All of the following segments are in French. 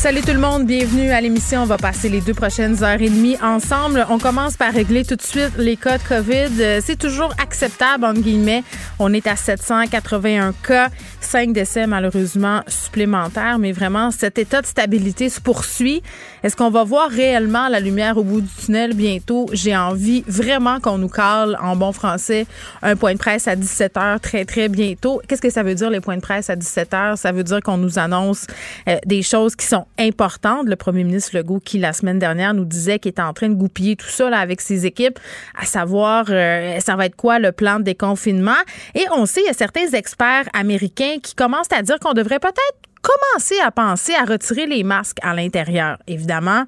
Salut tout le monde, bienvenue à l'émission. On va passer les deux prochaines heures et demie ensemble. On commence par régler tout de suite les cas de COVID. C'est toujours acceptable, entre guillemets. On est à 781 cas, 5 décès malheureusement supplémentaires, mais vraiment, cet état de stabilité se poursuit. Est-ce qu'on va voir réellement la lumière au bout du tunnel bientôt? J'ai envie vraiment qu'on nous cale en bon français un point de presse à 17 heures très, très bientôt. Qu'est-ce que ça veut dire, les points de presse à 17 heures? Ça veut dire qu'on nous annonce euh, des choses qui sont importante. Le premier ministre Legault, qui la semaine dernière nous disait qu'il était en train de goupiller tout ça avec ses équipes, à savoir euh, ça va être quoi le plan de déconfinement? Et on sait, il y a certains experts américains qui commencent à dire qu'on devrait peut-être commencer à penser à retirer les masques à l'intérieur. Évidemment,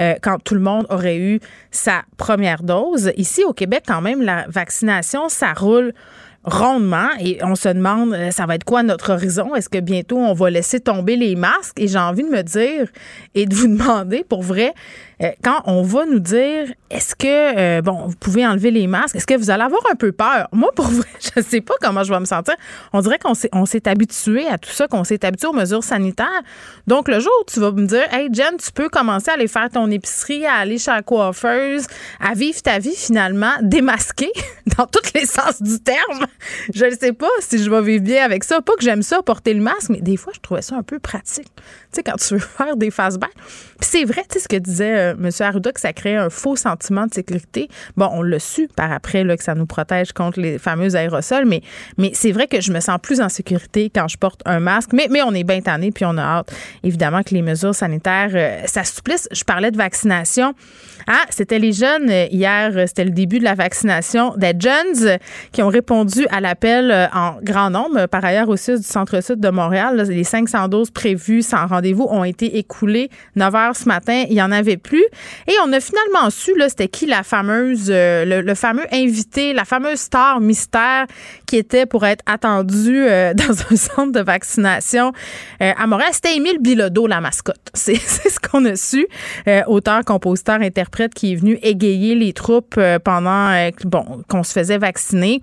euh, quand tout le monde aurait eu sa première dose. Ici, au Québec, quand même, la vaccination, ça roule rondement et on se demande euh, ça va être quoi notre horizon? Est-ce que bientôt on va laisser tomber les masques? Et j'ai envie de me dire et de vous demander pour vrai quand on va nous dire est-ce que euh, bon vous pouvez enlever les masques est-ce que vous allez avoir un peu peur? Moi pour vrai je sais pas comment je vais me sentir. On dirait qu'on s'est on s'est habitué à tout ça qu'on s'est habitué aux mesures sanitaires. Donc le jour où tu vas me dire hey Jen tu peux commencer à aller faire ton épicerie à aller chez la coiffeuse à vivre ta vie finalement démasquée dans tous les sens du terme. Je ne sais pas si je vais vivre bien avec ça. Pas que j'aime ça porter le masque mais des fois je trouvais ça un peu pratique sais quand tu veux faire des face puis c'est vrai tu sais ce que disait euh, M. Arruda que ça crée un faux sentiment de sécurité. Bon, on l'a su par après là, que ça nous protège contre les fameux aérosols, mais, mais c'est vrai que je me sens plus en sécurité quand je porte un masque. Mais, mais on est bien tanné, puis on a hâte, évidemment, que les mesures sanitaires euh, s'assouplissent. Je parlais de vaccination. Ah, c'était les jeunes euh, hier, euh, c'était le début de la vaccination des jeunes qui ont répondu à l'appel en grand nombre. Par ailleurs, aussi du centre-sud de Montréal, les 500 doses prévues sans rendez-vous ont été écoulées 9 heures ce matin. Il n'y en avait plus. Et on a finalement su, là, c'était qui la fameuse, euh, le, fameux invité, la fameuse star mystère qui était pour être attendu euh, dans un centre de vaccination euh, à Montréal. C'était Émile Bilodeau, la mascotte. C'est ce qu'on a su. auteur, compositeur, interprète qui est venu égayer les troupes pendant bon, qu'on se faisait vacciner.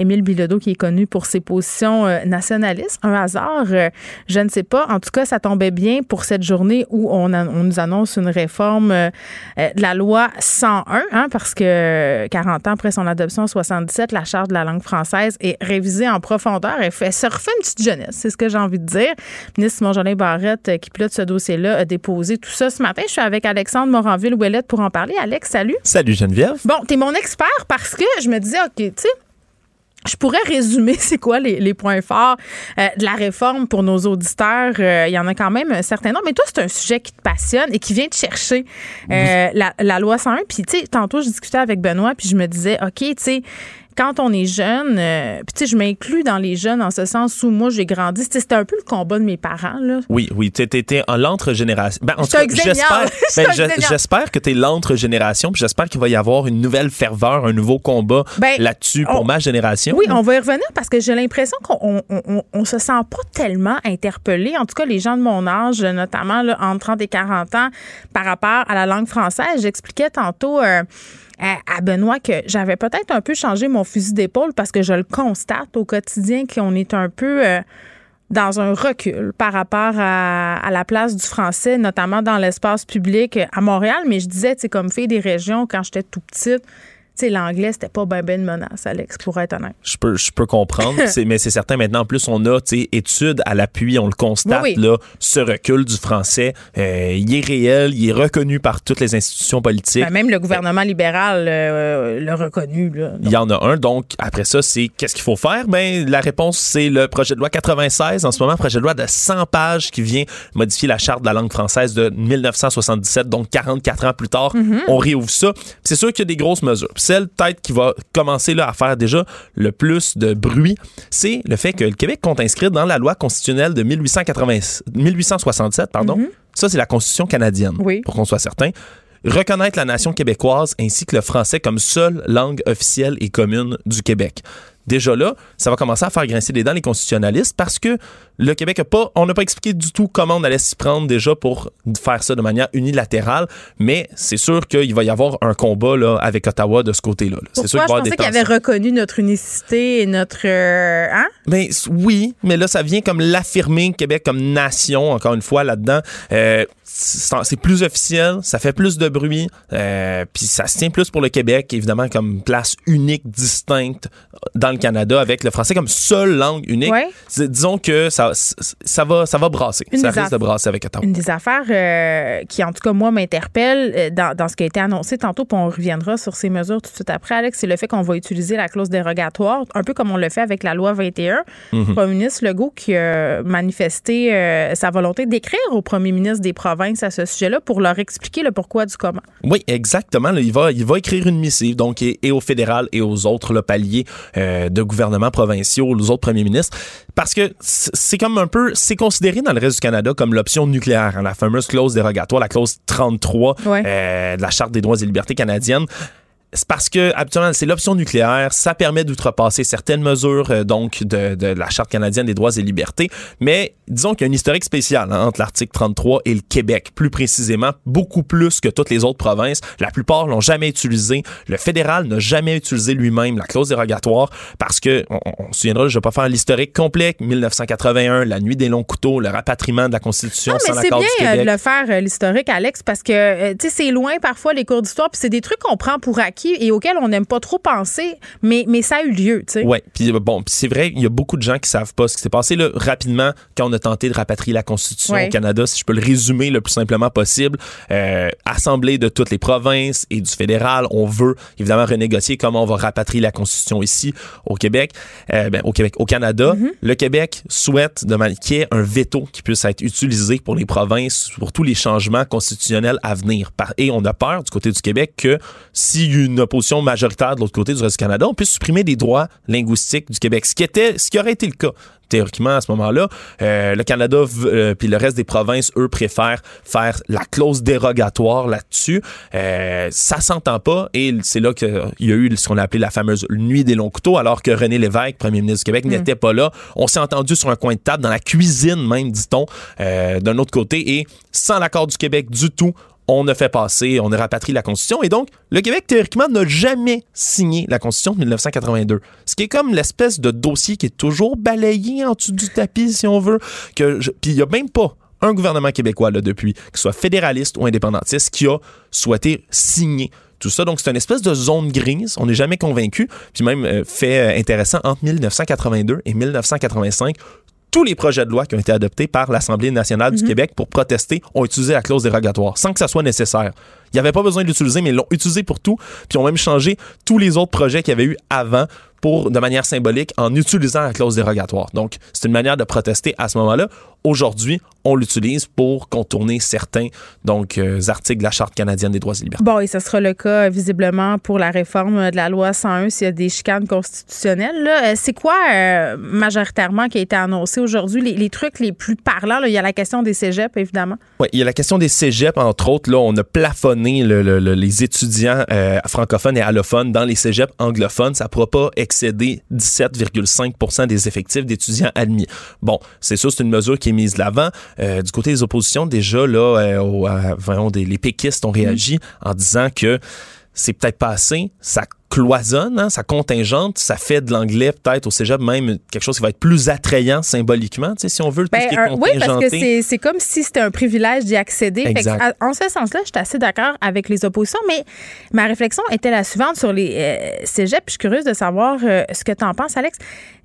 Émile Bilodeau, qui est connu pour ses positions euh, nationalistes. Un hasard, euh, je ne sais pas. En tout cas, ça tombait bien pour cette journée où on, nous annonce une réforme euh, de la loi 101, hein, parce que 40 ans après son adoption en 77, la Charte de la langue française est révisée en profondeur et fait, se refait une petite jeunesse. C'est ce que j'ai envie de dire. Le ministre Simon-Jolin Barrette, qui pilote ce dossier-là, a déposé tout ça ce matin. Je suis avec Alexandre Moranville-Ouellette pour en parler. Alex, salut. Salut Geneviève. Bon, tu es mon expert parce que je me disais, OK, tu sais, je pourrais résumer c'est quoi les, points forts euh, de la réforme pour nos auditeurs. Euh, il y en a quand même un certain nombre. Mais toi, c'est un sujet qui te passionne et qui vient te chercher euh, la, la, loi 101. Puis, tu sais, tantôt, je discutais avec Benoît, puis je me disais, OK, tu sais, quand on est jeune, euh, puis tu sais, je m'inclus dans les jeunes en ce sens où moi j'ai grandi. C'était un peu le combat de mes parents. Là. Oui, oui, tu étais en l'entre-génération. Ben, en tout cas, j'espère ben, que tu es l'entre-génération, puis j'espère qu'il va y avoir une nouvelle ferveur, un nouveau combat ben, là-dessus pour ma génération. Oui, on va y revenir parce que j'ai l'impression qu'on on, on, se sent pas tellement interpellé. En tout cas, les gens de mon âge, notamment là, entre 30 et 40 ans, par rapport à la langue française. J'expliquais tantôt. Euh, à, Benoît que j'avais peut-être un peu changé mon fusil d'épaule parce que je le constate au quotidien qu'on est un peu euh, dans un recul par rapport à, la place du français, notamment dans l'espace public à Montréal. Mais je disais, tu sais, comme fille des régions, quand j'étais tout petite, l'anglais, c'était pas ben ben une menace, Alex, pour être honnête. Je peux, je peux comprendre, mais c'est certain maintenant. En plus, on a études à l'appui, on le constate, là, ce recul du français, euh, il est réel, il est reconnu par toutes les institutions politiques. Ben, même le gouvernement libéral euh, l'a reconnu. il y en a un. Donc, après ça, c'est qu'est-ce qu'il faut faire? Ben, la réponse, c'est le projet de loi 96. En ce moment, projet de loi de 100 pages qui vient modifier la charte de la langue française de 1977, donc 44 ans plus tard. Mm-hmm. On réouvre ça. C'est sûr qu'il y a des grosses mesures celle peut-être qui va commencer là, à faire déjà le plus de bruit, c'est le fait que le Québec compte inscrire dans la loi constitutionnelle de 1880, 1867. Pardon. Mm-hmm. Ça, c'est la Constitution canadienne, pour qu'on soit certain reconnaître la nation québécoise ainsi que le français comme seule langue officielle et commune du Québec déjà là, ça va commencer à faire grincer des dents les constitutionnalistes parce que le Québec a pas, on n'a pas expliqué du tout comment on allait s'y prendre déjà pour faire ça de manière unilatérale, mais c'est sûr qu'il va y avoir un combat là, avec Ottawa de ce côté-là. C'est sûr qu'il je pensais qu'il avait reconnu notre unicité et notre... Euh, hein? Ben, oui, mais là, ça vient comme l'affirmer Québec comme nation, encore une fois, là-dedans. Euh, c'est plus officiel, ça fait plus de bruit, euh, puis ça se tient plus pour le Québec, évidemment, comme place unique, distincte dans le Canada, avec le français comme seule langue unique. Disons que ça, ça, va, ça va brasser. ça risque de brasser avec Ottawa. Une des affaires euh, qui, en tout cas, moi, m'interpelle euh, dans, dans, ce qui a été annoncé tantôt, puis on reviendra sur ces mesures tout de suite après, Alex, c'est le fait qu'on va utiliser la clause dérogatoire, un peu comme on le fait avec la loi 21. Mhm. Le premier ministre Legault qui a manifesté sa volonté d'écrire au premier ministre des provinces à ce sujet-là pour leur expliquer le pourquoi du comment. Oui, exactement. il, va, il va écrire une missive, donc, et, au fédéral et aux autres le paliers euh, de gouvernements provinciaux, aux autres premiers ministres, parce que c'est comme un peu, c'est considéré dans le reste du Canada comme l'option nucléaire, hein, la fameuse clause dérogatoire, la clause 33 euh, de la Charte des droits et libertés canadiennes c'est parce que habituellement c'est l'option nucléaire, ça permet d'outrepasser certaines mesures euh, donc de, de, la charte canadienne des droits et libertés, mais disons qu'il y a un historique spécial hein, entre l'article 33 et le Québec, plus précisément beaucoup plus que toutes les autres provinces. La plupart l'ont jamais utilisé. Le fédéral n'a jamais utilisé lui-même la clause dérogatoire parce que on, on se souviendra, je vais pas faire l'historique complet. 1981, la nuit des longs couteaux, le rapatriement de la Constitution ah, sans l'accord du Québec. C'est bien de le faire euh, l'historique, Alex, parce que euh, tu sais c'est loin parfois les cours d'histoire, puis c'est des trucs qu'on prend pour acquis et auquel on n'aime pas trop penser, mais, mais ça a eu lieu. tu sais. Oui, puis bon, c'est vrai, il y a beaucoup de gens qui savent pas ce qui s'est passé là, rapidement quand on a tenté de rapatrier la Constitution au Canada, si je peux le résumer le plus simplement possible. Euh, assemblée de toutes les provinces et du fédéral, on veut évidemment renégocier comment on va rapatrier la Constitution ici au Québec, euh, ben, au Québec, au Canada. Mm-hmm. Le Québec souhaite qu'il y ait un veto qui puisse être utilisé pour les provinces, pour tous les changements constitutionnels à venir. Et on a peur du côté du Québec que s'il y a une opposition majoritaire de l'autre côté du reste du Canada, on puisse supprimer des droits linguistiques du Québec, ce qui était, ce qui aurait été le cas théoriquement à ce moment-là. Euh, le Canada euh, puis le reste des provinces, eux, préfèrent faire la clause dérogatoire là-dessus. Euh, ça s'entend pas et c'est là qu'il y a eu ce qu'on a appelé la fameuse nuit des longs couteaux, alors que René Lévesque, premier ministre du Québec, mm. n'était pas là. On s'est entendu sur un coin de table, dans la cuisine même, dit-on, d'un autre côté, et sans l'accord du Québec du tout, on a fait passer, on a rapatrié la Constitution. Et donc, le Québec, théoriquement, n'a jamais signé la Constitution de 1982. Ce qui est comme l'espèce de dossier qui est toujours balayé en dessous du tapis, si on veut. Que Puis il n'y a même pas un gouvernement québécois, là, depuis, que soit fédéraliste ou indépendantiste, qui a souhaité signer tout ça. Donc, c'est une espèce de zone grise. On n'est jamais convaincu. Puis même, euh, fait euh, intéressant, entre 1982 et 1985, tous les projets de loi qui ont été adoptés par l'Assemblée nationale du mhm. Québec pour protester ont utilisé la clause dérogatoire sans que ça soit nécessaire. Il n'y avait pas besoin de l'utiliser, mais ils l'ont utilisé pour tout, puis ils ont même changé tous les autres projets qu'il y avait eu avant pour, de manière symbolique en utilisant la clause dérogatoire. Donc, c'est une manière de protester à ce moment-là. Aujourd'hui, on l'utilise pour contourner certains donc euh, articles de la Charte canadienne des droits et libertés. Bon, et ce sera le cas visiblement pour la réforme de la loi 101 s'il y a des chicanes constitutionnelles. Euh, c'est quoi euh, majoritairement qui a été annoncé aujourd'hui? Les, trucs les plus parlants, il y a la question des cégeps, évidemment. Oui, il y a la question des cégeps, entre autres. Là, on a plafonné les étudiants francophones et allophones dans les cégeps anglophones. Ça ne pourra pas excéder 17,5% des effectifs d'étudiants admis. Bon, c'est sûr, c'est une mesure qui est mise de l'avant. Euh, du côté des oppositions, déjà, là, euh, euh, des, les péquistes ont réagi en disant que c'est peut-être pas assez. Ça cloisonne, hein, ça contingente, ça fait de l'anglais peut-être au cégep même quelque chose qui va être plus attrayant symboliquement, tu sais, si on veut le ben, tout ce qui est Oui, parce que c'est comme si c'était un privilège d'y accéder. en ce sens-là, je suis assez d'accord avec les oppositions, mais ma réflexion était la suivante sur les euh, cégeps. Je suis curieuse de savoir euh, ce que tu en penses, Alex.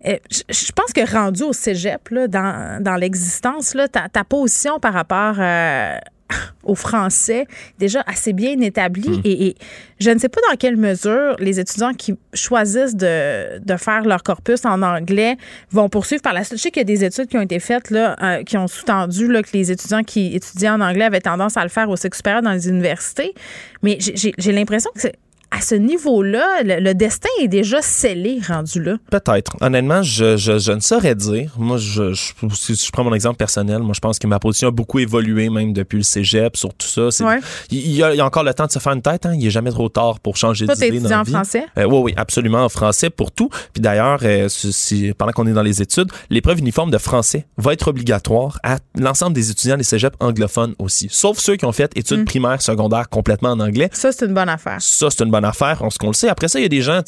Euh, je pense que rendu au cégep, là, dans, dans l'existence, ta, ta position par rapport au français déjà assez bien établi hmm. et, je ne sais pas dans quelle mesure les étudiants qui choisissent de, de faire leur corpus en anglais vont poursuivre par la suite. Je sais qu'il y a des études qui ont été faites là, euh, qui ont sous-tendu que les étudiants qui étudiaient en anglais avaient tendance à le faire au sexe supérieur dans les universités, mais j'ai l'impression que c'est à ce niveau-là, le, destin est déjà scellé, rendu là? Peut-être. Honnêtement, je, je, ne saurais dire. Moi, je, si je prends mon exemple personnel, moi, je pense que ma position a beaucoup évolué, même depuis le cégep, sur tout ça. Il, y a, encore le temps de se faire une tête. Hein? Il n'est jamais trop tard pour changer d'idée. Tu étudiant en français? Euh, oui, oui, absolument, en français pour tout. Puis d'ailleurs, euh, si, pendant qu'on est dans les études, l'épreuve uniforme de français va être obligatoire à l'ensemble des étudiants des cégeps anglophones aussi, sauf ceux qui ont fait études mm. primaires, secondaires complètement en anglais. Ça, c'est une bonne affaire. Ça, c'est une bonne affaire, on, ce qu'on le sait. Après ça, il y a des gens,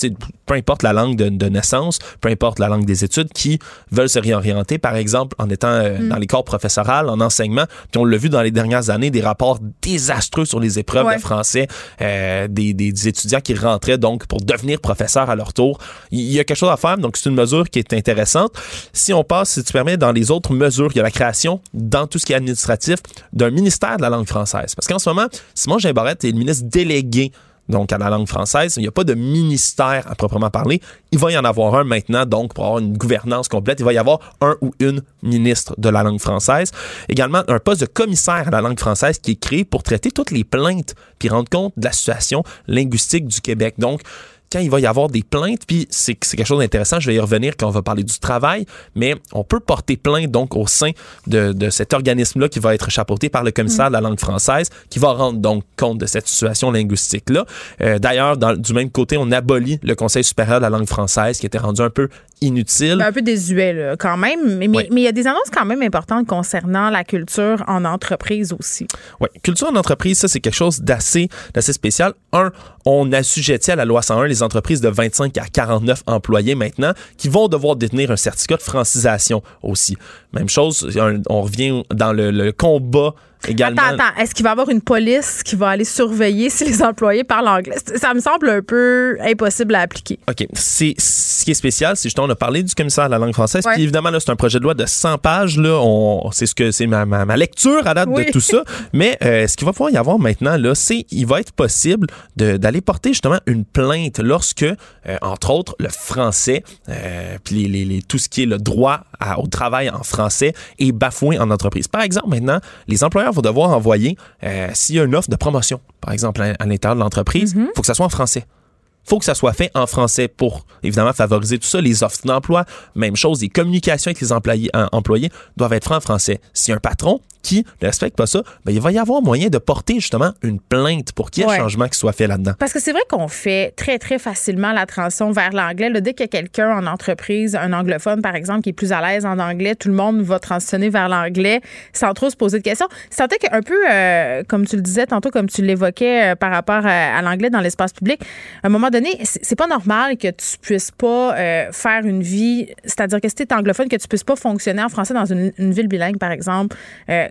peu importe la langue de, naissance, peu importe la langue des études, qui veulent se réorienter, par exemple, en étant euh, mm. dans les corps professorales, en enseignement. Puis on l'a vu dans les dernières années, des rapports désastreux sur les épreuves de français, euh, des, des, étudiants qui rentraient donc pour devenir professeurs à leur tour. Il y a quelque chose à faire, donc c'est une mesure qui est intéressante. Si on passe, si tu permets, dans les autres mesures, il y a la création, dans tout ce qui est administratif, d'un ministère de la langue française. Parce qu'en ce moment, Simon Gimbarette est le ministre délégué donc à la langue française. Il n'y a pas de ministère à proprement parler. Il va y en avoir un maintenant, donc pour avoir une gouvernance complète, il va y avoir un ou une ministre de la langue française. Également, un poste de commissaire à la langue française qui est créé pour traiter toutes les plaintes puis rendre compte de la situation linguistique du Québec. Donc, quand il va y avoir des plaintes, puis c'est quelque chose d'intéressant, je vais y revenir quand on va parler du travail, mais on peut porter plainte donc au sein de, de cet organisme-là qui va être chapeauté par le commissaire de la langue française, qui va rendre donc compte de cette situation linguistique-là. Euh, D'ailleurs, du même côté, on abolit le Conseil supérieur de la langue française qui était rendu un peu inutile. Un peu désuet quand même, mais il y a des annonces quand même importantes concernant la culture en entreprise aussi. Oui, culture en entreprise, ça c'est quelque chose d'assez spécial. Un, on assujettit à la loi 101 les entreprises de 25 à 49 employés maintenant qui vont devoir détenir un certificat de francisation aussi. Même chose, on revient dans le, combat Également, attends, attends. Est-ce qu'il va y avoir une police qui va aller surveiller si les employés parlent anglais? Ça me semble un peu impossible à appliquer. OK. Ce qui est spécial, c'est justement, on a parlé du commissaire de la langue française. Puis évidemment, là, c'est un projet de loi de 100 pages. Là, on, c'est ce que c'est ma, ma, lecture à date de tout ça. Mais euh, ce qu'il va pouvoir y avoir maintenant, là, c'est il va être possible d'aller porter justement une plainte lorsque, euh, entre autres, le français, euh, puis les, les, tout ce qui est le droit au travail en français est bafoué en entreprise. Par exemple, maintenant, les employeurs vont devoir envoyer, euh, s'il y a une offre de promotion, par exemple, à, l'intérieur de l'entreprise, il mhm. faut que ça soit en français faut que ça soit fait en français pour évidemment favoriser tout ça. Les offres d'emploi, même chose, les communications avec les employés, employés doivent être faites en français. Si un patron qui ne respecte pas ça, ben, il va y avoir moyen de porter justement une plainte pour qu'il y ait un changement qui soit fait là-dedans. Parce que c'est vrai qu'on fait très, très facilement la transition vers l'anglais. Dès qu'il y a quelqu'un en entreprise, un anglophone par exemple, qui est plus à l'aise en anglais, tout le monde va transitionner vers l'anglais sans trop se poser de questions. C'est qu'un peu, euh, comme tu le disais tantôt, comme tu l'évoquais euh, par rapport à, l'anglais dans l'espace public, à un moment donné, c'est pas normal que tu puisses pas euh, faire une vie, c'est-à-dire que si es anglophone, que tu puisses pas fonctionner en français dans une, ville bilingue, par exemple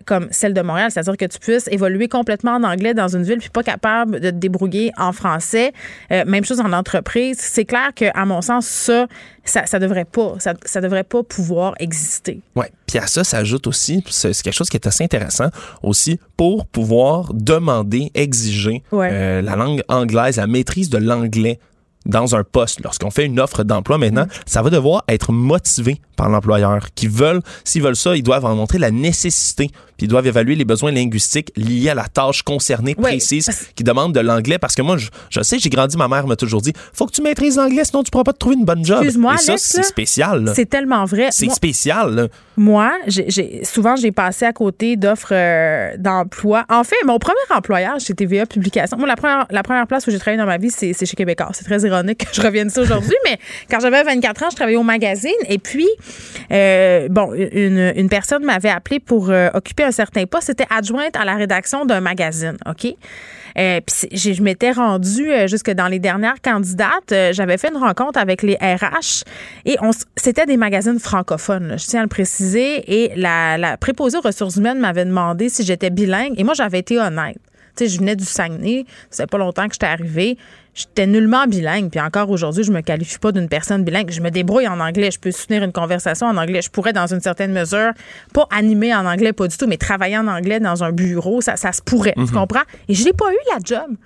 comme celle de Montréal, c'est-à-dire que tu puisses évoluer complètement en anglais dans une ville puis pas capable de te débrouiller en français. Euh, même chose en entreprise. C'est clair que, à mon sens, ça, ça, devrait pas, ça, devrait pas pouvoir exister. Oui. Puis à ça s'ajoute aussi, c'est quelque chose qui est assez intéressant aussi, pour pouvoir demander, exiger euh, la langue anglaise, la maîtrise de l'anglais dans un poste, lorsqu'on fait une offre d'emploi maintenant, ça va devoir être motivé par l'employeur. Qui veulent, s'ils veulent ça, ils doivent en montrer la nécessité puis ils doivent évaluer les besoins linguistiques liés à la tâche concernée précise qui demande de l'anglais. Parce que moi, je, sais, j'ai grandi, ma mère m'a toujours dit faut que tu maîtrises l'anglais, sinon tu pourras pas te trouver une bonne job. Excuse-moi, ça, c'est spécial. C'est tellement vrai. C'est spécial. Moi, j'ai, souvent, j'ai passé à côté d'offres euh, d'emploi. En fait, mon premier employeur chez TVA Publication, moi, la première, la première place où j'ai travaillé dans ma vie, c'est, chez Québécois. C'est très ironique que je revienne ça aujourd'hui, mais quand j'avais 24 ans, je travaillais au magazine et puis, euh, bon, une, personne m'avait appelé pour euh, occuper un certain poste. C'était adjointe à la rédaction d'un magazine, OK? Euh, puis je m'étais rendue jusque dans les dernières candidates. J'avais fait une rencontre avec les RH et on, c'était des magazines francophones, je tiens à le préciser. Et la, la préposée aux ressources humaines m'avait demandé si j'étais bilingue et moi, j'avais été honnête. Sais, je venais du Saguenay, ça fait pas longtemps que j'étais arrivée. J'étais nullement bilingue, puis encore aujourd'hui, je me qualifie pas d'une personne bilingue. Je me débrouille en anglais, je peux soutenir une conversation en anglais. Je pourrais, dans une certaine mesure, pas animer en anglais, pas du tout, mais travailler en anglais dans un bureau, ça, ça se pourrait. Tu mhm. comprends? Et je n'ai pas eu la job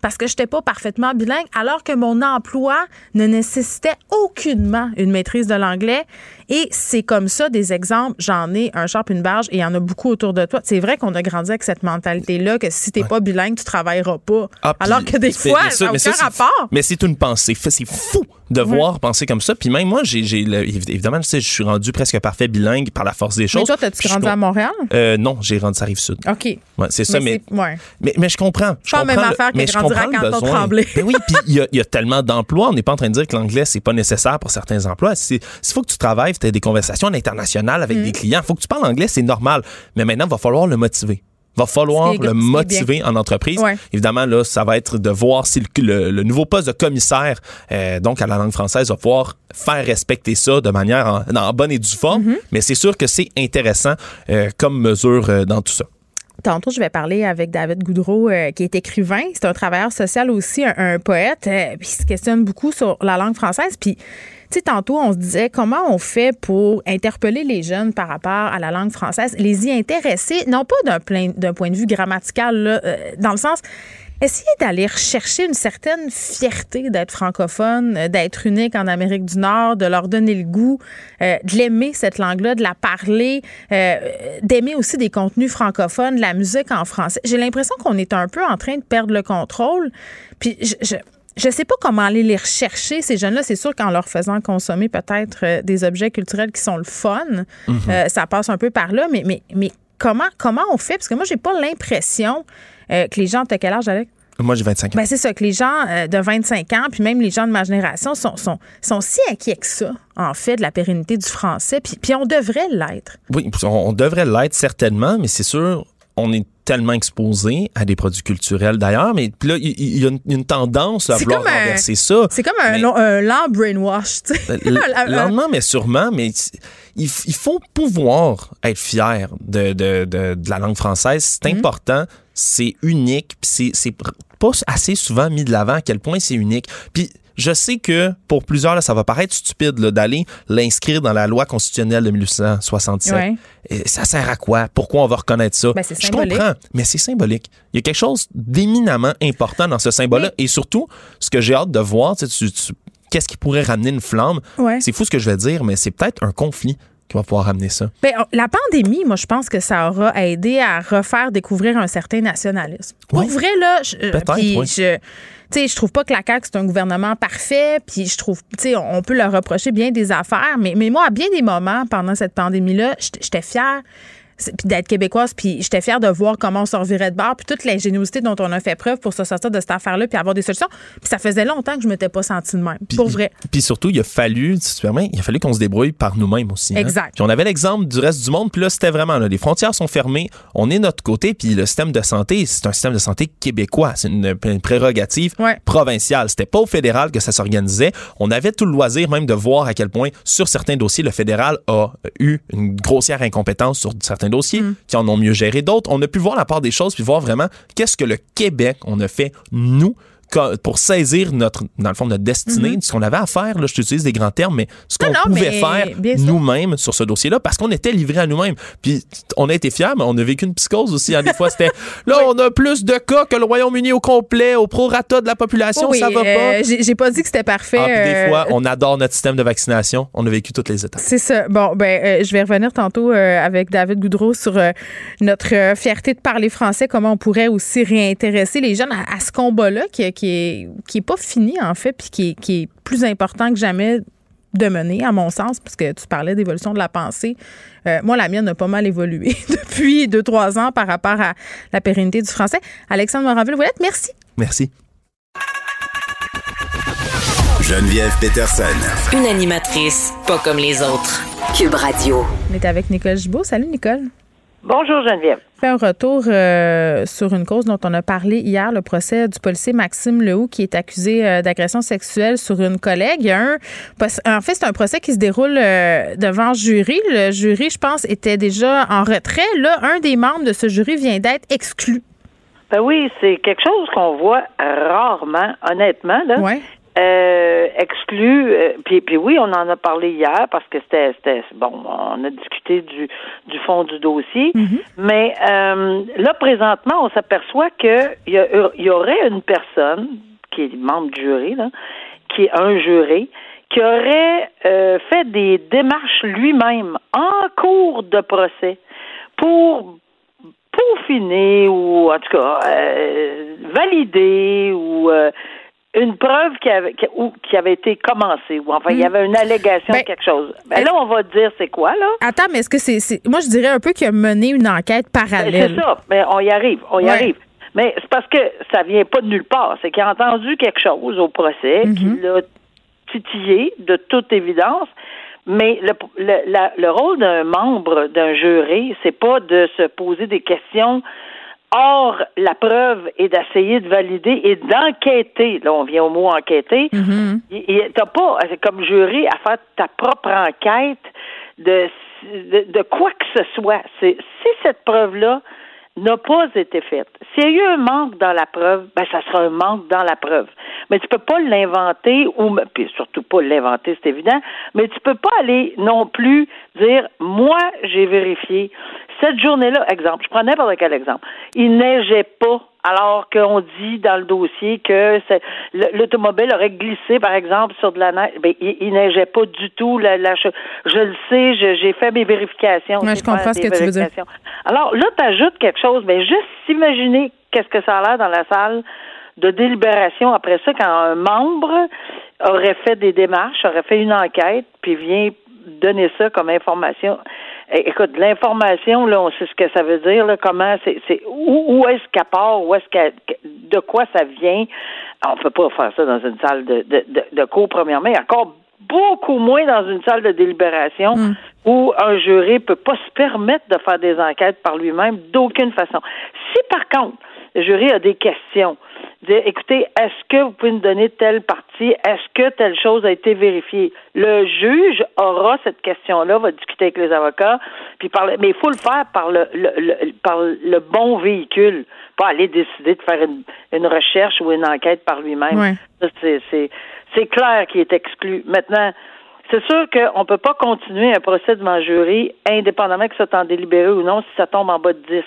parce que je n'étais pas parfaitement bilingue, alors que mon emploi ne nécessitait aucunement une maîtrise de l'anglais. Et c'est comme ça des exemples. J'en ai un charpe, une barge et il y en a beaucoup autour de toi. C'est vrai qu'on a grandi avec cette mentalité-là que si t'es pas bilingue, tu travailleras pas. Ah, alors que des fois, ça n'a aucun rapport. Mais c'est une pensée. C'est fou de voir penser comme ça. Puis même moi, j'ai, évidemment, tu sais, je suis rendu presque parfait bilingue par la force des choses. Mais toi, t'as-tu grandi à Montréal? Euh, non, j'ai grandi à Rive-Sud. OK. Ouais, c'est ça, mais, mais, mais, je comprends. Je pas même affaire que grandir à Canton Tremblay. mais oui, puis il y, y, a tellement d'emplois. On n'est pas en train de dire que l'anglais, c'est pas nécessaire pour certains emplois. S'il faut que tu travailles, as des conversations international avec des mm. clients. Il faut que tu parles anglais, c'est normal. Mais maintenant, il va falloir le motiver va falloir le motiver en entreprise. Évidemment, là, ça va être de voir si le, nouveau poste de commissaire, euh, donc à la langue française, va pouvoir faire respecter ça de manière en, bonne et due forme. Mm-hmm. Mais c'est sûr que c'est intéressant euh, comme mesure euh, dans tout ça. Tantôt, je vais parler avec David Goudreau, qui est écrivain. C'est un travailleur social aussi, un, poète, puis il se questionne beaucoup sur la langue française. Puis tu sais, tantôt, on se disait comment on fait pour interpeller les jeunes par rapport à la langue française, les y intéresser, non pas d'un point de vue grammatical, euh, dans le sens essayer d'aller rechercher une certaine fierté d'être francophone, euh, d'être unique en Amérique du Nord, de leur donner le goût, euh, de l'aimer cette langue-là, de la parler, d'aimer aussi des contenus francophones, de la musique en français. J'ai l'impression qu'on est un peu en train de perdre le contrôle. Puis je je sais pas comment aller les rechercher, ces jeunes-là. C'est sûr qu'en leur faisant consommer peut-être euh, des objets culturels qui sont le fun, mhm. euh, ça passe un peu par là. Mais, mais, mais comment, comment on fait? Parce que moi, j'ai pas l'impression euh, que les gens, de quel âge, Alex? Moi, j'ai 25 ans. Ben, c'est ça, que les gens de 25 ans, puis même les gens de ma génération, sont, sont, sont si inquiets que ça, en fait, de la pérennité du français. Puis, puis on devrait l'être. Oui, on devrait l'être certainement, mais c'est sûr, on est tellement exposé à des produits culturels d'ailleurs, mais là, il y, a une, tendance à vouloir renverser ça. C'est comme un, un, lent brainwash, tu sais. Lentement, mais sûrement, mais il, faut pouvoir être fier de, de, de, la langue française. C'est mhm. important, c'est unique, puis c'est pas assez souvent mis de l'avant à quel point c'est unique. Puis je sais que pour plusieurs, là, ça va paraître stupide d'aller l'inscrire dans la loi constitutionnelle de 1867. Et ça sert à quoi? Pourquoi on va reconnaître ça? Ben, je comprends, mais c'est symbolique. Il y a quelque chose d'éminemment important dans ce symbole-là. Et surtout, ce que j'ai hâte de voir, tu, qu'est-ce qui pourrait ramener une flamme? C'est fou ce que je vais dire, mais c'est peut-être un conflit qui va pouvoir ramener ça? Bien, la pandémie, moi, je pense que ça aura aidé à refaire découvrir un certain nationalisme. Pour vrai, là, je, je sais, je trouve pas que la CAQ, c'est un gouvernement parfait, puis je trouve, tu sais, on peut leur reprocher bien des affaires, mais, mais moi, à bien des moments pendant cette pandémie-là, j'étais fière puis d'être québécoise, puis j'étais fière de voir comment on se revirait de bord, puis toute l'ingéniosité dont on a fait preuve pour se sortir de cette affaire-là, puis avoir des solutions. Puis ça faisait longtemps que je m'étais pas sentie de même, pour vrai. Puis surtout, il a fallu, si tu permets, il a fallu qu'on se débrouille par nous-mêmes aussi. Hein. Exact. Puis on avait l'exemple du reste du monde, puis là, c'était vraiment, là, les frontières sont fermées, on est notre côté, puis le système de santé, c'est un système de santé québécois, c'est une, prérogative provinciale. C'était pas au fédéral que ça s'organisait. On avait tout le loisir même de voir à quel point, sur certains dossiers, le fédéral a eu une grossière incompétence sur certains dossiers, mm. qui en ont mieux géré d'autres. On a pu voir la part des choses puis voir vraiment qu'est-ce que le Québec on a fait nous pour saisir notre, dans le fond, notre destinée, mm-hmm. ce qu'on avait à faire, là, je t'utilise des grands termes, mais ce qu'on pouvait faire nous-mêmes sur ce dossier-là, parce qu'on était livrés à nous-mêmes. Puis on a été fiers, mais on a vécu une psychose aussi. Hein. Des fois, c'était là, on a plus de cas que le Royaume-Uni au complet, au prorata de la population, ça va pas. Euh, j'ai pas dit que c'était parfait. Ah, des euh, fois, on adore notre système de vaccination. On a vécu toutes les étapes. C'est ça. Bon, ben, euh, je vais revenir tantôt avec David Goudreau sur notre fierté de parler français, comment on pourrait aussi réintéresser les jeunes à, ce combat-là qui, qui est, qui pas fini, en fait, puis qui, qui est plus important que jamais de mener, à mon sens, parce que tu parlais d'évolution de la pensée. Euh, moi, la mienne a pas mal évolué depuis deux, trois ans par rapport à la pérennité du français. Alexandre Moranville, vous êtes merci. Merci. Geneviève Peterson. Une animatrice pas comme les autres. Cube Radio. On est avec Nicole Gibault. Salut, Nicole. Bonjour Geneviève. Fait un retour euh, sur une cause dont on a parlé hier, le procès du policier Maxime Lehoux qui est accusé euh, d'agression sexuelle sur une collègue. Il y a un, en fait, c'est un procès qui se déroule euh, devant jury. Le jury, je pense, était déjà en retrait. Là, un des membres de ce jury vient d'être exclu. Ben oui, c'est quelque chose qu'on voit rarement, honnêtement. Là. Ouais. Euh, exclu, euh, puis, puis oui, on en a parlé hier parce que c'était, c'était bon, on a discuté du, du fond du dossier, Mm-hmm. mais euh, là présentement, on s'aperçoit que il y, il y aurait une personne qui est membre du jury, là, qui est un juré, qui aurait euh, fait des démarches lui-même en cours de procès pour peaufiner ou en tout cas euh, valider ou euh, une preuve qui avait, qui, ou, qui avait été commencée ou enfin il y avait une allégation Ben, de quelque chose. Ben, là on va dire c'est quoi là? Attends, mais est-ce que c'est, Moi, je dirais un peu qu'il a mené une enquête Ben, parallèle. C'est ça, mais on y arrive, on y Ouais. arrive. Mais c'est parce que ça vient pas de nulle part. C'est qu'il a entendu quelque chose au procès Mhm. qui l'a titillé, de toute évidence. Mais le, le, la- le rôle d'un membre d'un jury, c'est pas de se poser des questions hors la preuve et d'essayer de valider et d'enquêter. Là, on vient au mot enquêter. Il- il- T'as pas, comme jury, à faire ta propre enquête de, de, de quoi que ce soit. C'est, si cette preuve-là n'a pas été faite, s'il y a eu un manque dans la preuve, ben ça sera un manque dans la preuve. Mais tu peux pas l'inventer ou puis surtout pas l'inventer, c'est évident, mais tu peux pas aller non plus dire moi j'ai vérifié. Cette journée-là, exemple, je prends n'importe quel exemple, il neigeait pas alors qu'on dit dans le dossier que l'automobile aurait glissé, par exemple, sur de la neige. Ben, il, il neigeait pas du tout. La, la che- je le sais, je- j'ai fait mes vérifications. Ouais, je comprends ce que tu veux dire. Alors là, tu ajoutes quelque chose, mais juste s'imaginer qu'est-ce que ça a l'air dans la salle de délibération après ça, quand un membre aurait fait des démarches, aurait fait une enquête, puis vient donner ça comme information. É- Écoute, l'information, là, on sait ce que ça veut dire, là, comment c'est, c'est où, où est-ce qu'elle part, où est-ce qu'elle, de quoi ça vient. On peut pas faire ça dans une salle de, de, de, de cours, premièrement, et encore beaucoup moins dans une salle de délibération où un jury peut pas se permettre de faire des enquêtes par lui-même d'aucune façon. Si par contre le jury a des questions, dire écoutez, est-ce que vous pouvez nous donner telle partie, est-ce que telle chose a été vérifiée, le juge aura cette question-là, va discuter avec les avocats, puis parler, mais il faut le faire par le, le, le- par le bon véhicule, pas aller décider de faire une, une recherche ou une enquête par lui-même. C'est, c'est clair qu'il est exclu. Maintenant, c'est sûr qu'on ne peut pas continuer un procès devant jury, indépendamment que ça soit en délibéré ou non, si ça tombe en bas de 10.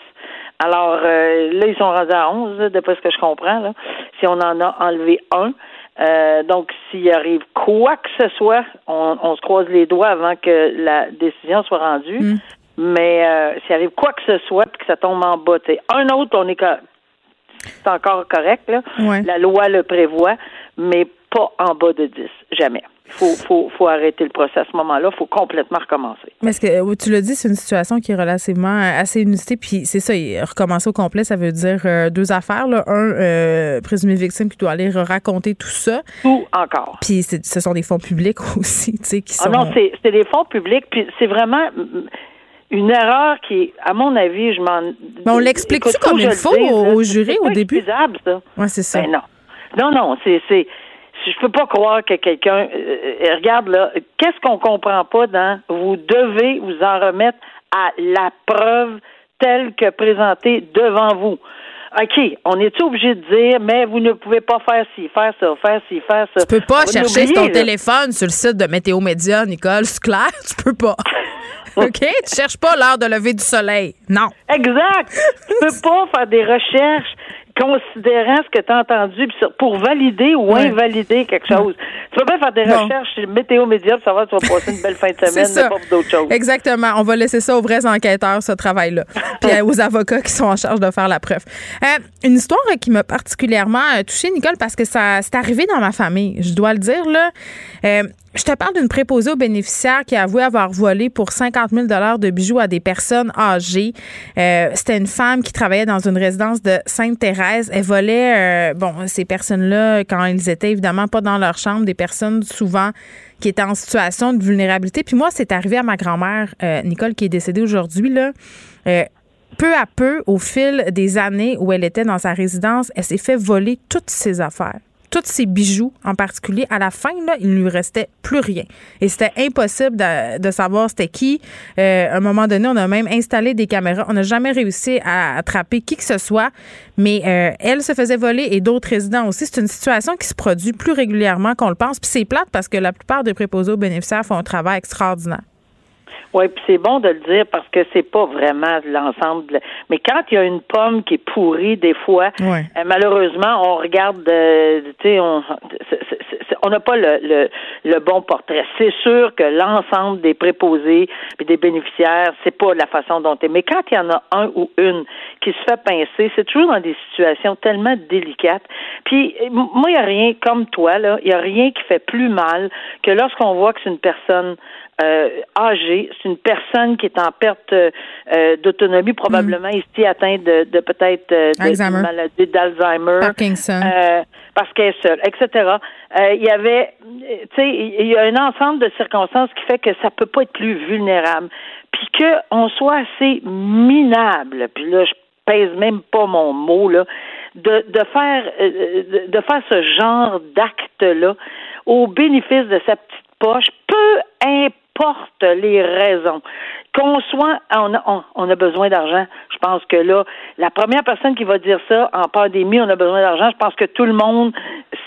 Alors, euh, là, ils sont rendus à 11, là, d'après ce que je comprends, là, si on en a enlevé un. Euh, donc, s'il arrive quoi que ce soit, on, on se croise les doigts avant que la décision soit rendue. Mm. Mais euh, s'il arrive quoi que ce soit, puis que ça tombe en bas, tu sais, un autre, on est c'est encore correct, là. Ouais. La loi le prévoit, mais pas en bas de 10. Jamais. Il faut, faut, faut arrêter le procès à ce moment-là. Il faut complètement recommencer. Mais est-ce que euh, tu l'as dit, c'est une situation qui est relativement euh, assez inusitée. Puis c'est ça, recommencer au complet, ça veut dire euh, deux affaires. Là. Un, euh, présumé victime qui doit aller raconter tout ça. Tout encore. Puis c'est- ce sont des fonds publics aussi, tu sais, qui sont. Ah non, c'est c'est des fonds publics, puis c'est vraiment mm, une erreur qui, à mon avis, je m'en. Mais on l'explique-tu comme il faut le au- c'est jury au début? excusable, ça. Ouais, c'est ça. Ben non. Non, non, c'est. Je peux pas croire que quelqu'un. euh, euh, regarde là, qu'est-ce qu'on comprend pas dans vous devez vous en remettre à la preuve telle que présentée devant vous. OK, on est obligé de dire, mais vous ne pouvez pas faire ci, faire ça, faire ci, faire ça? Tu peux pas chercher sur ton là. téléphone sur le site de Météo Média, Nicole. C'est clair, tu peux pas. OK? Tu cherches pas l'heure de lever du soleil. Non. Exact. tu peux pas faire des recherches considérant ce que tu as entendu pour valider ou Ouais. invalider quelque chose. Tu peux pas faire des Non. recherches sur météo média pour savoir si tu vas passer une belle fin de semaine, ça. mais pas pour d'autres choses. Exactement. On va laisser ça aux vrais enquêteurs, ce travail-là. Puis euh, aux avocats qui sont en charge de faire la preuve. Euh, une histoire qui m'a particulièrement euh, touchée, Nicole, parce que ça c'est arrivé dans ma famille. Je dois le dire, là. Euh, je te parle d'une préposée aux bénéficiaires qui a avoué avoir volé pour 50 000 de bijoux à des personnes âgées. C'était une femme qui travaillait dans une résidence de Sainte-Thérèse Elle volait, euh, bon, ces personnes-là, quand ils étaient évidemment pas dans leur chambre, des personnes souvent qui étaient en situation de vulnérabilité. Puis moi, c'est arrivé à ma grand-mère, euh, Nicole, qui est décédée aujourd'hui, là. Euh, peu à peu, au fil des années où elle était dans sa résidence, elle s'est fait voler toutes ses affaires tous ses bijoux en particulier. À la fin, là, il ne lui restait plus rien. Et c'était impossible de, savoir c'était qui. Euh, à un moment donné, on a même installé des caméras. On n'a jamais réussi à attraper qui que ce soit. Mais euh, elle se faisait voler et d'autres résidents aussi. C'est une situation qui se produit plus régulièrement qu'on le pense. Puis c'est plate parce que la plupart des préposés aux bénéficiaires font un travail extraordinaire. Oui, puis c'est bon de le dire parce que c'est pas vraiment l'ensemble. Mais quand il y a une pomme qui est pourrie, des fois, euh, malheureusement, on regarde, euh, tu sais, on on n'a pas le, le, le, bon portrait. C'est sûr que l'ensemble des préposés et des bénéficiaires, c'est pas la façon dont est. Mais quand il y en a un ou une qui se fait pincer, c'est toujours dans des situations tellement délicates. Puis moi, il n'y a rien comme toi là, il y a rien qui fait plus mal que lorsqu'on voit que c'est une personne euh, âgée, c'est une personne qui est en perte euh, d'autonomie, probablement mm. ici atteinte de, de peut-être euh, de, maladie d'Alzheimer, Parkinson, parce qu'elle est seule, etc. Il y avait, tu sais, il y a un ensemble de circonstances qui fait que ça peut pas être plus vulnérable, puis qu'on soit assez minable, puis là je pèse même pas mon mot là, de, de faire de, de faire ce genre d'acte là au bénéfice de sa petite poche, peu importe porte les raisons. Qu'on soit, on a, on, a besoin d'argent. Je pense que là, la première personne qui va dire ça en pandémie, on a besoin d'argent. Je pense que tout le monde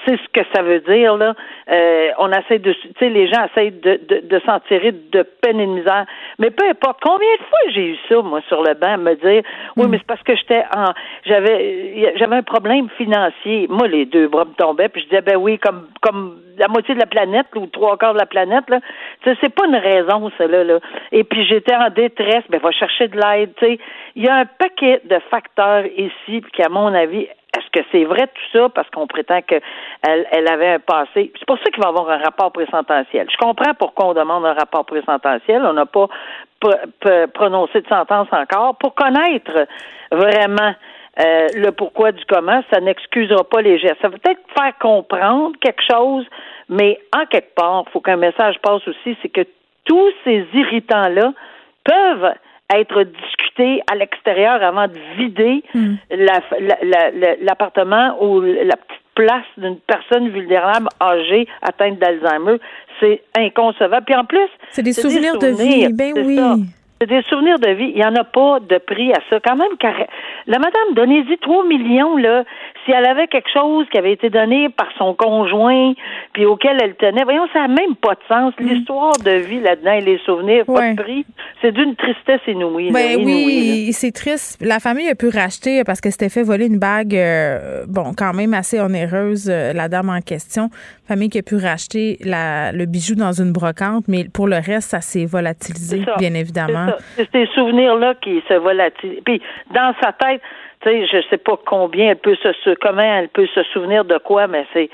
sait ce que ça veut dire là. Euh, on essaie de, tu sais, les gens essayent de, de, de s'en tirer de peine et de misère. Mais peu importe. Combien de fois j'ai eu ça moi sur le banc, me dire, oui, mm. mais c'est parce que j'étais en, j'avais, j'avais un problème financier. Moi, les deux bras me tombaient, puis je disais, ben oui, comme, comme la moitié de la planète ou trois quarts de la planète là. C'est pas une raison, ça là, là. Et puis j'étais en détresse, ben va chercher de l'aide. Il y a un paquet de facteurs ici qui, à mon avis, est-ce que c'est vrai tout ça parce qu'on prétend qu'elle elle avait un passé? C'est pour ça qu'il va y avoir un rapport présententiel. Je comprends pourquoi on demande un rapport présententiel. On n'a pas prononcé de sentence encore pour connaître vraiment euh, le pourquoi du comment, ça n'excusera pas les gestes. Ça va peut-être faire comprendre quelque chose, mais en quelque part, il faut qu'un message passe aussi, c'est que tous ces irritants-là peuvent être discutés à l'extérieur avant de vider hmm. l'appartement ou la petite place d'une personne vulnérable âgée atteinte d'Alzheimer. C'est inconcevable. Puis en plus, c'est des, souvenirs de vie. Ben oui. Des souvenirs de vie. Il n'y en a pas de prix à ça. Quand même, car la madame, donnez-y 3 millions, là. Si elle avait quelque chose qui avait été donné par son conjoint, puis auquel elle tenait, voyons, ça n'a même pas de sens. Mm. L'histoire de vie là-dedans et les souvenirs, pas de prix, c'est d'une tristesse inouïe. Ben oui, c'est triste. La famille a pu racheter parce que c'était fait voler une bague, euh, bon, quand même assez onéreuse, euh, la dame en question. Famille qui a pu racheter la, le bijou dans une brocante, mais pour le reste, ça s'est volatilisé, bien évidemment. C'est ces souvenirs-là qui se volatilisent. Puis dans sa tête, tu sais, je sais pas combien elle peut se, comment elle peut se souvenir de quoi, mais c'est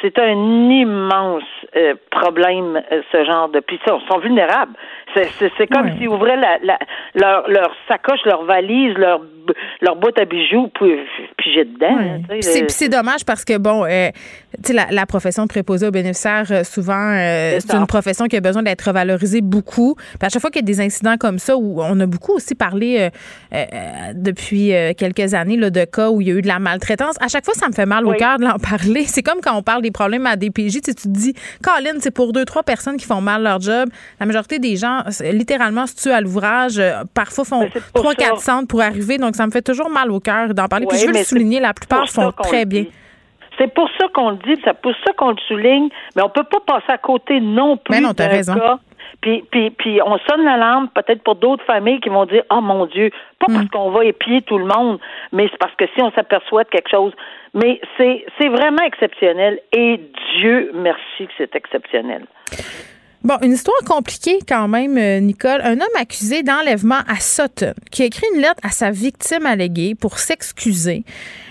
c'est un immense euh, problème, euh, ce genre de. Puis ils sont, vulnérables. C'est comme s'ils ouvraient la, la, leur, leur sacoche, leur valise, leur leur boîte à bijoux puis j'ai dedans. c'est dommage parce que bon, euh, la, la, profession de préposé aux bénéficiaires, euh, souvent, euh, c'est une profession qui a besoin d'être revalorisée beaucoup. Puis à chaque fois qu'il y a des incidents comme ça, où on a beaucoup aussi parlé depuis quelques années là, de cas où il y a eu de la maltraitance, à chaque fois, ça me fait mal au cœur de l'en parler. C'est comme quand on parle des problèmes à DPJ, tu te dis, Colin, c'est pour deux, trois personnes qui font mal leur job. La majorité des gens, littéralement, se tuent à l'ouvrage. Parfois, font trois, quatre centres pour arriver. Donc, ça me fait toujours mal au cœur d'en parler. Puis je veux le souligner, la plupart font très bien. C'est pour ça qu'on le dit, c'est pour ça qu'on le souligne, mais on peut pas passer à côté non plus. Mais non, t'as raison. Puis, puis, puis on sonne la lampe peut-être pour d'autres familles qui vont dire Oh mon Dieu, pas parce hmm. qu'on va épier tout le monde, mais c'est parce que si on s'aperçoit de quelque chose. Mais c'est, c'est vraiment exceptionnel et Dieu merci que c'est exceptionnel. Bon, une histoire compliquée quand même, euh, Nicole. Un homme accusé d'enlèvement à Sutton qui a écrit une lettre à sa victime alléguée pour s'excuser.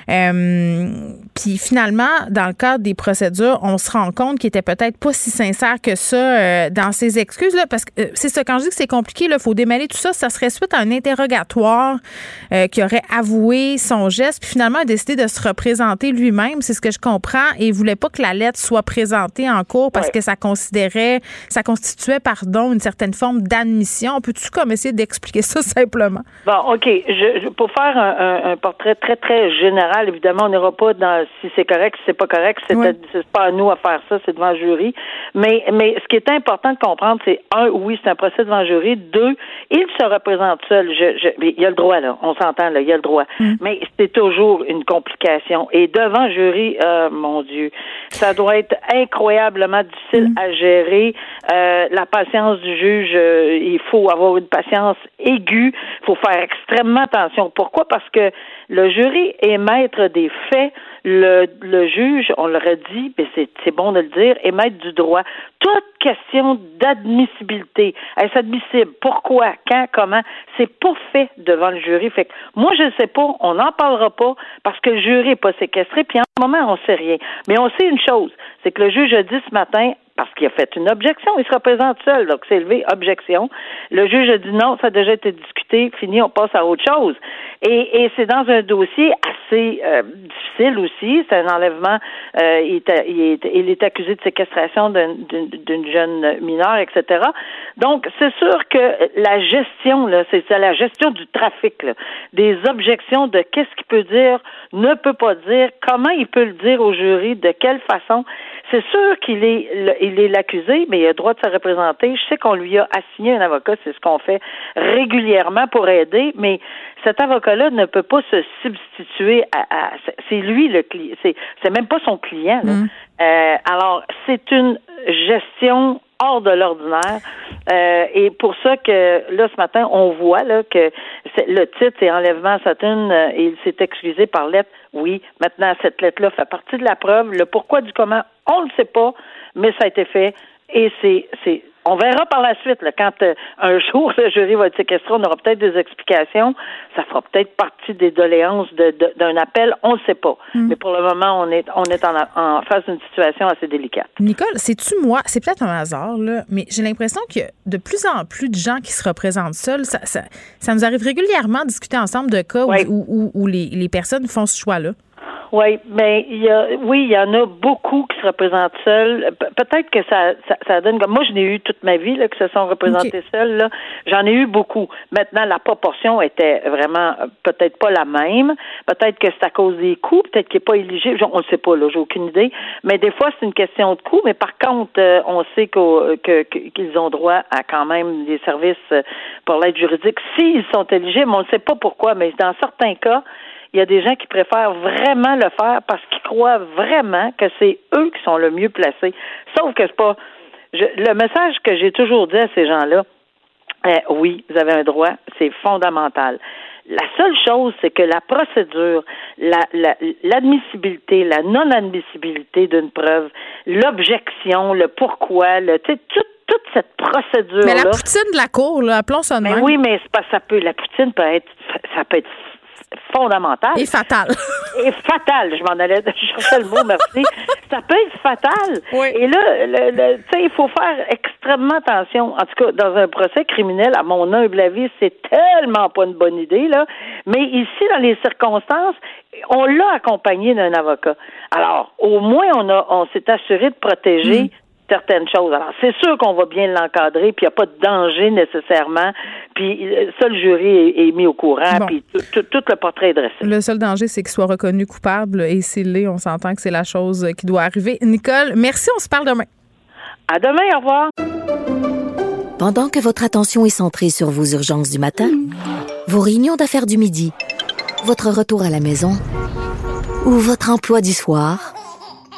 Euh, puis finalement, dans le cadre des procédures, on se rend compte qu'il était peut-être pas si sincère que ça euh, dans ses excuses. Là, parce que euh, c'est ça, quand je dis que c'est compliqué, il faut démêler tout ça. Ça serait suite à un interrogatoire qui aurait avoué son geste, puis finalement a décidé de se représenter lui-même. C'est ce que je comprends. Et il voulait pas que la lettre soit présentée en cours parce que ça considérait, ça constituait, pardon, une certaine forme d'admission. Peux-tu comme essayer d'expliquer ça simplement? Bon, OK. Je, pour faire un, un, portrait très, très général, évidemment, on n'ira pas dans si c'est correct, si c'est pas correct, c'est pas à nous à faire ça, c'est devant le jury. Mais, mais ce qui est important de comprendre, c'est un, oui, c'est un procès devant le jury. Deux, il se représente seul. Je, je, il y a le droit, là. On s'entend, là. Il y a le droit. Mm. Mais c'est toujours une complication. Et devant le jury, euh, mon Dieu, ça doit être incroyablement difficile mm. à gérer. Euh, la patience du juge, euh, il faut avoir une patience aiguë. Il faut faire extrêmement attention. Pourquoi? Parce que le jury est maître des faits. Le, le juge, on l'aurait dit, mais c'est bon de le dire, est maître du droit. Toute question d'admissibilité, est-ce admissible? Pourquoi? Quand? Comment? C'est pas fait devant le jury. Fait que moi, je ne sais pas, on n'en parlera pas parce que le jury n'est pas séquestré, puis en ce moment, on sait rien. Mais on sait une chose, c'est que le juge a dit ce matin, parce qu'il a fait une objection. Il se représente seul, donc c'est élevé, objection. Le juge a dit non, ça a déjà été discuté, fini, on passe à autre chose. Et, et c'est dans un dossier assez euh, difficile aussi. C'est un enlèvement. Euh, il, est, il, est, il, est, accusé de séquestration d'une jeune mineure, etc. Donc, c'est sûr que la gestion, là, c'est la gestion du trafic, là, des objections de qu'est-ce qu'il peut dire, ne peut pas dire, comment il peut le dire au jury, de quelle façon. C'est sûr qu'il est, il est l'accusé, mais il a le droit de se représenter. Je sais qu'on lui a assigné un avocat, c'est ce qu'on fait régulièrement pour aider, mais cet avocat-là ne peut pas se substituer à, c'est lui le client, c'est, c'est même pas son client. Là. Mm. Euh, alors, c'est une gestion hors de l'ordinaire. Euh, et pour ça que là ce matin on voit là que le titre est enlèvement à Saturne euh, et il s'est excusé par lettre. Oui, maintenant cette lettre-là fait partie de la preuve. Le pourquoi du comment, on ne sait pas, mais ça a été fait et c'est c'est on verra par la suite, là, quand euh, un jour le jury va être séquestré, on aura peut-être des explications. Ça fera peut-être partie des doléances d'un appel, on ne sait pas. Hmm. Mais pour le moment, on est, on est en, en face d'une situation assez délicate. Nicole, c'est-tu moi? C'est peut-être un hasard, là, mais j'ai l'impression que de plus en plus de gens qui se représentent seuls, ça, ça, nous arrive régulièrement de discuter ensemble de cas où, où, les, les personnes font ce choix-là. Oui, mais il y a, oui, il y en a beaucoup qui se représentent seuls. peut-être que ça, ça, donne comme moi, je n'ai eu toute ma vie là, qui se sont représentés seuls. Là, j'en ai eu beaucoup. Maintenant, la proportion était vraiment euh, peut-être pas la même. Peut-être que c'est à cause des coûts. Peut-être qu'il n'est pas éligible. On ne sait pas. Là, j'ai aucune idée. Mais des fois, c'est une question de coûts. Mais par contre, euh, on sait qu'ils ont droit à quand même des services euh, pour l'aide juridique s'ils sont éligibles. On ne sait pas pourquoi, mais dans certains cas il y a des gens qui préfèrent vraiment le faire parce qu'ils croient vraiment que c'est eux qui sont le mieux placés. Sauf que c'est pas. le message que j'ai toujours dit à ces gens-là, euh, oui, vous avez un droit, c'est fondamental. La seule chose, c'est que la procédure, l'admissibilité, la, non-admissibilité d'une preuve, l'objection, le pourquoi, le, toute, toute cette procédure-là. Mais la poutine de la cour, là, appelons ça de mais Oui, mais pas ça peut. La poutine peut être, ça peut être fondamentale. Et fatale. Et fatale, je m'en allais chercher le mot, merci. ça peut être fatal. Oui. Et là, le, tu sais, il faut faire extrêmement attention. En tout cas, dans un procès criminel, à mon humble avis, c'est tellement pas une bonne idée, là. Mais ici, dans les circonstances, on l'a accompagné d'un avocat. Alors, au moins, on a, on s'est assuré de protéger mm certaines choses. Alors, c'est sûr qu'on va bien l'encadrer, puis il n'y a pas de danger nécessairement. Puis euh, ça, le jury est, mis au courant, puis tout, le portrait est dressé. Le seul danger, c'est qu'il soit reconnu coupable et s'il l'est, on s'entend que c'est la chose qui doit arriver. Nicole, merci, on se parle demain. À demain, au revoir. Pendant que votre attention est centrée sur vos urgences du matin, vos réunions d'affaires du midi, votre retour à la maison ou votre emploi du soir,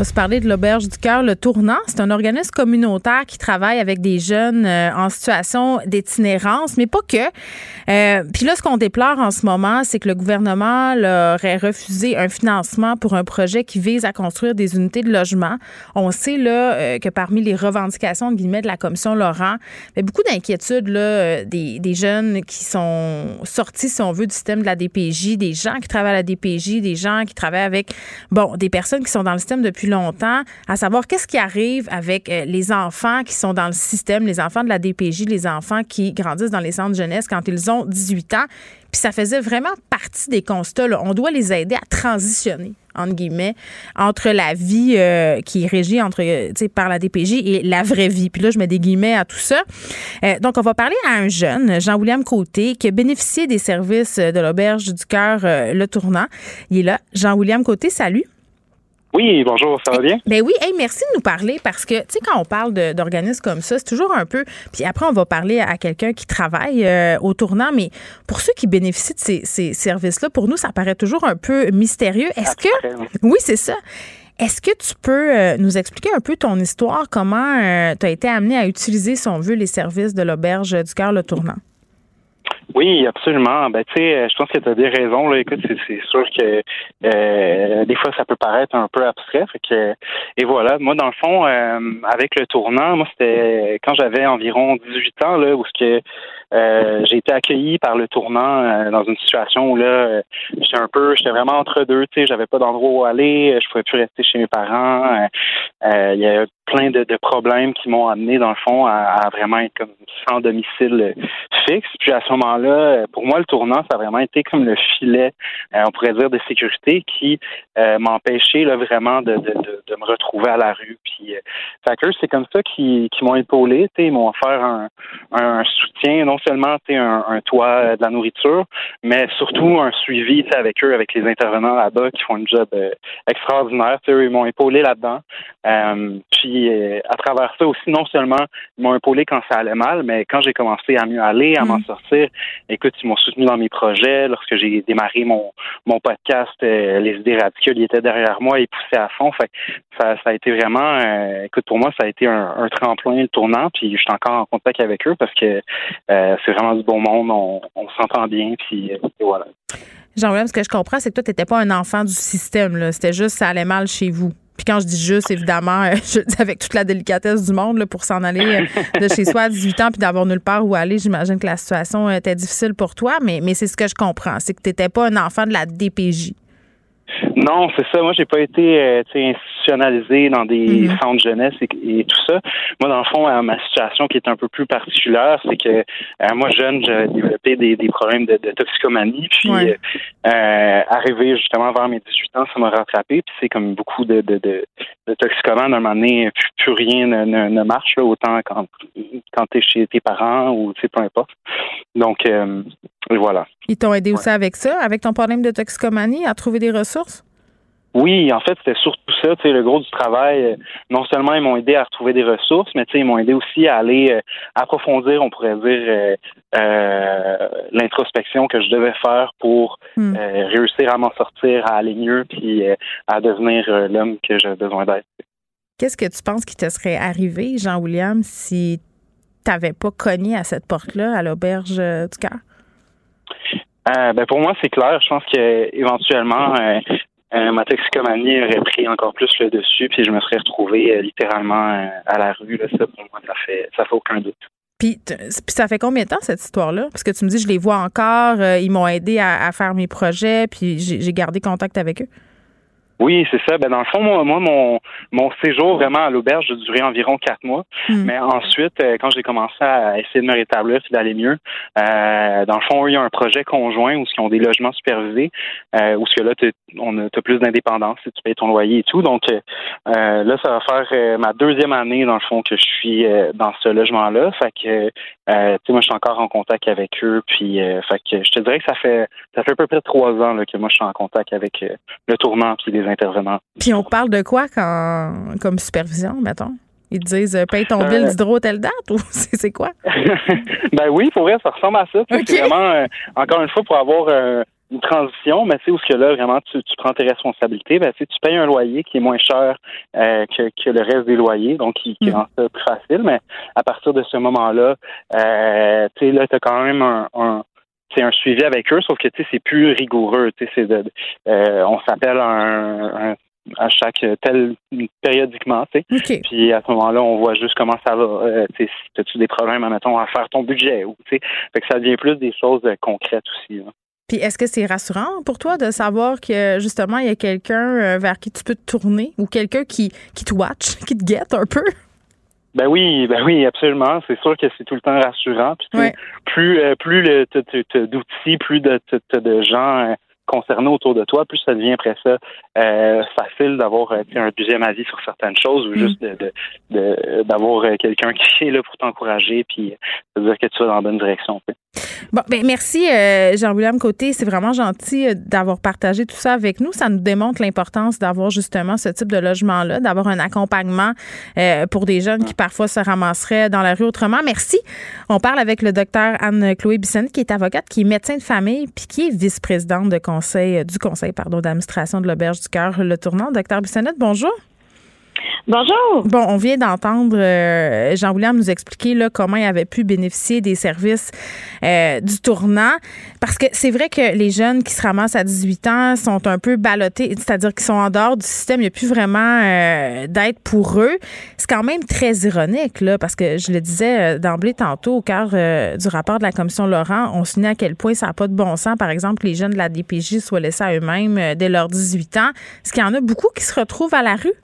Va se parler de l'Auberge du Cœur, le Tournant. C'est un organisme communautaire qui travaille avec des jeunes euh, en situation d'itinérance, mais pas que. Euh, puis là, ce qu'on déplore en ce moment, c'est que le gouvernement leur aurait refusé un financement pour un projet qui vise à construire des unités de logement. On sait là euh, que parmi les revendications de la commission Laurent, il y a beaucoup d'inquiétudes des, des jeunes qui sont sortis, si on veut, du système de la DPJ, des gens qui travaillent à la DPJ, des gens qui travaillent avec bon des personnes qui sont dans le système depuis longtemps, à savoir qu'est-ce qui arrive avec euh, les enfants qui sont dans le système, les enfants de la DPJ, les enfants qui grandissent dans les centres de jeunesse quand ils ont 18 ans. Puis ça faisait vraiment partie des constats. On doit les aider à transitionner entre guillemets, entre la vie euh, qui est régie entre, euh, par la DPJ et la vraie vie. Puis là, je mets des guillemets à tout ça. donc, on va parler à un jeune, Jean-William Côté, qui a bénéficié des services de l'Auberge du Cœur Le Tournant. Il est là. Jean-William Côté, salut. Oui, bonjour, ça va bien? Ben oui, hey, merci de nous parler parce que, tu sais, quand on parle d'organismes comme ça, c'est toujours un peu. Puis après, on va parler à quelqu'un qui travaille euh, au tournant, mais pour ceux qui bénéficient de ces, ces services-là, pour nous, ça paraît toujours un peu mystérieux. Est-ce que. Oui, c'est ça. Est-ce que tu peux euh, nous expliquer un peu ton histoire, comment euh, tu as été amené à utiliser, si on veut, les services de l'Auberge du Cœur, le tournant? Oui, absolument. Ben, tu sais, je pense que tu as des raisons. Là. Écoute, c'est sûr que euh, des fois, ça peut paraître un peu abstrait. Fait que, et voilà, moi, dans le fond, euh, avec le tournant, moi, c'était quand j'avais environ 18 ans, là, où ce que euh, j'ai été accueilli par le tournant dans une situation où là, j'étais un peu, j'étais vraiment entre deux. Tu sais, j'avais pas d'endroit où aller, je pouvais plus rester chez mes parents. Il y a plein de, problèmes qui m'ont amené, dans le fond, à, vraiment être comme sans domicile fixe. Puis à ce moment-là, pour moi, le tournant, ça a vraiment été comme le filet, euh, on pourrait dire, de sécurité qui euh, m'empêchait là, vraiment de, me retrouver à la rue. Puis, euh, fait c'est comme ça qu'ils qui m'ont épaulé. Ils m'ont offert un, un soutien, non seulement un, un toit, de la nourriture, mais surtout un suivi avec eux, avec les intervenants là-bas qui font un job extraordinaire. Eux, ils m'ont épaulé là-dedans. puis à travers ça aussi, non seulement ils m'ont épaulé quand ça allait mal, mais quand j'ai commencé à mieux aller, à m'en mm. sortir, écoute, ils m'ont soutenu dans mes projets. Lorsque j'ai démarré mon, mon podcast, euh, les idées radicales, ils étaient derrière moi et poussaient à fond. Fait ça, ça a été vraiment, euh, écoute, pour moi, ça a été un, tremplin, le tournant. Puis je suis encore en contact avec eux parce que euh, c'est vraiment du bon monde. On, s'entend bien. Puis voilà. Jean-William, ce que je comprends, c'est que toi, tu n'étais pas un enfant du système. C'était juste ça allait mal chez vous. Puis quand je dis juste, évidemment, euh, je dis avec toute la délicatesse du monde pour s'en aller euh, de chez soi à 18 ans puis d'avoir nulle part où aller, j'imagine que la situation était difficile pour toi, mais, mais c'est ce que je comprends. C'est que tu n'étais pas un enfant de la DPJ. Non, c'est ça. Moi, j'ai pas été euh, institutionnalisé dans des mhm. centres jeunesse et, tout ça. Moi, dans le fond, euh, ma situation qui est un peu plus particulière, c'est que euh, moi, jeune, j'ai développé des, des problèmes de, de, toxicomanie. Puis, euh, arrivé justement vers mes 18 ans, ça m'a rattrapé. Puis, c'est comme beaucoup de, de, de, de toxicomanes, à un moment donné, plus, rien ne, ne, marche, là, autant quand, quand tu es chez tes parents ou, tu sais, peu importe. Donc, voilà. Ils t'ont aidé aussi avec ça, avec ton problème de toxicomanie, à trouver des ressources? Oui, en fait, c'était surtout ça, tu sais, le gros du travail. Euh, non seulement ils m'ont aidé à retrouver des ressources, mais tu sais, ils m'ont aidé aussi à aller euh, approfondir, on pourrait dire, euh, l'introspection que je devais faire pour hmm. réussir à m'en sortir, à aller mieux, puis à devenir l'homme que j'ai besoin d'être. Qu'est-ce que tu penses qui te serait arrivé, Jean-William, si tu n'avais pas cogné à cette porte-là, à l'auberge du cœur? Ben pour moi, c'est clair. Je pense que éventuellement, euh, ma toxicomanie aurait pris encore plus le dessus, puis je me serais retrouvé euh, littéralement euh, à la rue. Ça, pour moi, ça fait, ça fait aucun doute. Puis, ça fait combien de temps cette histoire-là? Parce que tu me dis, je les vois encore, ils m'ont aidé à, faire mes projets, puis j'ai gardé contact avec eux. Oui, c'est ça. Ben dans le fond, moi, mon, mon séjour vraiment à l'auberge a duré environ quatre mois. Hmm. Mais ensuite, euh, quand j'ai commencé à essayer de me rétablir et d'aller mieux, euh, dans le fond, il y a un projet conjoint où ils ont des logements supervisés, euh, où ce que là, on a plus d'indépendance, si tu payes ton loyer et tout. Donc euh, là, ça va faire ma deuxième année dans le fond que je suis dans ce logement-là. Fait que, tu sais, moi, je suis encore en contact avec eux. Puis, fait que je te dirais que ça fait ça fait à peu près trois ans là, que moi, je suis en contact avec le tournant puis les intervenants. Puis on parle de quoi quand, comme supervision, mettons? Ils te disent euh, paye ton bill euh. d'hydro telle date ou c'est quoi? ben oui, pour vrai, ça ressemble à ça. C'est vraiment, euh, encore une fois, pour avoir une transition, mais tu sais, où ce que là, vraiment, tu, prends tes responsabilités, ben, tu payes un loyer qui est moins cher euh, que, que, le reste des loyers, donc qui, qui mm. rend ça plus facile, mais à partir de ce moment-là, euh, tu sais, là, tu as quand même un, un c'est un suivi avec eux, sauf que tu sais, c'est plus rigoureux. Tu sais, c'est de, euh, on s'appelle un, un, à chaque tel périodiquement, tu sais. Puis à ce moment-là, on voit juste comment ça va. Euh, tu sais, as-tu des problèmes, admettons, à faire ton budget ou tu sais. Fait que ça devient plus des choses concrètes aussi. Puis est-ce que c'est rassurant pour toi de savoir que justement il y a quelqu'un euh, vers qui tu peux te tourner ou quelqu'un qui, qui te watch, qui te guette un peu? Ben oui, ben oui, absolument. C'est sûr que c'est tout le temps rassurant. Puis plus plus d'outils, plus de, de gens concernés autour de toi, plus ça devient après ça euh, facile d'avoir euh, un deuxième avis sur certaines choses ou juste d'avoir euh, quelqu'un qui est là pour t'encourager puis de dire que tu vas dans la bonne direction. Bon, ben merci Jean-William Côté, c'est vraiment gentil d'avoir partagé tout ça avec nous. Ça nous démontre l'importance d'avoir justement ce type de logement-là, d'avoir un accompagnement pour des jeunes qui parfois se ramasseraient dans la rue autrement. Merci. On parle avec le docteur Anne-Chloé Bisson, qui est avocate, qui est médecin de famille, puis qui est vice-présidente de conseil, du conseil pardon, d'administration de l'Auberge du Cœur, le tournant. Docteur Bissonnette, bonjour. Bonjour. Bon, on vient d'entendre euh, Jean-William nous expliquer là, comment il avait pu bénéficier des services euh, du tournant. Parce que c'est vrai que les jeunes qui se ramassent à 18 ans sont un peu ballottés, c'est-à-dire qu'ils sont en dehors du système. Il n'y a plus vraiment euh, d'aide pour eux. C'est quand même très ironique, là, parce que je le disais d'emblée tantôt au cœur du rapport de la commission Laurent, on souligne à quel point ça n'a pas de bon sens, par exemple, que les jeunes de la DPJ soient laissés à eux-mêmes dès leurs 18 ans. Est-ce qu'il y en a beaucoup qui se retrouvent à la rue?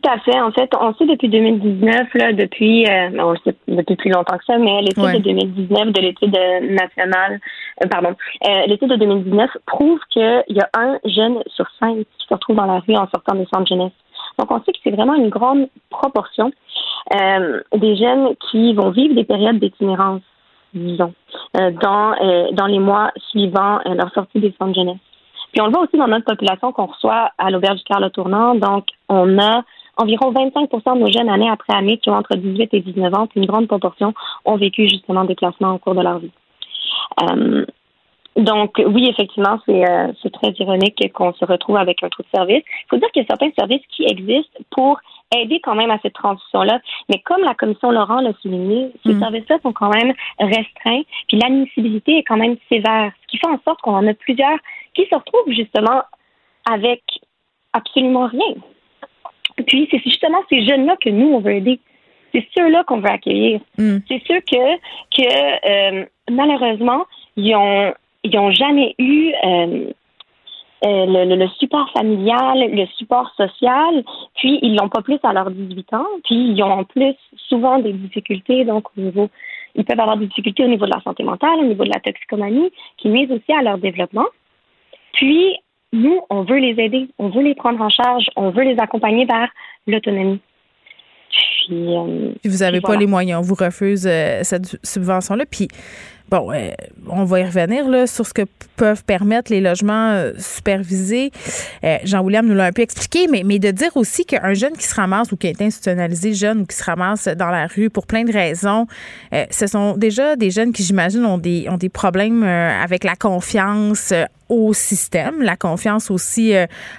Tout à fait. En fait, on sait depuis 2019, là, depuis, euh, on le sait depuis plus longtemps que ça, mais l'étude de 2019 de l'étude nationale, euh, pardon, euh, l'étude de 2019 prouve qu'il y a un jeune sur cinq qui se retrouve dans la rue en sortant des centres jeunesse. Donc, on sait que c'est vraiment une grande proportion euh, des jeunes qui vont vivre des périodes d'itinérance, disons, euh, dans, dans les mois suivant leur sortie des centres jeunesse. Puis on le voit aussi dans notre population qu'on reçoit à l'auberge du Carle Tournant. Donc, on a environ 25% de nos jeunes années après année qui ont entre 18 et 19 ans, puis une grande proportion ont vécu justement des classements au cours de leur vie. Euh, donc, oui, effectivement, euh, c'est très ironique qu'on se retrouve avec un trou de service. Il faut dire qu'il y a certains services qui existent pour aider quand même à cette transition-là. Mais comme la commission Laurent l'a souligné, ces mm. services-là sont quand même restreints, puis l'admissibilité est quand même sévère, ce qui fait en sorte qu'on en a plusieurs qui se retrouvent justement avec absolument rien. Puis c'est justement ces jeunes-là que nous, on veut aider. C'est ceux-là qu'on veut accueillir. Mm. C'est ceux que, que euh, malheureusement, ils ont, ils ont jamais eu euh, euh, le, le, support familial, le support social, puis ils l'ont pas plus à leurs 18 ans, puis ils ont en plus souvent des difficultés, donc au niveau, ils peuvent avoir des difficultés au niveau de la santé mentale, au niveau de la toxicomanie, qui nuisent aussi à leur développement. Puis nous, on veut les aider, on veut les prendre en charge, on veut les accompagner vers l'autonomie. Puis, euh, vous n'avez pas les moyens, on vous refuse euh, cette subvention-là. Puis Bon, euh, on va y revenir là, sur ce que peuvent permettre les logements euh, supervisés. Euh, Jean-William nous l'a un peu expliqué, mais, mais de dire aussi qu'un jeune qui se ramasse ou qui est institutionnalisé jeune ou qui se ramasse dans la rue pour plein de raisons, ce sont déjà des jeunes qui, j'imagine, ont des, ont des problèmes avec la confiance au système, la confiance aussi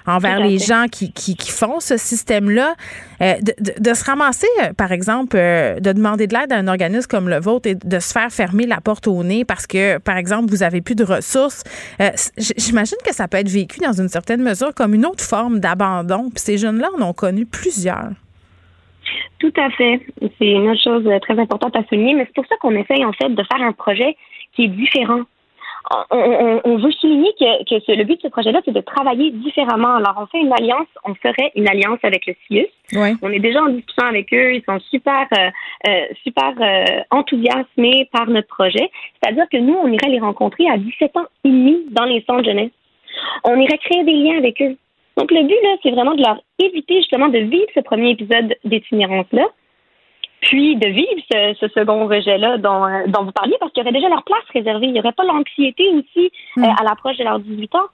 envers les gens qui, qui, qui, font ce système-là. de, de, de, se ramasser, par exemple, de demander de l'aide à un organisme comme le vôtre et de se faire fermer la porte au parce que, par exemple, vous avez plus de ressources. Euh, j'imagine que ça peut être vécu dans une certaine mesure comme une autre forme d'abandon. Puis ces jeunes-là en ont connu plusieurs. Tout à fait. C'est une autre chose très importante à souligner, mais c'est pour ça qu'on essaye en fait de faire un projet qui est différent on, veut souligner que, le but de ce projet-là, c'est de travailler différemment. Alors, on fait une alliance, on ferait une alliance avec le CIUS. On est déjà en discussion avec eux. Ils sont super, euh, euh, super euh, enthousiasmés par notre projet. C'est-à-dire que nous, on irait les rencontrer à 17 ans et demi dans les centres jeunesse. On irait créer des liens avec eux. Donc, le but, là, c'est vraiment de leur éviter justement de vivre ce premier épisode d'itinérance-là puis de vivre ce, second rejet-là dont, euh, dont vous parliez, parce qu'il y aurait déjà leur place réservée. Il n'y aurait pas l'anxiété aussi euh, mm. à l'approche de leurs 18 ans.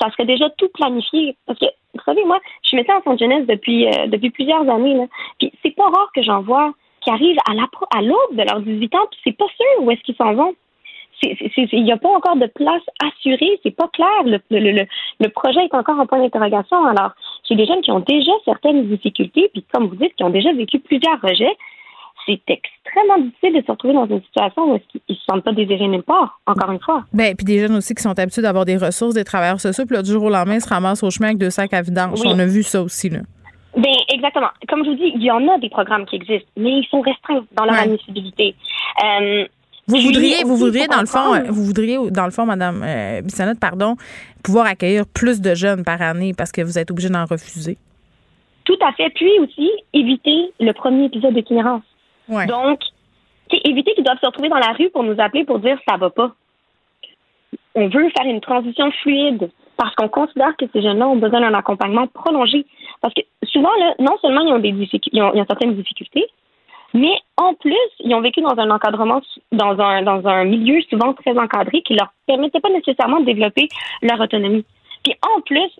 Ça serait déjà tout planifié. Parce que, vous savez, moi, je suis médecin en santé jeunesse depuis, euh, depuis plusieurs années. Là. Puis c'est pas rare que j'en vois qui arrivent à l'aube de leurs 18 ans, puis c'est pas sûr où est-ce qu'ils s'en vont. il n'y a pas encore de place assurée, c'est pas clair. Le, le, le, projet est encore en point d'interrogation. Alors, j'ai des jeunes qui ont déjà certaines difficultés, puis comme vous dites, qui ont déjà vécu plusieurs rejets c'est extrêmement difficile de se retrouver dans une situation où ils ne se sentent pas désirés nulle part, encore une fois. Bien, puis des jeunes aussi qui sont habitués d'avoir des ressources, des travailleurs sociaux, puis là, du jour au lendemain, ils se ramassent au chemin avec deux sacs à vidange. On a vu ça aussi, là. Bien, exactement. Comme je vous dis, il y en a des programmes qui existent, mais ils sont restreints dans leur admissibilité. Euh, vous voudriez, vous voudriez dans le fond, vous voudriez dans le fond, Madame euh, Bissonnette, pardon, pouvoir accueillir plus de jeunes par année parce que vous êtes obligé d'en refuser? Tout à fait. Puis aussi éviter le premier épisode d'itinérance. Donc, éviter qu'ils doivent se retrouver dans la rue pour nous appeler pour dire ça va pas. On veut faire une transition fluide parce qu'on considère que ces jeunes-là ont besoin d'un accompagnement prolongé. Parce que souvent, là, non seulement ils ont, des ils ont, certaines difficultés, mais en plus, ils ont vécu dans un encadrement, dans un, dans un milieu souvent très encadré qui leur permettait pas nécessairement de développer leur autonomie. Puis en plus,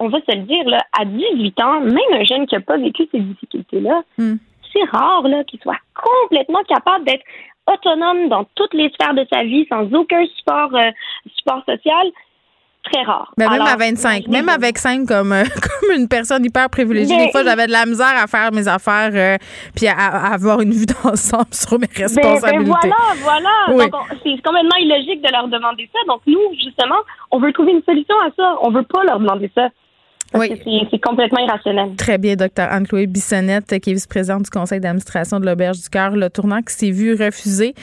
on va se le dire, là, à 18 ans, même un jeune qui n'a pas vécu ces difficultés-là, hmm c'est rare là, qu'il soit complètement capable d'être autonome dans toutes les sphères de sa vie sans aucun support, euh, support social. Très rare. Ben, même à 25, même avec 5 comme, euh, comme une personne hyper privilégiée. des fois, j'avais de la misère à faire mes affaires euh, puis à, avoir une vue d'ensemble sur mes ben, ben, responsabilités. voilà, voilà. c'est complètement illogique de leur demander ça. Donc, nous, justement, on veut trouver une solution à ça. On veut pas leur demander ça oui. c'est complètement irrationnel. Très bien, docteur Anne-Chloé Bissonnette, qui est vice-présidente du conseil d'administration de l'Auberge du Cœur, le tournant qui s'est vu refuser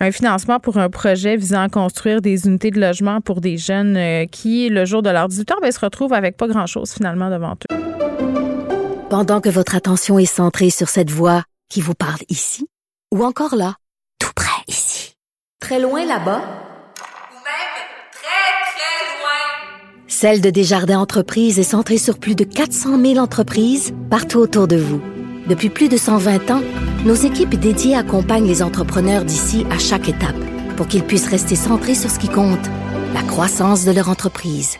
un financement pour un projet visant à construire des unités de logement pour des jeunes euh, qui, le jour de leur 18 ans, ben, se retrouvent avec pas grand-chose finalement devant eux. Pendant que votre attention est centrée sur cette voix qui vous parle ici, ou encore là, tout près ici, très loin là-bas, Celle de Desjardins Entreprises est centrée sur plus de 400 000 entreprises partout autour de vous. Depuis plus de 120 ans, nos équipes dédiées accompagnent les entrepreneurs d'ici à chaque étape pour qu'ils puissent rester centrés sur ce qui compte, la croissance de leur entreprise.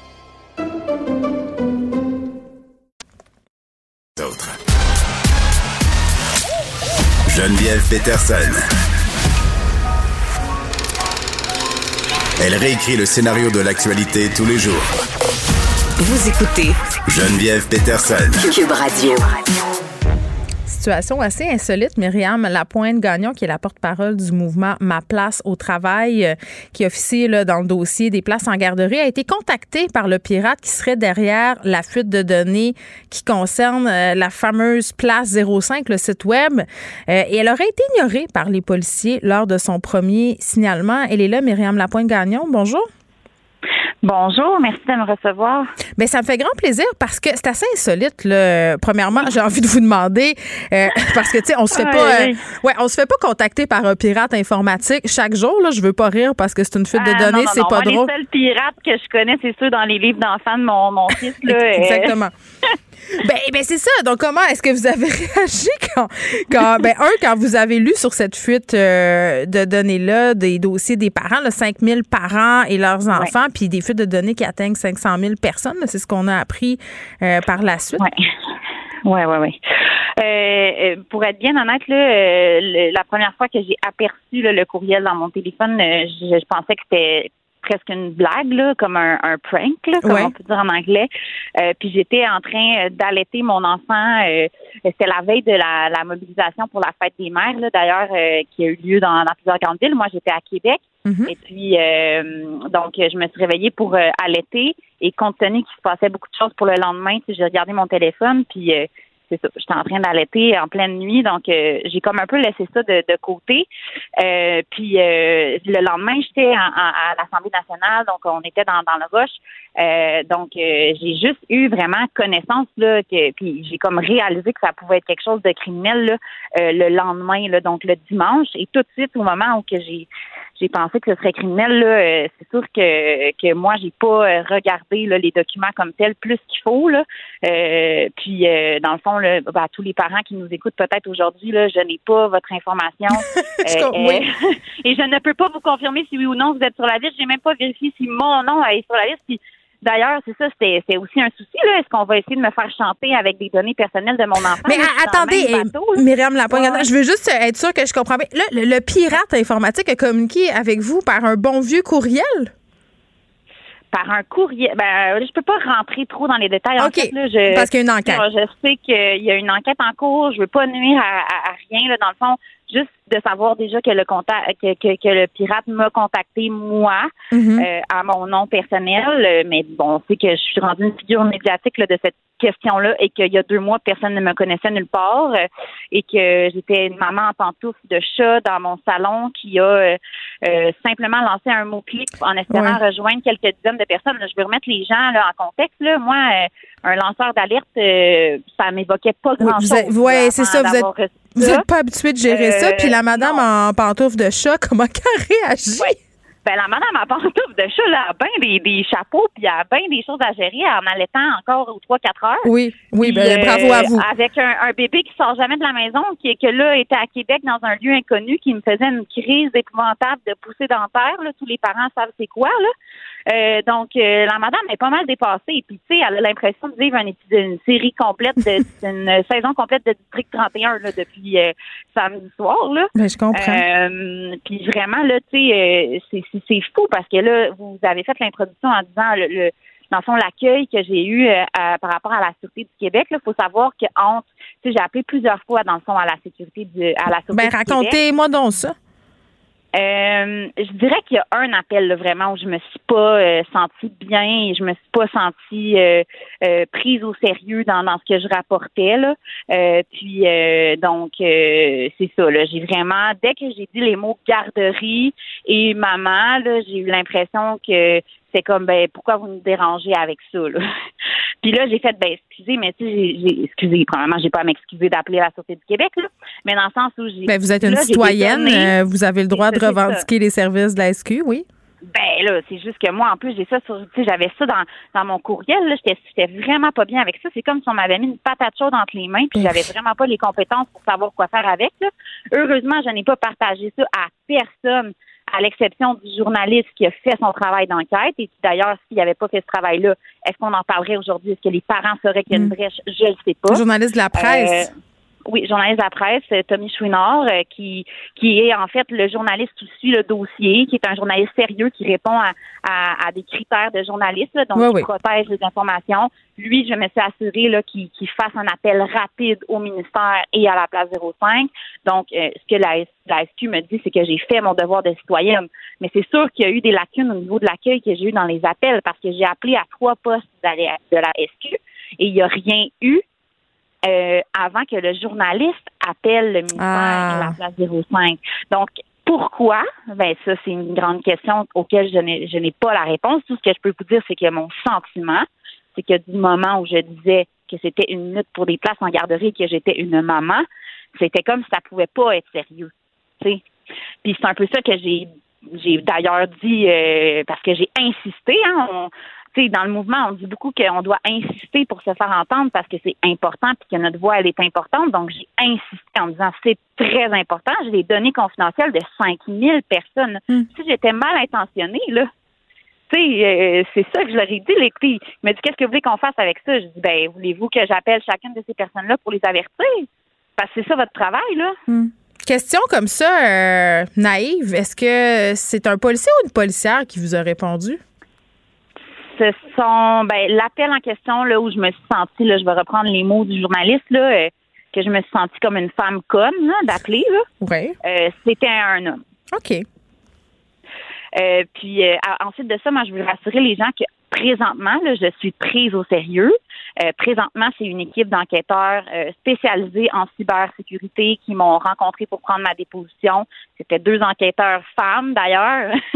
Geneviève Peterson. Elle réécrit le scénario de l'actualité tous les jours vous écoutez Geneviève Peterson. Cube Radio. Situation assez insolite. Myriam Lapointe-Gagnon, qui est la porte-parole du mouvement Ma place au travail, euh, qui officie là, dans le dossier des places en garderie, a été contactée par le pirate qui serait derrière la fuite de données qui concerne euh, la fameuse place 05, le site web. Euh, et elle aurait été ignorée par les policiers lors de son premier signalement. Elle est là, Myriam Lapointe-Gagnon. Bonjour. Bonjour, merci de me recevoir. Bien, ça me fait grand plaisir parce que c'est assez insolite. Là. Premièrement, j'ai envie de vous demander euh, parce que tu sais, on se fait pas, euh, ouais, on se fait pas contacter par un pirate informatique chaque jour. Là, je veux pas rire parce que c'est une fuite de ah, données, c'est pas drôle. Les seuls pirates que je connais, c'est ceux dans les livres d'enfants de mon, mon fils. Là, Exactement. Ben, ben c'est ça. Donc, comment est-ce que vous avez réagi quand, quand ben, un, quand vous avez lu sur cette fuite euh, de données-là, des dossiers des parents, là, 5 000 parents et leurs enfants, puis des fuites de données qui atteignent 500 000 personnes, c'est ce qu'on a appris euh, par la suite? Oui. Oui, oui, oui. pour être bien honnête, là, la première fois que j'ai aperçu le courriel dans mon téléphone, euh, je pensais que c'était presque une blague, là, comme un, un prank, là, comme on peut dire en anglais. Euh, puis j'étais en train euh, d'allaiter mon enfant. Euh, C'était la veille de la, la, mobilisation pour la fête des mères, là, d'ailleurs, euh, qui a eu lieu dans, dans plusieurs grandes villes. Moi, j'étais à Québec. Mm-hmm. Et puis, donc, je me suis réveillée pour allaiter. Et compte tenu qu'il se passait beaucoup de choses pour le lendemain, j'ai regardé mon téléphone, puis J'étais en train d'allaiter en pleine nuit, donc euh, j'ai comme un peu laissé ça de, côté. Euh, puis euh, le lendemain, j'étais à l'Assemblée nationale, donc on était dans, dans le rush. donc j'ai juste eu vraiment connaissance là, que puis j'ai comme réalisé que ça pouvait être quelque chose de criminel là, le lendemain, là, donc le dimanche. Et tout de suite, au moment où que j'ai j'ai pensé que ce serait criminel. Là, euh, c'est sûr que, que moi, j'ai pas euh, regardé là, les documents comme tels plus qu'il faut. Là. Euh, puis, dans le fond, là, bah, tous les parents qui nous écoutent peut-être aujourd'hui, là, je n'ai pas votre information. et je ne peux pas vous confirmer si oui ou non vous êtes sur la liste. J'ai même pas vérifié si mon nom est sur la liste. Puis, D'ailleurs, c'est ça, c'est aussi un souci. là. Est-ce qu'on va essayer de me faire chanter avec des données personnelles de mon enfant? Mais attendez, Myriam Lapointe, je veux juste être sûre que je comprends bien. Là, le, pirate informatique a communiqué avec vous par un bon vieux courriel? par un courriel. Ben, je peux pas rentrer trop dans les détails. En fait, je, parce qu'il y a une enquête. Je sais qu'il y a une enquête en cours. Je veux pas nuire à, rien. Là, dans le fond, juste de savoir déjà que le contact que, que, le pirate m'a contacté moi mhm. euh, à mon nom personnel euh, mais bon c'est que je suis rendue une figure médiatique de cette question-là et qu'il y a deux mois personne ne me connaissait nulle part euh, et que j'étais une maman en pantoufle de chat dans mon salon qui a simplement lancé un mot clic en espérant rejoindre quelques dizaines de personnes. Je veux remettre les gens là, en contexte là. Moi un lanceur d'alerte ça m'évoquait pas grand chose oui c'est ça vous êtes vous n'êtes pas habitué de gérer ça, puis la madame en pantoufle de chat, comment qu'elle réagit? Ben, la madame en pantoufle de chat, là, a bien des, des chapeaux, puis a bien des choses à gérer en allaitant encore aux 3-4 heures. Oui, oui, ben, bravo à vous. Avec un, un, bébé qui sort jamais de la maison, qui que là était à Québec dans un lieu inconnu, qui me faisait une crise épouvantable de poussée dentaire. Là. Tous les parents savent c'est quoi, là. Euh, donc, euh, la madame est pas mal dépassée. Puis, tu sais, elle a l'impression de vivre une, une série complète, de, une saison complète de District 31 là, depuis euh, samedi soir. Là. Ben, je comprends. puis vraiment, là, tu sais, c'est fou parce que là, vous avez fait l'introduction en disant le, dans le fond, l'accueil que j'ai eu par rapport à la Sûreté du Québec, il faut savoir que entre, tu sais, j'ai appelé plusieurs fois, dans le fond, à la sécurité du, à la Sûreté ben, racontez-moi donc ça. Euh, je dirais qu'il y a un appel vraiment où je me suis pas euh, sentie bien et je me suis pas sentie euh, prise au sérieux dans, dans, ce que je rapportais là. puis donc c'est ça là. J'ai vraiment dès que j'ai dit les mots garderie et maman là, j'ai eu l'impression que c'est comme ben pourquoi vous nous dérangez avec ça là? Puis là, j'ai fait ben excusez, mais tu sais, j'ai excusez, probablement j'ai pas à m'excuser d'appeler la Sûreté du Québec, là, mais dans le sens où j'ai ben, vous êtes une citoyenne, euh, vous avez le droit de revendiquer les services de la SQ, oui? Ben là, c'est juste que moi, en plus, j'ai ça sur, tu sais, j'avais ça dans, dans mon courriel, là, j'étais vraiment pas bien avec ça. C'est comme si on m'avait mis une patate chaude entre les mains, puis j'avais vraiment pas les compétences pour savoir quoi faire avec. Là. Heureusement, je n'ai pas partagé ça à personne à l'exception du journaliste qui a fait son travail d'enquête et d'ailleurs, s'il n'avait pas fait ce travail-là, est-ce qu'on en parlerait aujourd'hui? Est-ce que les parents sauraient qu'il y a une hmm. brèche? Je ne sais pas. Journaliste de la presse. Euh, oui, journaliste de la presse, euh, Tommy Chouinard, euh, qui, qui est en fait le journaliste qui suit le dossier, qui est un journaliste sérieux qui répond à, à, des critères de journaliste, donc qui protège les informations. Lui, je me suis assurée qu'il fasse un appel rapide au ministère et à la place 05. Donc, euh, ce que la, la SQ me dit, c'est que j'ai fait mon devoir de citoyenne. Mais c'est sûr qu'il y a eu des lacunes au niveau de l'accueil que j'ai eu dans les appels parce que j'ai appelé à trois postes de la SQ et il n'y a rien eu euh, avant que le journaliste appelle le ministère à la ah. place 05. Donc, pourquoi? Ben ça, c'est une grande question auquel je n'ai, je n'ai pas la réponse. Tout ce que je peux vous dire, c'est que mon sentiment, c'est que du moment où je disais que c'était une lutte pour des places en garderie et que j'étais une maman, c'était comme si ça pouvait pas être sérieux. Puis c'est un peu ça que j'ai j'ai d'ailleurs dit euh, parce que j'ai insisté. Hein, dans le mouvement, on dit beaucoup qu'on doit insister pour se faire entendre parce que c'est important puis que notre voix, elle est importante. Donc, j'ai insisté en disant c'est très important. J'ai des données confidentielles de 5000 personnes. Hmm. Si j'étais mal intentionnée, là, tu sais, euh, c'est ça que je leur ai dit. Les filles me dit qu'est-ce que vous voulez qu'on fasse avec ça? Je dis, ben, voulez-vous que j'appelle chacune de ces personnes-là pour les avertir? Parce que c'est ça votre travail, là. Hmm. Question comme ça, euh, naïve, est-ce que c'est un policier ou une policière qui vous a répondu? Ce sont ben l'appel en question là où je me suis sentie là, je vais reprendre les mots du journaliste là euh, que je me suis sentie comme une femme conne d'appeler là. Oui. Euh, c'était un homme. OK. Euh, puis ensuite de ça, moi je veux rassurer les gens que présentement, là, je suis prise au sérieux. Euh, présentement, c'est une équipe d'enquêteurs euh, spécialisés en cybersécurité qui m'ont rencontré pour prendre ma déposition. C'était deux enquêteurs femmes d'ailleurs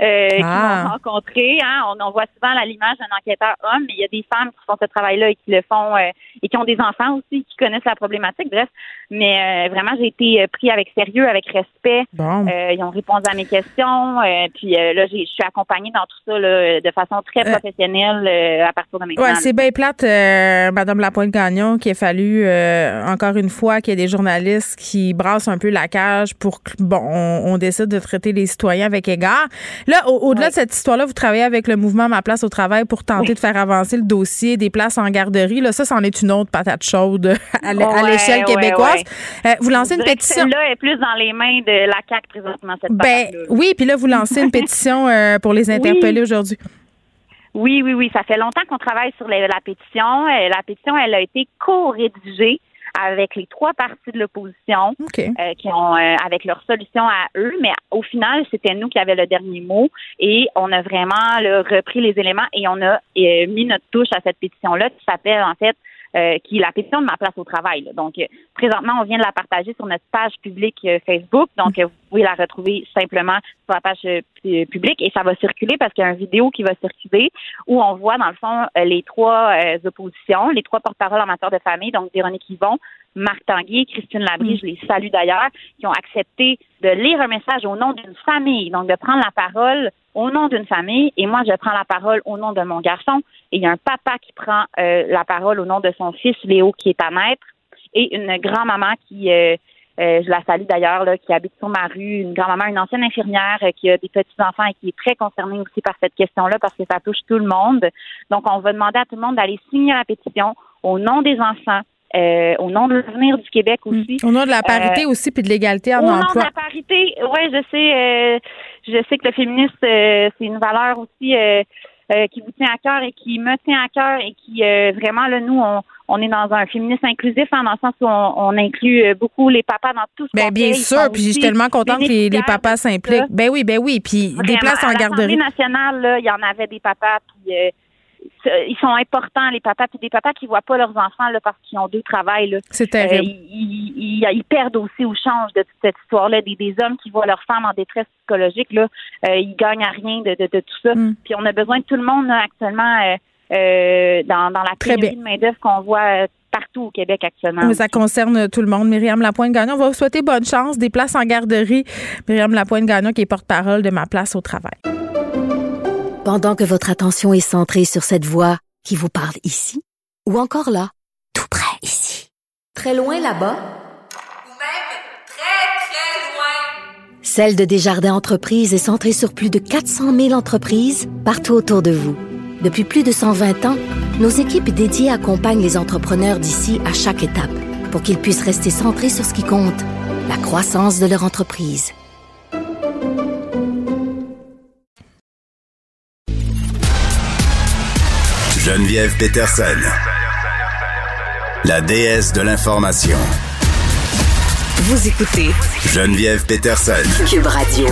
euh, qui ah. m'ont rencontré. Hein. On, on, voit souvent l'image d'un enquêteur homme, mais il y a des femmes qui font ce travail-là et qui le font et qui ont des enfants aussi qui connaissent la problématique. Bref, mais vraiment, j'ai été pris avec sérieux, avec respect. ils ont répondu à mes questions. puis là, je suis accompagnée dans tout ça là, de façon très professionnelle à partir de maintenant. Ouais, c'est bien plate plate, euh, Madame Lapointe-Gagnon, qu'il a fallu, euh, encore une fois, qu'il y ait des journalistes qui brassent un peu la cage pour que, bon, on, décide de traiter les citoyens avec égard. Là, au-delà de cette histoire-là, vous travaillez avec le mouvement Ma place au travail pour tenter de faire avancer le dossier des places en garderie. Là, ça, c'en est une autre patate chaude à l'échelle québécoise. Euh, vous lancez une pétition. Là est plus dans les mains de la CAQ présentement, cette ben, Oui, puis là, vous lancez une pétition pour les interpeller aujourd'hui. Oui, oui, oui. Ça fait longtemps qu'on travaille sur la pétition. Euh, la pétition, elle a été co-rédigée avec les trois partis de l'opposition euh, qui ont euh, avec leurs solutions à eux, mais au final, c'était nous qui avions le dernier mot et on a vraiment repris les éléments et on a mis notre touche à cette pétition-là qui s'appelle en fait euh, qui est la pétition de ma place au travail. Donc, euh, présentement, on vient de la partager sur notre page publique euh, Facebook. Donc, vous pouvez la retrouver simplement sur la page publique et ça va circuler parce qu'il y a une vidéo qui va circuler où on voit, dans le fond, les trois oppositions, les trois porte-paroles en matière de famille, donc Véronique Yvon, Marc Tanguy, Christine Labrie, mm. je les salue d'ailleurs, qui ont accepté de lire un message au nom d'une famille, donc de prendre la parole au nom d'une famille. Et moi, je prends la parole au nom de mon garçon. Et il y a un papa qui prend euh, la parole au nom de son fils Léo, qui est à naître, et une grand-maman qui, euh, euh, je la salue d'ailleurs, là, qui habite sur ma rue, une grand-maman, une ancienne infirmière qui a des petits-enfants et qui est très concernée aussi par cette question-là parce que ça touche tout le monde. Donc, on va demander à tout le monde d'aller signer la pétition au nom des enfants, euh, au nom de l'avenir du Québec hmm. aussi. Au nom de la parité euh, aussi, puis de l'égalité en emploi. Au nom de la parité, oui, je sais. Euh, je sais que le féministe, c'est une valeur aussi qui vous tient à cœur et qui me tient à cœur et qui vraiment, là, nous, on, on est dans un féminisme inclusif, hein, dans le sens où on, inclut beaucoup les papas dans tout ce ben, Bien sûr, puis je suis tellement contente que les, papas s'impliquent. Ben oui, ben oui, puis des places en garderie. Nationale, là, il y en avait des papas, puis ils sont importants, les papas, puis des papas qui voient pas leurs enfants là, parce qu'ils ont deux travails. C'est terrible. Euh, ils, perdent aussi au change de toute cette histoire-là. Des, des hommes qui voient leurs femmes en détresse psychologique, là, euh, ils gagnent à rien de, de, tout ça. Mm. Puis on a besoin de tout le monde actuellement euh, dans, dans la pénurie de main-d'œuvre qu'on voit partout au Québec actuellement. ça concerne tout le monde. Myriam Lapointe-Gagnon, on va vous souhaiter bonne chance, des places en garderie. Myriam Lapointe-Gagnon qui est porte-parole de Ma place au travail. Pendant que votre attention est centrée sur cette voix qui vous parle ici, ou encore là, tout près ici, très loin là-bas, ou même très, très loin, Celle de Desjardins Entreprises est centrée sur plus de 400 000 entreprises partout autour de vous. Depuis plus de 120 ans, nos équipes dédiées accompagnent les entrepreneurs d'ici à chaque étape pour qu'ils puissent rester centrés sur ce qui compte, la croissance de leur entreprise. Geneviève Peterson, la déesse de l'information. Vous écoutez Geneviève Peterson, Cube Radio.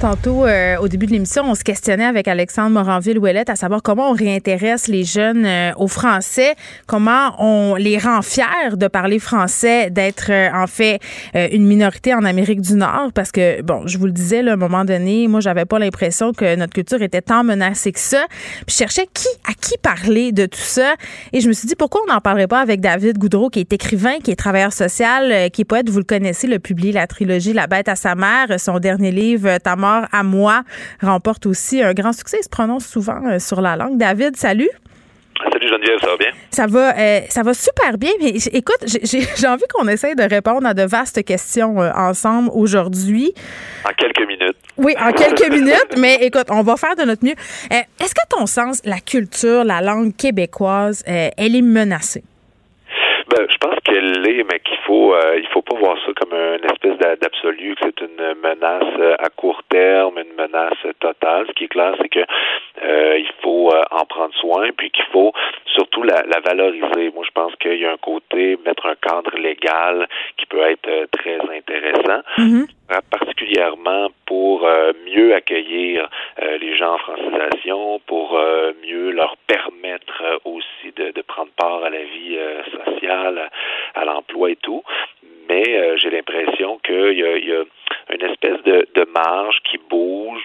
Tantôt, euh, au début de l'émission, on se questionnait avec Alexandre Moranville-Ouellette à savoir comment on réintéresse les jeunes euh, au français, comment on les rend fiers de parler français, d'être euh, en fait une minorité en Amérique du Nord, parce que, bon, je vous le disais, là, à un moment donné, moi, j'avais pas l'impression que notre culture était tant menacée que ça. Puis je cherchais qui, à qui parler de tout ça. Et je me suis dit, pourquoi on n'en parlerait pas avec David Goudreau, qui est écrivain, qui est travailleur social, qui est poète, vous le connaissez, le publie la trilogie La bête à sa mère, son dernier livre, Ta à moi remporte aussi un grand succès. Il se prononce souvent euh, sur la langue. David, salut. Salut Geneviève, ça va bien? Ça va, euh, ça va super bien. Mais écoute, j'ai envie qu'on essaye de répondre à de vastes questions euh, ensemble aujourd'hui. En quelques minutes. Oui, en quelques minutes, mais écoute, on va faire de notre mieux. Est-ce que ton sens, la culture, la langue québécoise, elle est menacée? Ben, je pense qu'elle l'est, mais qu'il faut euh, il faut pas voir ça comme une espèce d'absolu, que c'est une menace euh, à court terme, une menace totale. Ce qui est clair, c'est que euh, il faut en prendre soin, puis qu'il faut surtout la, la, valoriser. Moi, je pense qu'il y a un côté mettre un cadre légal qui peut être très intéressant. Mm-hmm. particulièrement pour mieux accueillir les gens en francisation, pour mieux leur permettre aussi de, de, prendre part à la vie sociale à, l'emploi et tout. Mais euh, j'ai l'impression qu'il y, y a, une espèce de, de marge qui bouge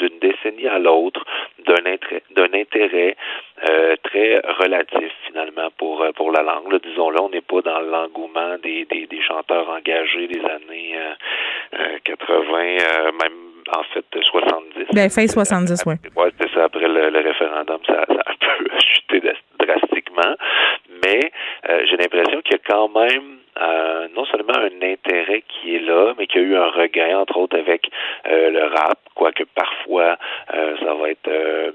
d'une décennie à l'autre, d'un intérêt, d'un intérêt euh, très relatif finalement pour euh, pour la langue. Disons-le, on n'est pas dans l'engouement des, des, des, chanteurs engagés des années 80, même en fait 70. Ben, fin 70, oui. Ouais, c'est ça. Après le, référendum, ça, ça, a un peu chuté l'impression qu'il y a quand même euh, non seulement un intérêt qui est là, mais qu'il y a eu un regain, entre autres, avec euh, le rap, quoique parfois euh, ça va être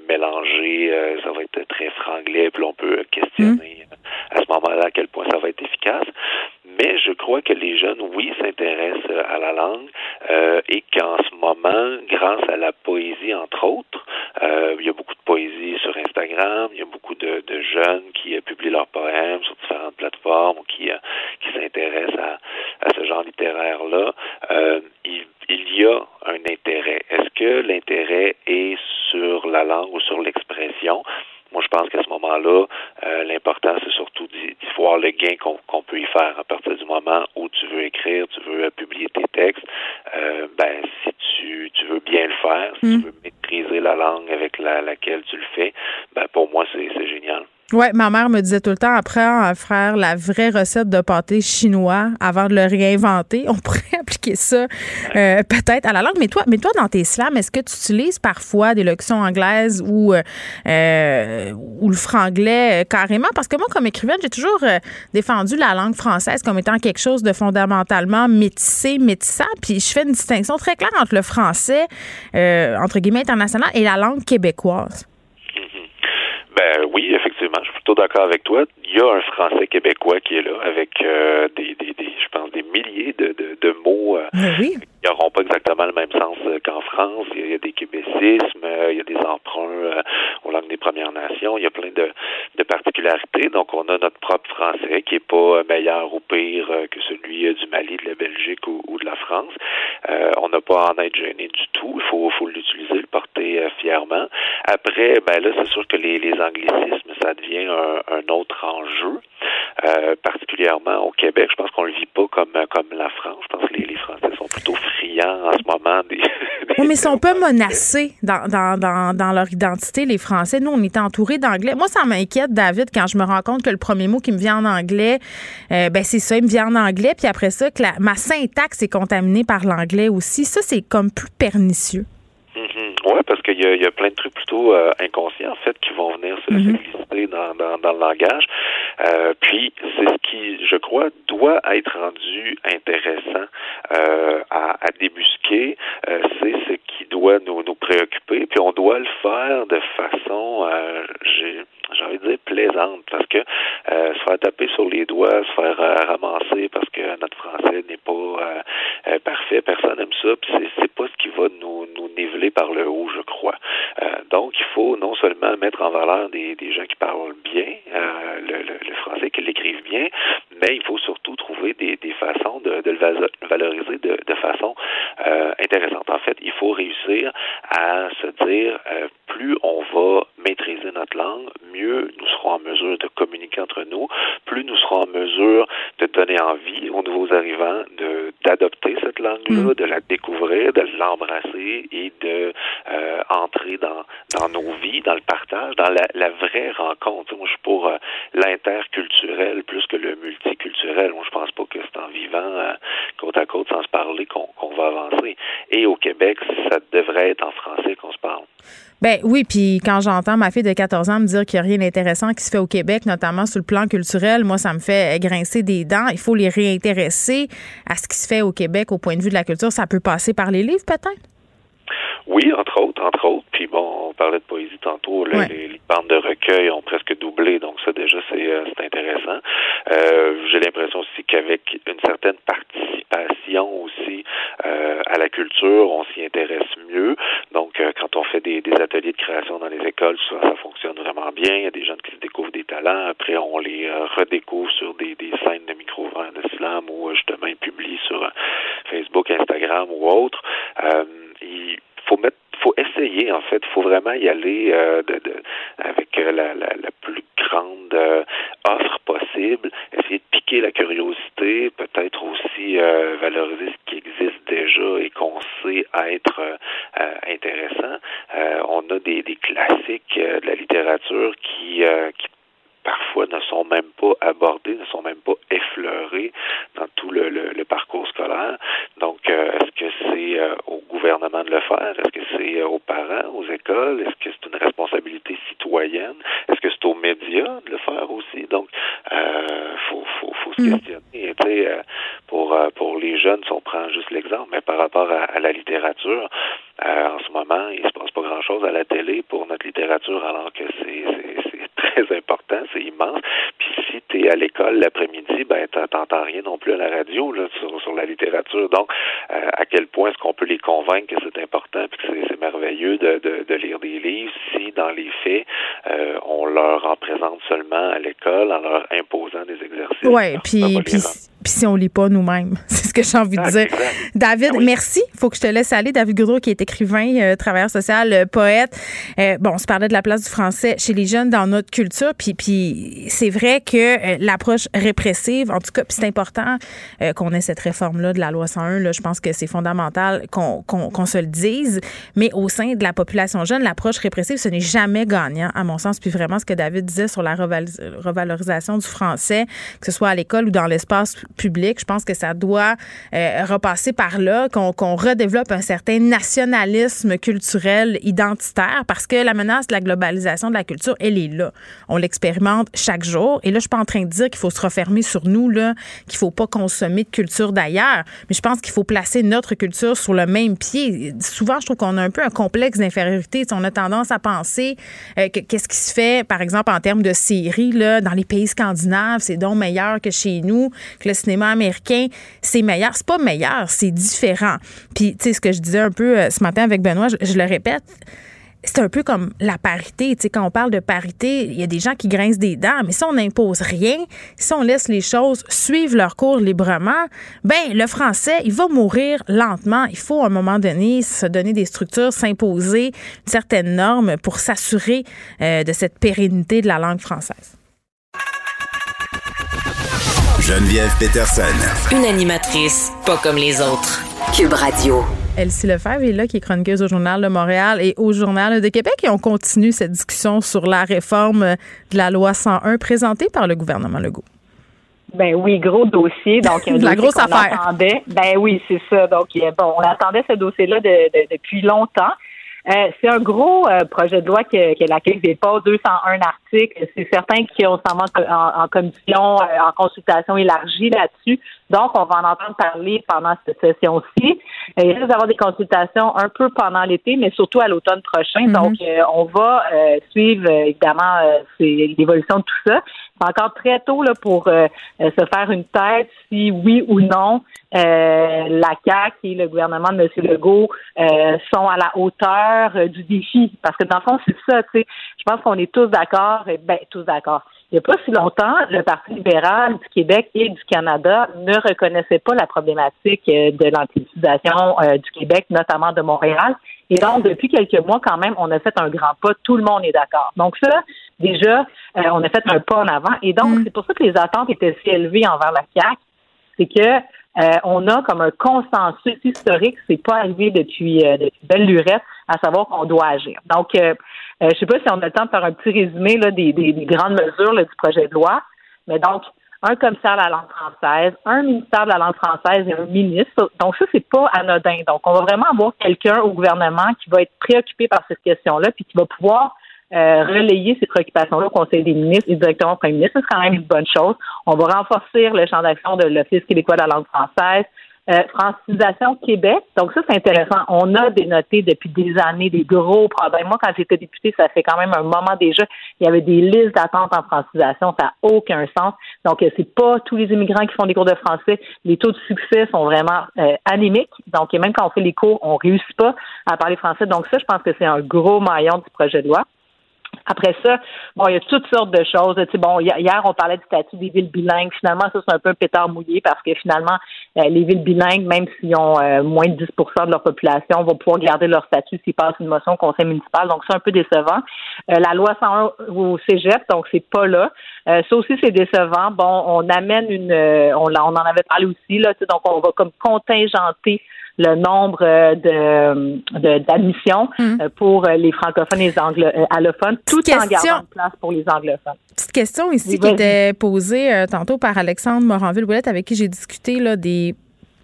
mélangé, ça va être très franglais, puis on peut questionner à ce moment-là à quel point ça va être efficace. Mais je crois que les jeunes, oui, s'intéressent à la langue et qu'en ce moment, grâce à la poésie, entre autres, il y a beaucoup de poésie sur Instagram, il y a beaucoup de, de jeunes qui publient leurs poèmes sur différentes plateformes ou qui, qui s'intéressent à, à, ce genre littéraire-là, euh, il, il, y a un intérêt. Est-ce que l'intérêt est sur la langue ou sur l'expression? Moi, je pense qu'à ce moment-là, euh, l'important, c'est surtout d'y voir le gain qu'on peut y faire à partir du moment où tu veux écrire, tu veux publier tes textes. Euh, ben, si tu, tu veux bien le faire, si tu mm. veux maîtriser la langue avec la, laquelle tu le fais, ben, pour moi, c'est génial. Ouais, ma mère me disait tout le temps après à faire la vraie recette de pâté chinois avant de le réinventer. On pourrait appliquer ça euh, peut-être à la langue. Mais toi, mais toi dans tes slams, est-ce que tu utilises parfois des locutions anglaises ou euh, ou le franglais euh, carrément? Parce que moi, comme écrivaine, j'ai toujours défendu la langue française comme étant quelque chose de fondamentalement métissé, métissant. Puis je fais une distinction très claire entre le français entre guillemets international et la langue québécoise. Ben oui, effectivement, je suis plutôt d'accord avec toi. Il y a un français québécois qui est là avec euh, des, des, des, je pense, des milliers de, de, de mots euh, oui. Qui n'auront pas exactement le même sens euh, qu'en France. Il y, a, des québécismes, euh, il y a des emprunts aux langues des Premières Nations. Il y a plein de, particularités. Donc, on a notre propre français qui est pas meilleur ou pire que celui du Mali, de la Belgique ou, de la France. on n'a pas à en être gêné du tout. Il faut, faut l'utiliser, le porter fièrement. Après, ben là, c'est sûr que les, les anglicismes, ça devient un, un autre enjeu. Euh, particulièrement au Québec. Je pense qu'on le vit pas comme comme la France. Je pense que les, les Français sont plutôt friands en ce moment des. oui, mais ils sont pas menacés dans, dans, dans, dans, leur identité, les Français. Nous, on est entourés d'anglais. Moi, ça m'inquiète, David, quand je me rends compte que le premier mot qui me vient en anglais, euh, ben c'est ça, il me vient en anglais, puis après ça, que la, ma syntaxe est contaminée par l'anglais aussi. Ça, c'est comme plus pernicieux. Qu'il y, a plein de trucs plutôt euh, inconscients, en fait, qui vont venir se, mm dans, dans, dans, le langage. Euh, puis, c'est ce qui, je crois, doit être rendu intéressant euh, à, à, débusquer. C'est ce qui doit nous, nous préoccuper. Puis, on doit le faire de façon, j'ai j'ai envie de dire plaisante parce que euh, se faire taper sur les doigts, se faire euh, ramasser parce que notre français n'est pas euh, parfait, personne n'aime ça, puis c'est, c'est pas ce qui va nous, nous niveler par le haut, je crois. donc il faut non seulement mettre en valeur des, des gens qui parlent bien le, le, le, français, qui l'écrivent bien, mais il faut surtout trouver des, des façons de, le valoriser de, de façon intéressante. En fait, il faut réussir à se dire plus on va maîtriser notre langue, mieux nous serons en mesure de communiquer entre nous, plus nous serons en mesure de donner envie aux nouveaux arrivants de d'adopter cette langue-là, mm. de la et de euh, entrer dans dans nos vies, dans le partage, dans la, vraie rencontre. Moi, je suis pour euh, l'interculturel plus que le multiculturel. Moi, je pense pas que c'est en vivant euh, côte à côte sans se parler qu'on qu'on va avancer. Et au Québec, ça devrait être en français qu'on se parle. Ben oui, puis quand j'entends ma fille de 14 ans me dire qu'il n'y a rien d'intéressant qui se fait au Québec, notamment sur le plan culturel, moi, ça me fait grincer des dents. Il faut les réintéresser à ce qui se fait au Québec au point de vue de la culture. Ça peut passer par les livres, peut-être? Oui, entre autres, entre autres. Puis bon, on parlait de poésie tantôt. les, bandes de recueil ont presque doublé, donc ça déjà c'est euh, intéressant. Euh, J'ai l'impression aussi qu'avec une certaine participation aussi euh, à la culture, on s'y intéresse mieux. Donc euh, quand on fait des, des, ateliers de création dans les écoles, ça, ça fonctionne vraiment bien. Il y a des jeunes qui se découvrent des talents. Après, on les redécouvre sur des, des scènes de micro de slam ou publient sur Facebook, Instagram ou autre. il faut mettre faut essayer en fait, faut vraiment y aller euh, avec euh, la, la, la, plus grande euh, offre possible, essayer de piquer la curiosité, peut-être aussi euh, valoriser ce qui existe déjà et qu'on sait être intéressant. on a des, des classiques de la littérature qui, qui parfois ne sont même pas abordés, ne sont même pas effleurés dans tout le, le, parcours scolaire. Donc, euh, est-ce que c'est euh, au gouvernement de le faire? Est-ce que c'est euh, aux parents, aux écoles? Est-ce que c'est une responsabilité citoyenne? Est-ce que c'est aux médias de le faire aussi? Donc, il faut, faut se mm. questionner. Euh, pour euh, pour les jeunes, si on prend juste l'exemple, mais par rapport à, la littérature, euh, en ce moment, il se passe pas grand-chose à la télé pour notre littérature, alors que c'est très important, c'est immense. Puis si tu es à l'école l'après-midi, ben t'entends rien non plus à la radio là, sur, sur la littérature. Donc, à quel point est-ce qu'on peut les convaincre que c'est important et que c'est merveilleux de, de, de, lire des livres si, dans les faits, on leur en présente seulement à l'école en leur imposant des exercices. Oui, puis, puis si on lit pas nous-mêmes. C'est ce que j'ai envie de dire. David, merci. Ah merci. faut que je te laisse aller. David Goudreau, qui est écrivain, euh, travailleur social, euh, poète. Euh, bon, on se parlait de la place du français chez les jeunes dans notre culture. Puis, puis c'est vrai que l'approche répressive, en tout cas, puis c'est important qu'on ait cette réforme-là de la loi 101. Là, je pense que c'est fondamental qu'on qu'on se le dise. Mais au sein de la population jeune, l'approche répressive, ce n'est jamais gagnant, à mon sens. Puis vraiment, ce que David disait sur la revalorisation du français, que ce soit à l'école ou dans l'espace public. Je pense que ça doit euh, repasser par là, qu'on redéveloppe un certain nationalisme culturel identitaire parce que la menace de la globalisation de la culture, elle est là. On l'expérimente chaque jour. Et là, je suis pas en train de dire qu'il faut se refermer sur nous, là, qu'il faut pas consommer de culture d'ailleurs. Mais je pense qu'il faut placer notre culture sur le même pied. Souvent, je trouve qu'on a un peu un complexe d'infériorité. On a tendance à penser euh, que qu'est-ce qui se fait, par exemple, en termes de séries, là, dans les pays scandinaves, c'est donc meilleur que chez nous, que le cinéma américain, c'est meilleur. C'est pas meilleur, c'est différent. Puis, tu sais, ce que je disais un peu euh, ce matin avec Benoît, je, le répète, c'est un peu comme la parité. Tu sais, quand on parle de parité, il y a des gens qui grincent des dents, mais si on n'impose rien, si on laisse les choses suivre leur cours librement, ben le français, il va mourir lentement. Il faut à un moment donné se donner des structures, s'imposer une certaine norme pour s'assurer euh, de cette pérennité de la langue française. Geneviève Peterson. Une animatrice pas comme les autres. Cube Radio. Elsie Lefebvre est là, qui est chroniqueuse au Journal de Montréal et au Journal de Québec. Et on continue cette discussion sur la réforme de la loi 101 présentée par le gouvernement Legault. Ben oui, gros dossier. Donc, la grosse affaire. Attendait. Ben oui, c'est ça. Donc, bon, on attendait ce dossier-là depuis longtemps. Euh, c'est un gros euh, projet de loi que, que la CAQ dépose, 201 articles. C'est certain qu'on s'en en, en, commission, euh, en consultation élargie là-dessus. Donc, on va en entendre parler pendant cette session-ci. Il risque d'avoir des consultations un peu pendant l'été, mais surtout à l'automne prochain. Mm-hmm. Donc, on va suivre évidemment l'évolution de tout ça. C'est encore très tôt là, pour euh, euh, se faire une tête si oui ou non euh, la CAQ et le gouvernement de M. Legault sont à la hauteur du défi. Parce que dans le fond, c'est ça, tu sais. Je pense qu'on est tous d'accord, ben tous d'accord. Il n'y a pas si longtemps, le Parti libéral du Québec et du Canada ne reconnaissait pas la problématique de l'anticisation du Québec, notamment de Montréal. Et donc, depuis quelques mois, quand même, on a fait un grand pas. Tout le monde est d'accord. Donc ça, déjà, euh, on a fait un pas en avant. Et donc, mm. c'est pour ça que les attentes étaient si élevées envers la CAQ. C'est que euh, on a comme un consensus historique, c'est pas arrivé depuis, euh, depuis belle lurette, à savoir qu'on doit agir. Donc, euh, je sais pas si on a le temps de faire un petit résumé là, des, des, grandes mesures du projet de loi, mais donc, un commissaire à la langue française, un ministère de la langue française et un ministre. Donc ça, c'est pas anodin. Donc on va vraiment avoir quelqu'un au gouvernement qui va être préoccupé par cette question-là, puis qui va pouvoir euh, relayer ces préoccupations-là au Conseil des ministres et directement au Premier ministre. C'est quand même une bonne chose. On va renforcer le champ d'action de l'Office québécois de la langue française. Euh, francisation Québec. Donc ça, c'est intéressant. On a dénoté depuis des années des gros problèmes. Moi, quand j'étais députée, ça fait quand même un moment déjà. Il y avait des listes d'attente en francisation. Ça n'a aucun sens. Donc, euh, c'est pas tous les immigrants qui font des cours de français. Les taux de succès sont vraiment euh, anémiques. Donc, même quand on fait les cours, on réussit pas à parler français. Donc ça, je pense que c'est un gros maillon du projet de loi. Après ça, bon, il y a toutes sortes de choses. Tu sais, bon, hier, on parlait du statut des villes bilingues. Finalement, ça, c'est un peu un pétard mouillé parce que finalement, euh, les villes bilingues, même s'ils ont euh, moins de 10% de leur population, vont pouvoir garder leur statut s'ils passent une motion au conseil municipal. Donc, c'est un peu décevant. Euh, la loi 101 au cégep, donc c'est pas là. ça aussi, c'est décevant. Bon, on amène une... on, en avait parlé aussi, là. Donc, on va comme contingenter le nombre euh, de d'admissions hum. euh, pour les francophones et les anglophones, tout en gardant place pour les anglophones. Petite question ici qui était posée euh, tantôt par Alexandre Moranville-Ouellette avec qui j'ai discuté là, des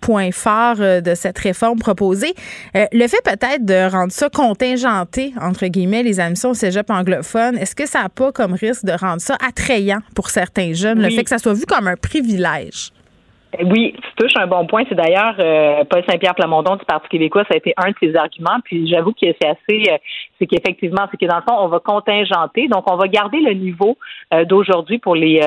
points forts de cette réforme proposée. le fait peut-être de rendre ça contingenté, entre guillemets, les admissions au cégep anglophone, est-ce que ça n'a pas comme risque de rendre ça attrayant pour certains jeunes, le fait que ça soit vu comme un privilège? Oui, tu touches un bon point. C'est d'ailleurs euh, Paul Saint-Pierre Plamondon du Parti québécois, ça a été un de ses arguments. Puis j'avoue que c'est assez, euh, c'est qu'effectivement, c'est que dans le fond, on va contingenter. Donc, on va garder le niveau euh, d'aujourd'hui pour les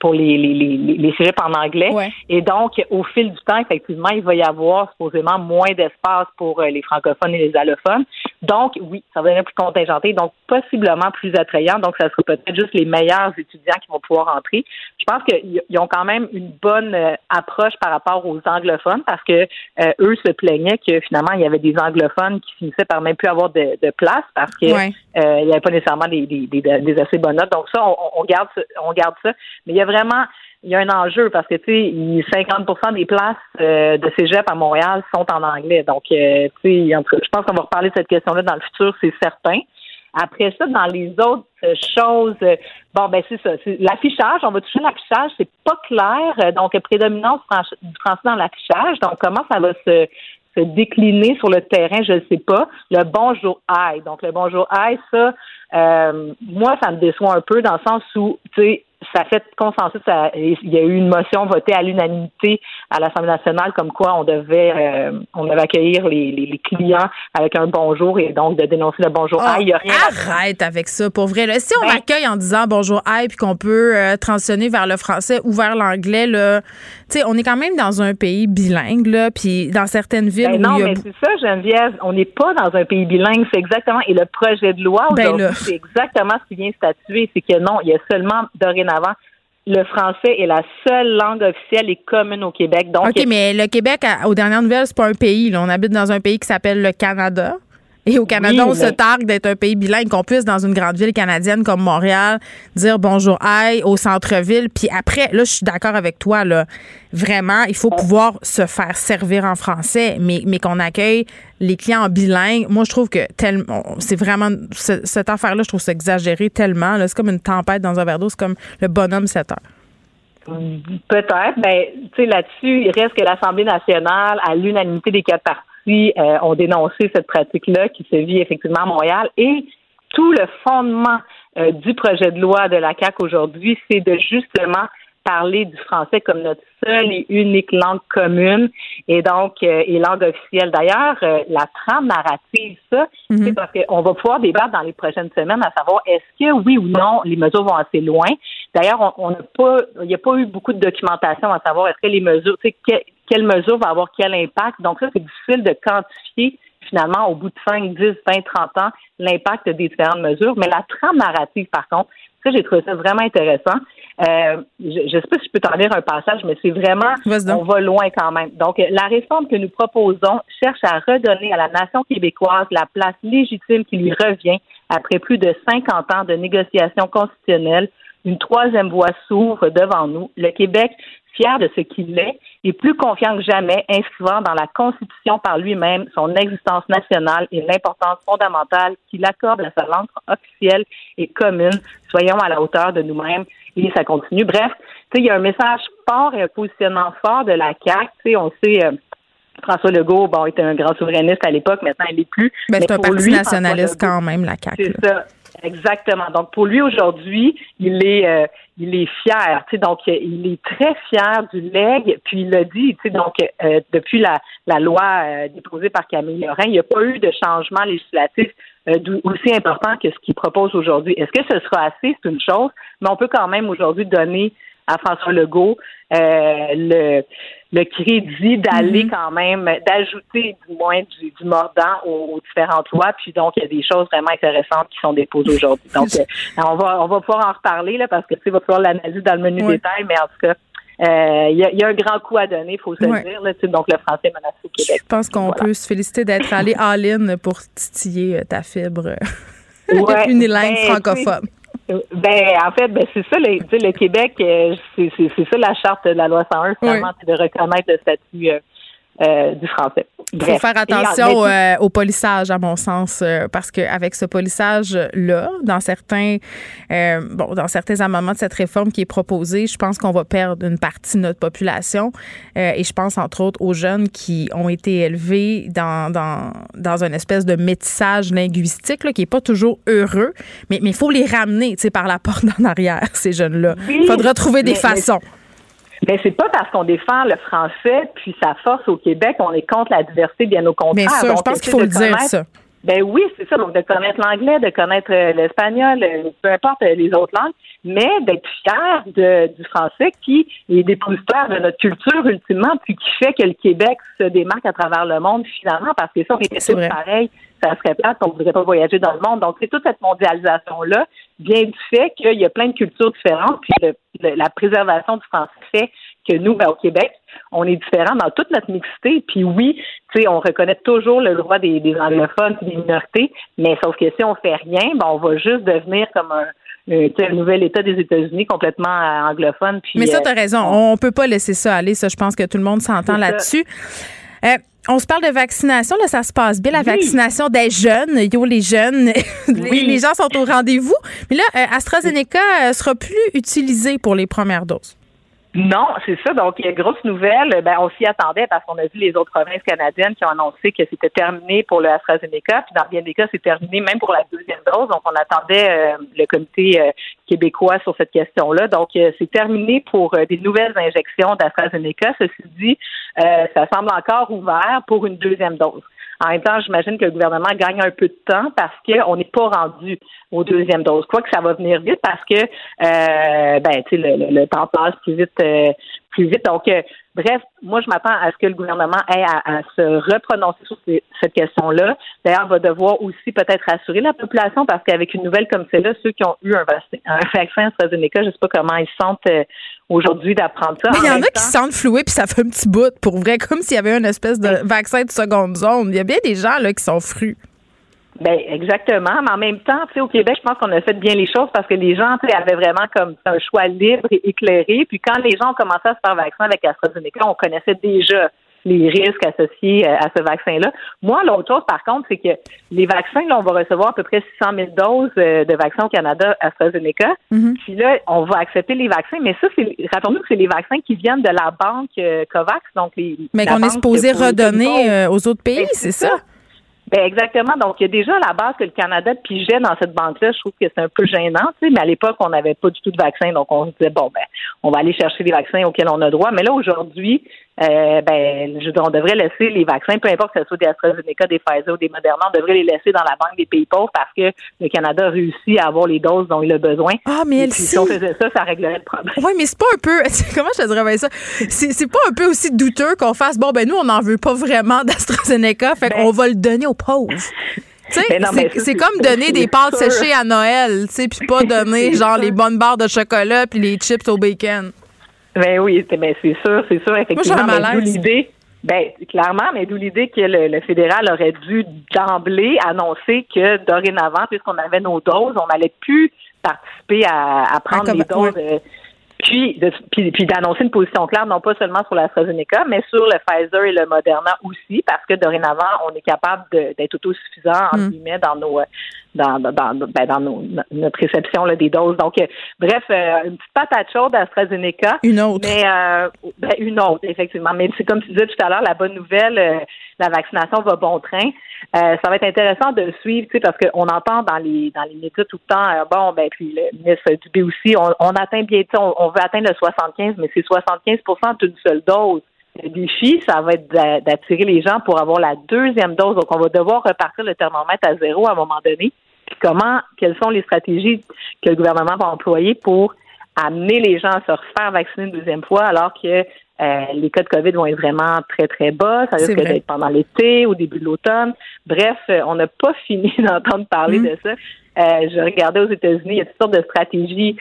pour les les, les, les cégeps en anglais. Et donc, au fil du temps, effectivement, il va y avoir supposément moins d'espace pour les francophones et les allophones. Donc, oui, ça va devenir plus contingenté, donc possiblement plus attrayant. Donc, ça sera peut-être juste les meilleurs étudiants qui vont pouvoir entrer. Je pense qu'ils ont quand même une bonne approche par rapport aux anglophones parce que euh, eux se plaignaient que finalement il y avait des anglophones qui finissaient par même plus avoir de, place parce que euh, il n'y avait pas nécessairement des, des, assez bonnes notes. Donc ça, on, garde on garde ça. Mais il y a vraiment il y a un enjeu parce que tu sais, 50% des places euh, de cégep à Montréal sont en anglais. Donc, tu sais, je pense qu'on va reparler de cette question-là dans le futur, c'est certain. Après ça, dans les autres choses, bon, ben c'est ça. L'affichage, on va toucher l'affichage, c'est pas clair. Donc, prédominance du français dans l'affichage. Donc, comment ça va se, se décliner sur le terrain, je ne sais pas. Le bonjour aïe. Donc, le bonjour aïe, ça, euh, moi, ça me déçoit un peu dans le sens où, tu sais, ça fait consensus. il y a eu une motion votée à l'unanimité à l'Assemblée nationale comme quoi on devait euh, on devait accueillir les, les, clients avec un bonjour et donc de dénoncer le bonjour ah, arrête avec ça pour vrai. Si on ben accueille en disant bonjour aïe puis qu'on peut euh, transitionner vers le français ou vers l'anglais là, tu sais, on est quand même dans un pays bilingue là, puis dans certaines villes ben non, mais c'est ça Geneviève, on n'est pas dans un pays bilingue, c'est exactement et le projet de loi ben c'est exactement ce qui vient statuer, c'est que non, il y a seulement dorénavant avant, le français est la seule langue officielle et commune au Québec. Donc, OK, mais le Québec, aux dernières nouvelles, c'est pas un pays. On habite dans un pays qui s'appelle le Canada. Et au Canada, on se targue d'être un pays bilingue, qu'on puisse, dans une grande ville canadienne comme Montréal, dire bonjour, aïe au centre-ville. Puis après, là, je suis d'accord avec toi, là. Vraiment, il faut pouvoir se faire servir en français, mais, mais qu'on accueille les clients en bilingue. Moi, je trouve que c'est vraiment, cette affaire-là, je trouve ça exagéré tellement. C'est comme une tempête dans un verre d'eau. C'est comme le bonhomme 7 heures. Peut-être, mais tu sais, là-dessus, il reste que l'Assemblée nationale, à l'unanimité des quatre partis, euh, ont dénoncé cette pratique-là qui se vit effectivement à Montréal. Et tout le fondement euh, du projet de loi de la CAC aujourd'hui, c'est de justement parler du français comme notre seule et unique langue commune et donc euh, et langue officielle. D'ailleurs, la trame narrative, ça, mhm. c'est parce qu'on va pouvoir débattre dans les prochaines semaines à savoir est-ce que oui ou non les mesures vont assez loin. D'ailleurs, on n'a pas, il n'y a pas eu beaucoup de documentation à savoir est-ce que les mesures, sais, quelle mesure va avoir quel impact. Donc ça, c'est difficile de quantifier finalement au bout de 5, 10, 20, 30 ans l'impact des différentes mesures. Mais la trame narrative, par contre, ça, j'ai trouvé ça vraiment intéressant. Euh, je ne sais pas si je peux t'en lire un passage, mais c'est vraiment, on va loin quand même. Donc, la réforme que nous proposons cherche à redonner à la nation québécoise la place légitime qui lui revient après plus de 50 ans de négociations constitutionnelles. Une troisième voie s'ouvre devant nous. Le Québec fier de ce qu'il est et plus confiant que jamais, inscrivant dans la Constitution par lui-même son existence nationale et l'importance fondamentale qu'il accorde à sa langue officielle et commune. Soyons à la hauteur de nous-mêmes. Et ça continue. Bref, il y a un message fort et un positionnement fort de la CAQ. On sait... Euh, François Legault, bon, était un grand souverainiste à l'époque, maintenant il n'est plus. Ben, c'est un parti nationaliste quand même, la CAQ. C'est ça. Exactement. Donc pour lui aujourd'hui, il est euh, il est fier, tu sais, donc il est très fier du leg, puis il l'a dit, tu sais, donc euh, depuis la, la loi euh, déposée par Camille Lorrain, il n'y a pas eu de changement législatif aussi important que ce qu'il propose aujourd'hui. Est-ce que ce sera assez, c'est une chose, mais on peut quand même aujourd'hui donner à François Legault euh, le, le crédit d'aller mhm. quand même, d'ajouter du moins du, mordant aux, différentes lois. Puis donc, il y a des choses vraiment intéressantes qui sont déposées aujourd'hui. Donc, euh, on va on va pouvoir en reparler là, parce que tu va falloir l'analyser dans le menu détail, mais en tout cas, euh, il y, a, un grand coup à donner, il faut se le dire. Là, donc, le français menacé au Québec. Je pense qu'on peut se féliciter d'être allé all-in pour titiller ta fibre ouais, unilingue ben, francophone. Ben, en fait, ben, c'est ça, le, le Québec, euh, c'est ça la charte de la loi 101, finalement, c'est de reconnaître le statut euh, du français. Il faut faire attention euh, au polissage, à mon sens, euh, parce qu'avec ce polissage-là, dans certains bon, dans certains amendements de cette réforme qui est proposée, je pense qu'on va perdre une partie de notre population. et je pense, entre autres, aux jeunes qui ont été élevés dans, dans, dans une espèce de métissage linguistique qui n'est pas toujours heureux. Mais il faut les ramener par la porte en arrière, ces jeunes-là. Il faudra trouver des façons. Mais c'est pas parce qu'on défend le français puis sa force au Québec, on est contre la diversité, bien au contraire. Bien sûr, je pense qu'il faut le dire ça. Ben oui, c'est ça. Donc de connaître l'anglais, de connaître euh, l'espagnol, euh, peu importe euh, les autres langues, mais d'être fier de, du français qui est dépositaire de notre culture ultimement, puis qui fait que le Québec se démarque à travers le monde finalement, parce que ça, on était tous pareil, ça serait plate, on ne voudrait pas voyager dans le monde. Donc c'est toute cette mondialisation-là vient du fait qu'il y a plein de cultures différentes, puis la préservation du français fait que nous, ben, au Québec, on est différents dans toute notre mixité. Puis oui, tu sais, on reconnaît toujours le droit des, anglophones et des minorités, mais sauf que si on fait rien, ben, on va juste devenir comme un, nouvel État des États-Unis complètement euh, anglophone. mais ça, tu as euh, raison. On, peut pas laisser ça aller. Ça, je pense que tout le monde s'entend là-dessus. Euh, on se parle de vaccination, là, ça se passe bien, la vaccination des jeunes. Yo, les jeunes, les, gens sont au rendez-vous. Mais là, AstraZeneca sera plus utilisé pour les premières doses. Non, c'est ça. Donc, grosse nouvelle. Ben, on s'y attendait parce qu'on a vu les autres provinces canadiennes qui ont annoncé que c'était terminé pour le AstraZeneca. Puis, dans bien des cas, c'est terminé même pour la deuxième dose. Donc, on attendait euh, le comité euh, québécois sur cette question-là. Donc, euh, c'est terminé pour des nouvelles injections d'AstraZeneca. Ceci dit, ça semble encore ouvert pour une deuxième dose. En même temps, j'imagine que le gouvernement gagne un peu de temps parce qu'on n'est pas rendu aux deuxième dose. Quoi que ça va venir vite parce que euh, ben, sais, le, le, temps passe plus vite, euh, plus vite. Donc, euh, bref, moi, je m'attends à ce que le gouvernement ait à, se reprononcer sur cette question-là. D'ailleurs, va devoir aussi peut-être rassurer la population parce qu'avec une nouvelle comme celle-là, ceux qui ont eu un, vaccin, un vaccin AstraZeneca, je ne sais pas comment ils se sentent euh, aujourd'hui d'apprendre ça. Il y en, a qui se sentent floués puis ça fait un petit bout pour vrai, comme s'il y avait une espèce de vaccin de seconde zone. Il y a bien des gens là qui sont frus. Ben exactement, mais en même temps, tu sais, au Québec, je pense qu'on a fait bien les choses parce que les gens, tu sais, avaient vraiment comme un choix libre et éclairé. Puis quand les gens ont commencé à se faire vacciner avec AstraZeneca, on connaissait déjà les risques associés euh, à ce vaccin-là. Moi, l'autre chose, par contre, c'est que les vaccins, là, on va recevoir à peu près 600 000 doses euh, de vaccins au Canada AstraZeneca. Mm-hmm. Puis là, on va accepter les vaccins, mais ça, c'est, rappelons-nous que c'est les vaccins qui viennent de la banque euh, COVAX, donc les. Mais qu'on est supposé redonner aux autres pays, c'est ça? Ben exactement. Donc, il y a déjà la base que le Canada pigeait dans cette banque-là. Je trouve que c'est un peu gênant, tu sais, mais à l'époque, on n'avait pas du tout de vaccin. Donc, on se disait, bon, ben, on va aller chercher les vaccins auxquels on a droit. Mais là, aujourd'hui, euh, ben, je on devrait laisser les vaccins, peu importe que ce soit des AstraZeneca, des Pfizer ou des Moderna, on devrait les laisser dans la banque des pays pauvres parce que le Canada a réussi à avoir les doses dont il a besoin. Ah, mais elle si on faisait ça, ça réglerait le problème. Oui, mais c'est pas un peu, comment je te dirais ça? C'est pas un peu aussi douteux qu'on fasse, bon, ben, nous, on n'en veut pas vraiment d'AstraZeneca, fait qu'on ben va le donner aux pauvres. C'est comme donner des pâtes séchées à Noël, tu sais, puis pas donner genre les bonnes barres de chocolat puis les chips au bacon. Ben oui, ben c'est sûr, c'est sûr, effectivement. Moi, d'où l'idée. Ben, clairement, mais d'où l'idée que le, fédéral aurait dû d'emblée annoncer que dorénavant, puisqu'on avait nos doses, on n'allait plus participer à, prendre les doses. Euh, puis, puis, d'annoncer une position claire, non pas seulement sur l'AstraZeneca, mais sur le Pfizer et le Moderna aussi, parce que dorénavant, on est capable d'être autosuffisant, en mm. guillemets, dans nos dans, dans, ben, dans nos, notre réception là, des doses. Donc, euh, bref, euh, une petite patate chaude AstraZeneca. Une autre. Mais euh, ben, une autre, effectivement. Mais c'est comme tu disais tout à l'heure, la bonne nouvelle, la vaccination va bon train. ça va être intéressant de suivre, tu sais, parce qu'on entend dans les dans les médias tout le temps, bon, ben puis le ministre Dubé aussi, on, on atteint bientôt, on, on veut atteindre le 75, mais c'est 75% d'une seule dose. Le défi, ça va être d'attirer les gens pour avoir la deuxième dose. Donc, on va devoir repartir le thermomètre à zéro à un moment donné. Puis comment, quelles sont les stratégies que le gouvernement va employer pour amener les gens à se refaire vacciner une deuxième fois alors que euh, les cas de COVID vont être vraiment très, très bas. Ça risque d'être pendant l'été, au début de l'automne. Bref, euh, on n'a pas fini d'entendre parler mm. de ça. Euh, je regardais aux États-Unis, il y a toutes sortes de stratégies.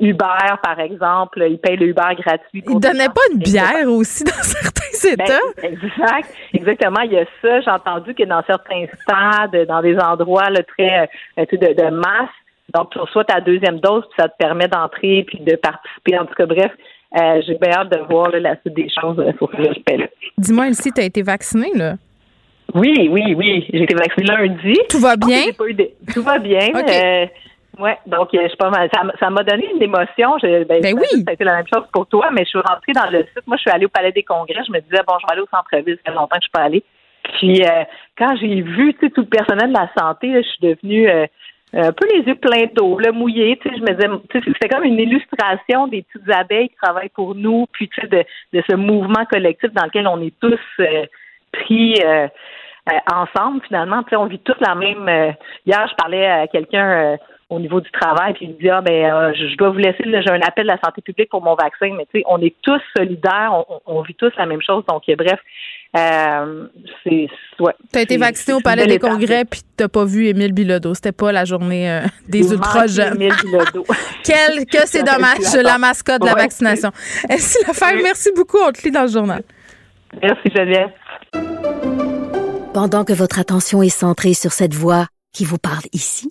Uber, par exemple, ils payent le Uber gratuit. Ils donnaient pas une bière aussi dans certains ben, États? exact, exactement. Il y a ça. J'ai entendu que dans certains stades, dans des endroits là, très de, de masse, donc tu reçois ta deuxième dose, puis ça te permet d'entrer puis de participer. En tout cas, bref, j'ai bien hâte de voir la suite des choses sur ce respect-là. Dis-moi, Elsie, tu as été vaccinée, là? Oui, oui, oui. J'ai été vaccinée lundi. Tout va bien? Tout va bien. Oui, donc je sais pas mal. Ça m'a donné une émotion. ben, ben oui. Ça a été la même chose pour toi, mais je suis rentrée dans le site. Moi, je suis allée au Palais des Congrès. Je me disais, bon, je vais aller au centre-ville. Ça fait longtemps que je suis pas allée. Puis euh, quand j'ai vu tout le personnel de la santé, je suis devenue euh, un peu les yeux pleins d'eau, le mouillé. Je me disais, c'était comme une illustration des petites abeilles qui travaillent pour nous, puis de, de ce mouvement collectif dans lequel on est tous euh, pris. ensemble finalement, on vit tous la même. hier, je parlais à quelqu'un au niveau du travail, puis il me dit ah ben euh, je dois vous laisser, j'ai un appel de la santé publique pour mon vaccin, mais tu sais, on est tous solidaires, on, vit tous la même chose, donc bref, euh, c'est ouais. T'as été vacciné au Palais des Congrès, puis t'as pas vu Émile Bilodeau, c'était pas la journée euh, des ultra jeunes. Quel que c'est dommage, la mascotte de la vaccination. Est-ce la merci beaucoup, on te lit dans le journal. Merci Geneviève. Pendant que votre attention est centrée sur cette voix qui vous parle ici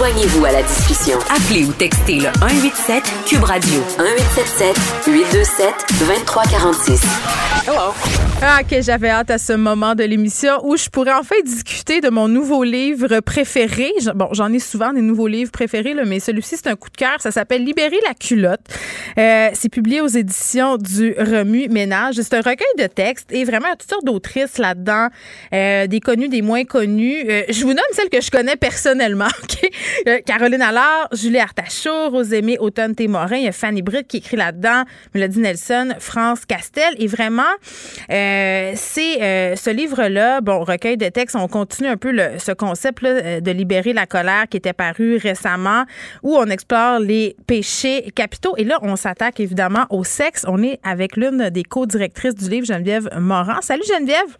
Joignez-vous à la discussion. Appelez ou textez le 187 Cube Radio 1877 827 2346. Hello. Ah, que j'avais hâte à ce moment de l'émission où je pourrais enfin discuter de mon nouveau livre préféré. Bon, j'en ai souvent des nouveaux livres préférés, là, mais celui-ci, c'est un coup de cœur. Ça s'appelle Libérer la culotte. Euh, c'est publié aux éditions du Remu Ménage. C'est un recueil de textes et vraiment, il y a toutes sortes d'autrices là-dedans, euh, des connus, des moins connus. Euh, je vous nomme celles que je connais personnellement. OK? Euh, Caroline Allard, Julie Artachot, Rosémie Automne-Témorin, il y a Fanny Britt qui écrit là-dedans, Mélodie Nelson, France Castel. Et vraiment, euh, c'est euh, ce livre-là, bon, recueil de textes, on continue un peu le, ce concept de libérer la colère qui était paru récemment, où on explore les péchés capitaux. Et là, on s'attaque évidemment au sexe. On est avec l'une des co-directrices du livre, Geneviève Morin. Salut Geneviève!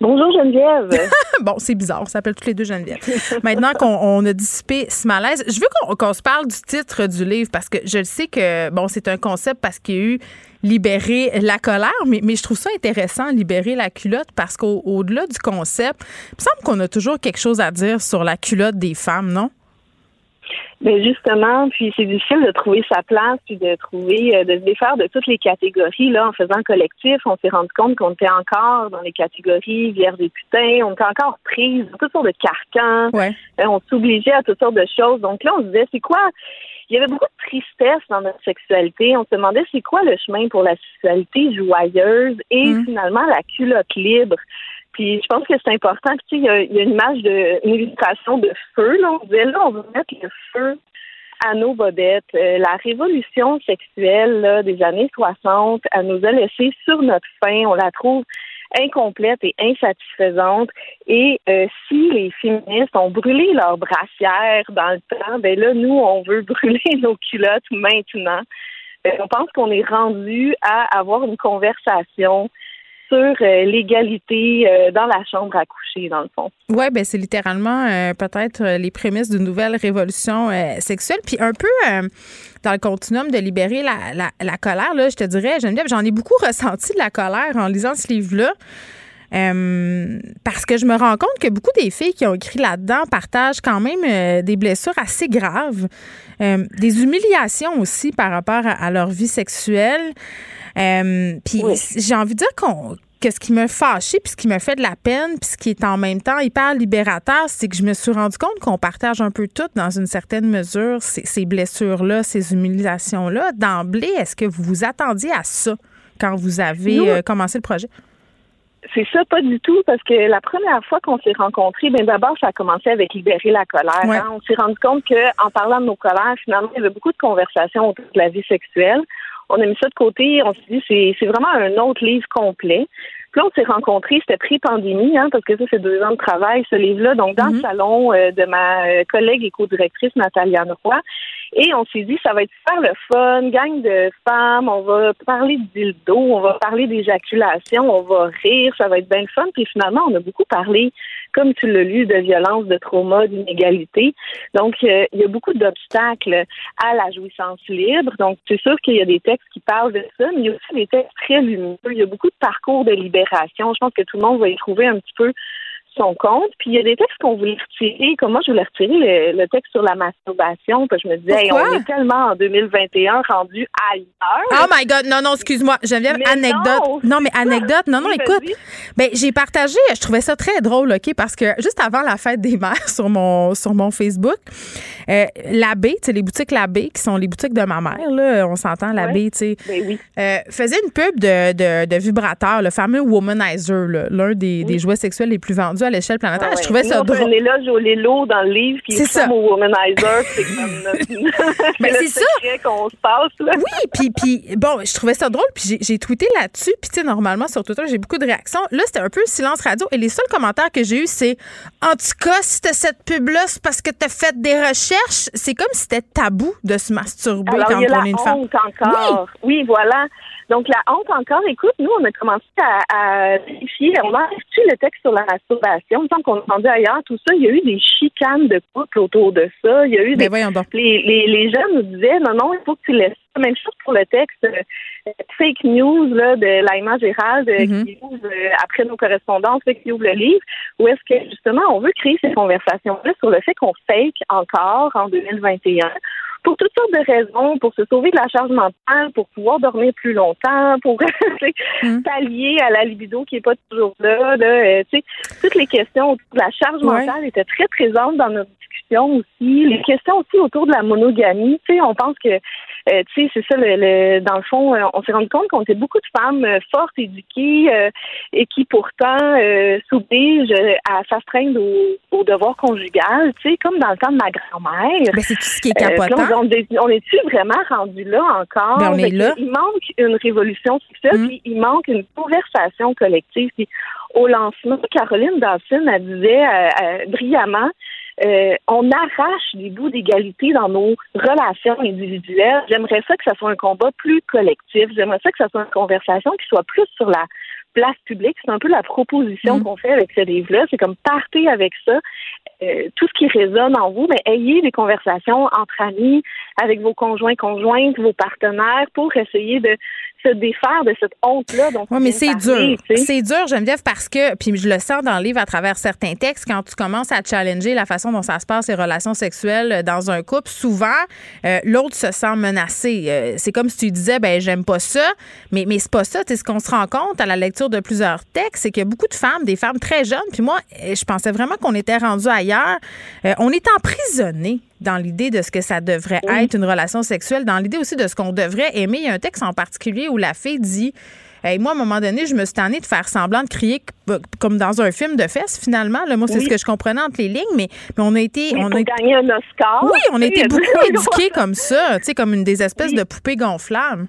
Bonjour Geneviève. bon, c'est bizarre, on s'appelle toutes les deux Geneviève. Maintenant qu'on a dissipé ce malaise, je veux qu'on se parle du titre du livre parce que je le sais que bon, c'est un concept parce qu'il y a eu libérer la colère, mais, mais je trouve ça intéressant, libérer la culotte, parce qu'au-delà du concept, il me semble qu'on a toujours quelque chose à dire sur la culotte des femmes, non? Mais justement, puis c'est difficile de trouver sa place, puis de trouver, euh, de se défaire de toutes les catégories. Là, en faisant collectif, on s'est rendu compte qu'on était encore dans les catégories vierges et putains, on était encore prise dans toutes sortes de carcans, ouais. Euh, on s'obligeait à toutes sortes de choses. Donc là, on se disait, c'est quoi? Il y avait beaucoup de tristesse dans notre sexualité. On se demandait, c'est quoi le chemin pour la sexualité joyeuse et mm. finalement la culotte libre? Puis je pense que c'est important. Tu sais, il y, a, une image de une illustration de feu. Là. On disait là, on veut mettre le feu à nos bodettes. Euh, la révolution sexuelle là, des années 60, elle nous a laissé sur notre faim. On la trouve incomplète et insatisfaisante. Et euh, si les féministes ont brûlé leurs brassières dans le temps, ben là, nous, on veut brûler nos culottes maintenant. Euh, on pense qu'on est rendu à avoir une conversation sur euh, l'égalité euh, dans la chambre à coucher, dans le fond. Oui, ben c'est littéralement euh, peut-être les prémices d'une nouvelle révolution sexuelle. Puis un peu dans le continuum de libérer la, la, colère, là, je te dirais, Geneviève, j'en ai beaucoup ressenti de la colère en lisant ce livre-là. parce que je me rends compte que beaucoup des filles qui ont écrit là-dedans partagent quand même des blessures assez graves, des humiliations aussi par rapport à leur vie sexuelle. Euh, puis j'ai envie de dire qu'on que ce qui me fâché, puis ce qui me fait de la peine, puis ce qui est en même temps hyper libérateur, c'est que je me suis rendu compte qu'on partage un peu tout, dans une certaine mesure, ces, blessures-là, ces humiliations-là. D'emblée, est-ce que vous vous attendiez à ça quand vous avez euh, commencé le projet? C'est ça, pas du tout, parce que la première fois qu'on s'est rencontrés, ben d'abord, ça a commencé avec libérer la colère. Hein. On s'est rendu compte qu'en parlant de nos colères, finalement, il y avait beaucoup de conversations autour de la vie sexuelle on a mis ça de côté. On s'est dit, c'est, c'est vraiment un autre livre complet. Puis là, on s'est rencontrés, c'était pré-pandémie, hein, parce que ça, c'est deux ans de travail, ce livre-là. Donc, dans le mhm. salon euh, de ma euh, collègue et co-directrice, Nathalie Roy. Et on s'est dit, ça va être super le fun, gang de femmes, on va parler de dildo, on va parler d'éjaculation, on va rire, ça va être bien le fun. Puis finalement, on a beaucoup parlé, comme tu l'as lu, de violence, de trauma, d'inégalité. Donc, euh, il y a beaucoup d'obstacles à la jouissance libre. Donc, c'est sûr qu'il y a des textes qui parlent de ça, mais il y a aussi des textes très lumineux. Il y a beaucoup de parcours de libération. Je pense que tout le monde va y trouver un petit peu son compte. Puis il y a des textes qu'on voulait retirer. Comme moi, je voulais retirer le, texte sur la masturbation. Puis je me disais, on est tellement en 2021 rendu ailleurs. Oh my God. Non, non, excuse-moi. J'aime anecdote. Non. mais anecdote. Non, non, écoute. Ben, j'ai partagé, je trouvais ça très drôle, OK, parce que juste avant la fête des mères sur mon, sur mon Facebook, euh, l'abbé, tu sais, les boutiques l'abbé, qui sont les boutiques de ma mère, là, on s'entend, l'abbé, tu sais, ben euh, faisait une pub de, de, de vibrateur, le fameux Womanizer, l'un des, des jouets sexuels les plus vendus à l'échelle planétaire. Je trouvais ça drôle. On est là, Lélo dans le livre, puis c'est ça. au womanizer, c'est comme ben, c'est ça qu'on se passe là. Oui, puis puis bon, je trouvais ça drôle, puis j'ai tweeté là-dessus, puis tu sais normalement sur Twitter, j'ai beaucoup de réactions. Là, c'était un peu silence radio et les seuls commentaires que j'ai eu c'est en tout cas, si t'as cette pub là, c'est parce que t'as fait des recherches, c'est comme si c'était tabou de se masturber Alors, quand on est une femme. honte encore. Oui. oui, voilà. Donc, la honte encore, écoute, nous, on a commencé à, à vérifier, on a reçu le texte sur la masturbation, tant qu'on a entendu ailleurs, tout ça, il y a eu des chicanes de couple autour de ça. Il y a eu Ben des... Les, les, les jeunes nous disaient, non, non, il faut que tu laisses. Même chose pour le texte euh, fake news là, de Laïma Gérald euh, Mhm. qui ouvre, euh, après nos correspondances, qui ouvre le livre, où est-ce que, justement, on veut créer ces conversations-là sur le fait qu'on fake encore en 2021 pour toutes sortes de raisons, pour se sauver de la charge mentale, pour pouvoir dormir plus longtemps, pour Mm. pallier à la libido qui est pas toujours là. là euh, toutes les questions autour de la charge Ouais. mentale étaient très présentes dans notre discussion aussi. Les questions aussi autour de la monogamie. Tu sais, on pense que, euh, tu sais, c'est ça, le, le- dans le fond, euh, on s'est rendu compte qu'on était beaucoup de femmes euh, fortes, éduquées, euh, et qui pourtant euh, s'obligent à s'astreindre au, au devoir conjugal, tu sais, comme dans le temps de ma grand-mère. Ben, c'est tout ce qui est capotant. on, on est- on est-tu vraiment rendu là encore? Ben, on est là. Il manque une révolution sexuelle, Mm. puis il manque une conversation collective. Puis au lancement, Caroline Dawson, elle disait euh, euh, brillamment, euh, on arrache des bouts d'égalité dans nos relations individuelles. J'aimerais ça que ça soit un combat plus collectif. J'aimerais ça que ça soit une conversation qui soit plus sur la place publique. C'est un peu la proposition Mm. qu'on fait avec ce livre-là. C'est comme partez avec ça. Euh, tout ce qui résonne en vous, mais ayez des conversations entre amis, avec vos conjoints, conjointes, vos partenaires, pour essayer de se défaire de cette honte-là. Oui, mais c'est dur. C'est dur, Geneviève, parce que, puis je le sens dans le livre à travers certains textes, quand tu commences à challenger la façon dont ça se passe, les relations sexuelles euh, dans un couple, souvent, euh, l'autre se sent menacé. Euh, c'est comme si tu disais, ben j'aime pas ça, mais, mais c'est pas ça. Tu sais, ce qu'on se rend compte à la lecture de plusieurs textes, c'est qu'il y a beaucoup de femmes, des femmes très jeunes, puis moi, je pensais vraiment qu'on était rendu ailleurs. Euh, on est emprisonné dans l'idée de ce que ça devrait être une relation sexuelle, dans l'idée aussi de ce qu'on devrait aimer. Il y a un texte en particulier où la fille dit Hey, moi, à un moment donné, je me suis tannée de faire semblant de crier c- comme dans un film de fesses, finalement. Là, moi, c'est Oui. ce que je comprenais entre les lignes, mais, mais on a été. Oui, on a, gagner un Oscar. oui, on a été beaucoup éduqués comme ça, tu sais, comme une des espèces Oui. de poupées gonflables.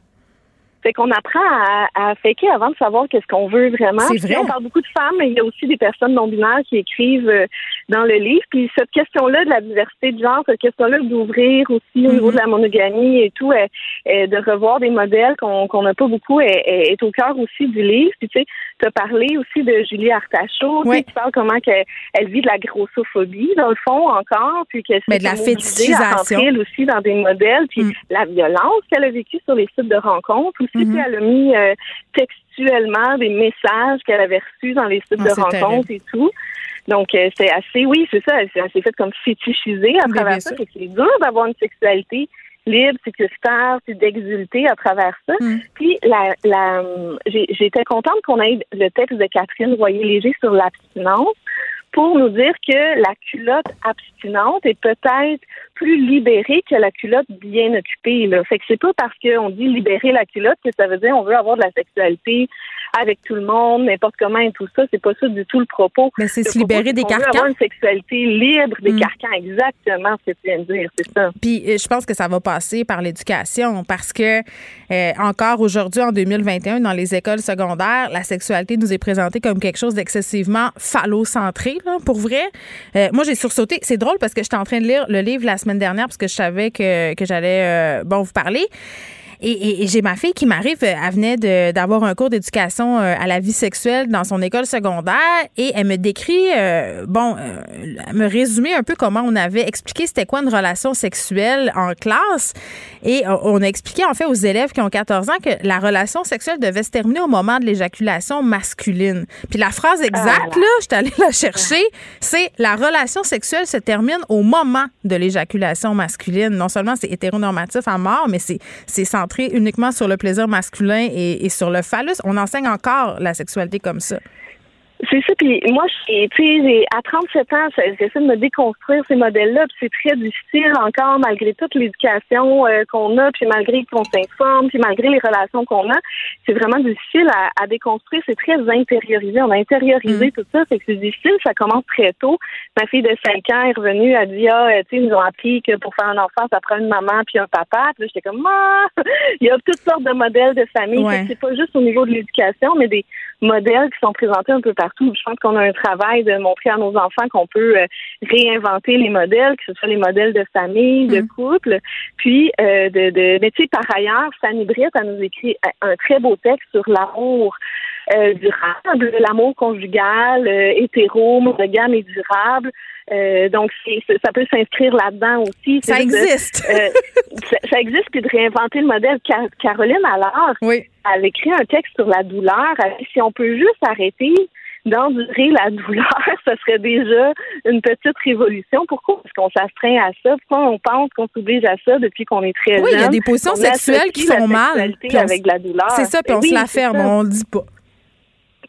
Fait qu'on apprend à, à faker avant de savoir qu'est-ce qu'on veut vraiment. C'est Puis vrai. On parle beaucoup de femmes, mais il y a aussi des personnes non-binaires qui écrivent euh, dans le livre. Puis cette question-là de la diversité de genre, cette question-là d'ouvrir aussi au niveau Mhm. de la monogamie et tout, euh, euh, de revoir des modèles qu'on n'a pas beaucoup, est, est- au cœur aussi du livre. Puis tu sais, tu as parlé aussi de Julie Artachot, tu Oui. qui parle comment qu'elle elle vit de la grossophobie, dans le fond, encore, puis Mais s'est de la fétichisation. elle aussi dans des modèles, puis Mm. la violence qu'elle a vécue sur les sites de rencontres aussi, Mhm. puis elle a mis euh, textuellement des messages qu'elle avait reçus dans les sites Ah, de c'est rencontres et tout. Donc, euh, c'est assez, oui, c'est ça, elle s'est fait comme fétichiser à travers bien ça. que C'est dur d'avoir une sexualité libre, sécuritaire, puis d'exulter à travers ça. Mm. Puis, la, la, j'ai- j'étais contente qu'on ait le texte de Catherine Royer-Léger sur l'abstinence pour nous dire que la culotte abstinente est peut-être plus libérée que la culotte bien occupée. Là. Fait que c'est pas parce qu'on dit libérer la culotte que ça veut dire on veut avoir de la sexualité avec tout le monde, n'importe comment et tout ça. C'est pas ça du tout le propos. Mais c'est se libérer des carcans. avoir une sexualité libre des Mm. carcans, exactement ce que tu viens de dire, c'est ça. Puis euh, je pense que ça va passer par l'éducation parce que euh, encore aujourd'hui en 2021 dans les écoles secondaires, la sexualité nous est présentée comme quelque chose d'excessivement phallocentré là, pour vrai. Euh, moi j'ai sursauté, c'est drôle parce que j'étais en train de lire le livre la semaine dernière parce que je savais que, que j'allais euh, bon vous parler. Et, et, et j'ai ma fille qui m'arrive, euh, elle venait d'avoir un cours d'éducation euh, à la vie sexuelle dans son école secondaire et elle me décrit, euh, bon, euh, me résumer un peu comment on avait expliqué c'était quoi une relation sexuelle en classe. Et on a expliqué en fait aux élèves qui ont 14 ans que la relation sexuelle devait se terminer au moment de l'éjaculation masculine. Puis la phrase ah exacte, là, je suis allée la chercher, c'est la relation sexuelle se termine au moment de l'éjaculation masculine. Non seulement c'est hétéronormatif à mort, mais c'est 100 uniquement sur le plaisir masculin et sur le phallus. On enseigne encore la sexualité comme ça. C'est ça, puis moi, tu sais, à 37 ans, j'essaie de me déconstruire ces modèles-là, puis c'est très difficile encore, malgré toute l'éducation euh, qu'on a, puis malgré qu'on s'informe, puis malgré les relations qu'on a, c'est vraiment difficile à, à déconstruire, c'est très intériorisé, on a intériorisé tout ça, c'est que c'est difficile, ça commence très tôt. Ma fille de 5 ans est revenue, elle dit, ah, tu sais, ils nous ont appris que pour faire un enfant, ça prend une maman puis un papa, puis là, j'étais comme, ah, il y a toutes sortes de modèles de famille, Ouais. Fait c'est pas juste au niveau de l'éducation, mais des modèles qui sont présentés un peu partout. Je pense qu'on a un travail de montrer à nos enfants qu'on peut euh, réinventer les modèles, que ce soit les modèles de famille, de couple. Puis, euh, de, de, mais tu sais, par ailleurs, Fanny Britt a nous écrit un très beau texte sur l'amour euh, durable, l'amour conjugal, euh, hétéro, monogame et durable. Euh, donc, ça peut s'inscrire là-dedans aussi. Ça de- existe. euh, ça, ça existe, puis de réinventer le modèle. Ca- Caroline Allard, oui. elle écrit un texte sur la douleur. Si on peut juste arrêter d'endurer la douleur, ce serait déjà une petite révolution. Pourquoi? Est-ce qu'on s'astreint à ça? Pourquoi on pense qu'on s'oblige à ça depuis qu'on est très Oui, il y a jeune? des positions On sexuelles qui font mal. sexualité puis on- avec de la douleur. C'est ça, puis on oui, se la ferme, on le dit pas.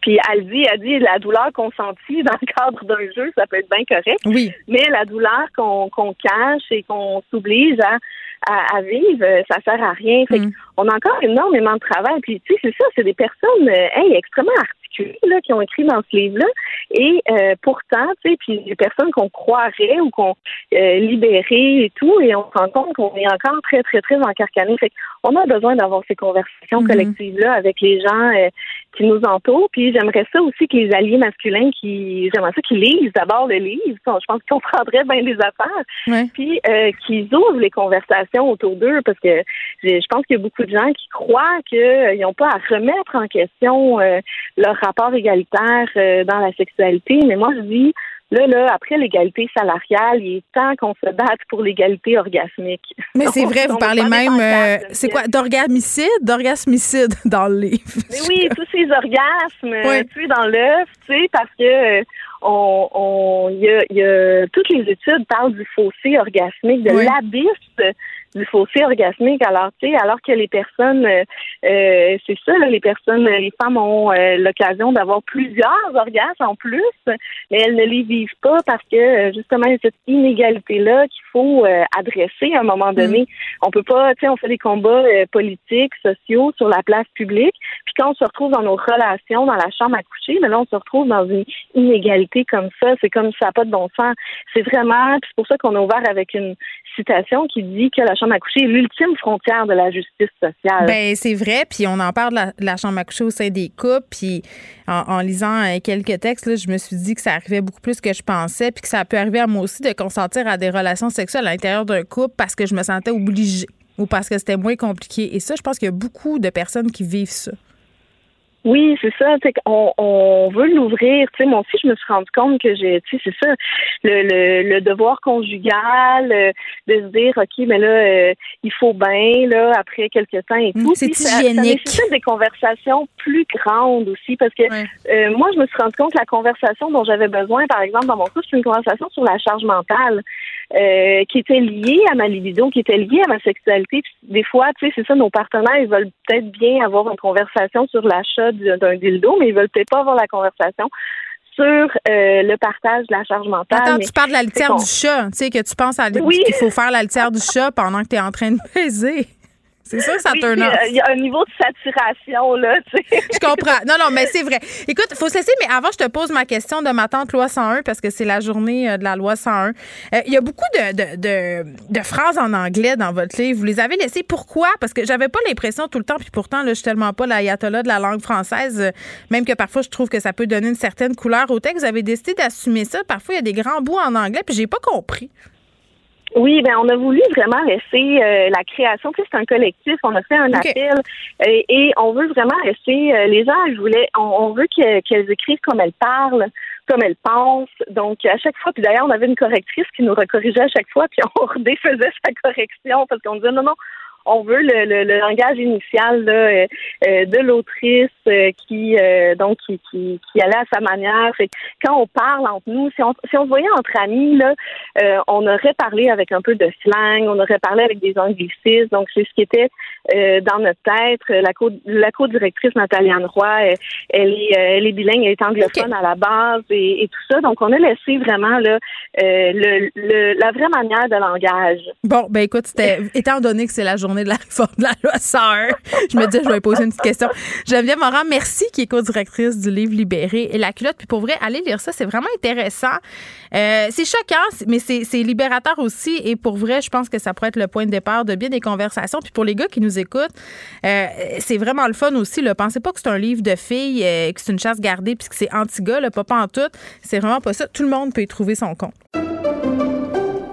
Puis elle dit, elle dit la douleur consentie dans le cadre d'un jeu, ça peut être bien correct. Oui. Mais la douleur qu'on qu'on cache et qu'on s'oblige à, à, à vivre, ça sert à rien. Fait Mm. on a encore énormément de travail. Puis tu sais, c'est ça, c'est des personnes euh, hey, extrêmement là, qui ont écrit dans ce livre-là. Et euh, pourtant, tu sais, puis des personnes qu'on croirait ou qu'on euh, libérait et tout, et on se rend compte qu'on est encore très, très, très encarcané. Fait on a besoin d'avoir ces conversations Mhm. collectives-là avec les gens euh, qui nous entourent. Puis j'aimerais ça aussi que les alliés masculins qui j'aimerais ça qu'ils lisent d'abord le livre. Je pense qu'ils comprendraient bien des affaires. Ouais. Puis euh, qu'ils ouvrent les conversations autour d'eux parce que je pense qu'il y a beaucoup de gens qui croient qu'ils n'ont pas à remettre en question leur rapport égalitaire euh, dans la sexualité. Mais moi je dis Là, là, après l'égalité salariale, il est temps qu'on se batte pour l'égalité orgasmique. Mais c'est vrai, vous parlez même, euh, c'est quoi, d'orgasmicide? D'orgasmicide dans le livre? Mais oui, tous ces orgasmes Oui. tués dans l'œuf, tu sais, parce que euh, on, on, il y a, il y a- toutes les études parlent du fossé orgasmique, de Oui. l'abysse du fossé orgasmique. Alors, tu sais, alors que les personnes, euh, euh, c'est ça, là, les personnes, les femmes ont euh, l'occasion d'avoir plusieurs orgasmes en plus, mais elles ne les vivent pas parce que euh, justement il y a cette inégalité-là qu'il faut euh, adresser à un moment donné. On peut pas, tu sais, on fait des combats euh, politiques, sociaux sur la place publique, puis quand on se retrouve dans nos relations, dans la chambre à coucher, mais là on se retrouve dans une inégalité comme ça. C'est comme ça n'a pas de bon sens. C'est vraiment, c'est pour ça qu'on a ouvert avec une citation qui dit que la chambre à coucher est l'ultime frontière de la justice sociale. Ben c'est vrai, puis on en parle de la, chambre à coucher au sein des couples, puis en, lisant euh, quelques textes, je me suis dit que ça arrivait beaucoup plus que je pensais, puis que ça peut arriver à moi aussi de consentir à des relations sexuelles à l'intérieur d'un couple parce que je me sentais obligée ou parce que c'était moins compliqué. Et ça, je pense qu'il y a beaucoup de personnes qui vivent ça. Oui, c'est ça. tu sais, On, on veut l'ouvrir. Tu sais, moi aussi, je me suis rendu compte que j'ai, tu sais, c'est ça, le, le, le devoir conjugal, euh, de se dire, ok, mais là, euh, il faut bien là après quelques temps et Mm, tout. c'est ça- hygiénique. Ça nécessite des conversations plus grandes aussi, parce que euh, moi, je me suis rendu compte que la conversation dont j'avais besoin, par exemple, dans mon couple, c'est une conversation sur la charge mentale. euh, qui était liée à ma libido, qui était liée à ma sexualité. Puis des fois, tu sais, c'est ça, nos partenaires, ils veulent peut-être bien avoir une conversation sur l'achat du- d'un dildo, mais ils veulent peut-être pas avoir la conversation sur euh, le partage de la charge mentale. Attends, tu parles de la litière du chat, tu sais, que tu penses à Oui. qu'il faut faire la litière du chat pendant que tu es en train de baiser. C'est sûr que ça Oui, turn off. Il y a un niveau de saturation, là, tu sais. Je comprends. Non, non, mais c'est vrai. Écoute, faut se laisser, mais avant, je te pose ma question de ma tante loi 101 parce que c'est la journée euh, de la loi 101. Euh, Il y a beaucoup de, de, de, de phrases en anglais dans votre livre. Vous les avez laissées. Pourquoi? Parce que j'avais pas l'impression tout le temps, puis pourtant, là, je suis tellement pas l'ayatollah de la langue française, euh, même que parfois, je trouve que ça peut donner une certaine couleur au texte. Vous avez décidé d'assumer ça. Parfois, il y a des grands bouts en anglais, puis j'ai pas compris. Oui, ben on a voulu vraiment laisser euh, la création. Tu sais, c'est un collectif. On a fait un appel euh, et on veut vraiment laisser euh, les gens. Je voulais, on, on veut que- qu'elles écrivent comme elles parlent, comme elles pensent. Donc à chaque fois, puis d'ailleurs, on avait une correctrice qui nous recorrigeait à chaque fois, puis on redéfaisait sa correction parce qu'on disait non, non. On veut le, le, le langage initial là, euh, euh, de l'autrice euh, qui euh, donc qui, qui, qui allait à sa manière. Fait que quand on parle entre nous, si on si on se voyait entre amis là, on aurait parlé avec un peu de slang, on aurait parlé avec des anglicismes. Donc, c'est ce qui était dans notre tête. La co la co-directrice Nathalie Anne Roy, elle, elle est, elle est bilingue, elle est anglophone à la base et, et tout ça. Donc, on a laissé vraiment là, le, le, la vraie manière de langage. Bon, ben écoute, étant donné que c'est la journée de la réforme de la loi 101, je me disais je vais poser une petite question. Geneviève Morin, merci, qui est co-directrice du livre Libéré et la culotte. Puis pour vrai, allez lire ça, c'est vraiment intéressant. Euh, c'est choquant, mais c'est libérateur aussi. Et pour vrai, je pense que ça pourrait être le point de départ de bien des conversations. Puis pour les gars qui nous écoutent, euh, c'est vraiment le fun aussi. Là. Pensez pas que c'est un livre de filles, euh, que c'est une chasse gardée, puis que c'est anti-gars, pas, pas en tout. C'est vraiment pas ça. Tout le monde peut y trouver son compte.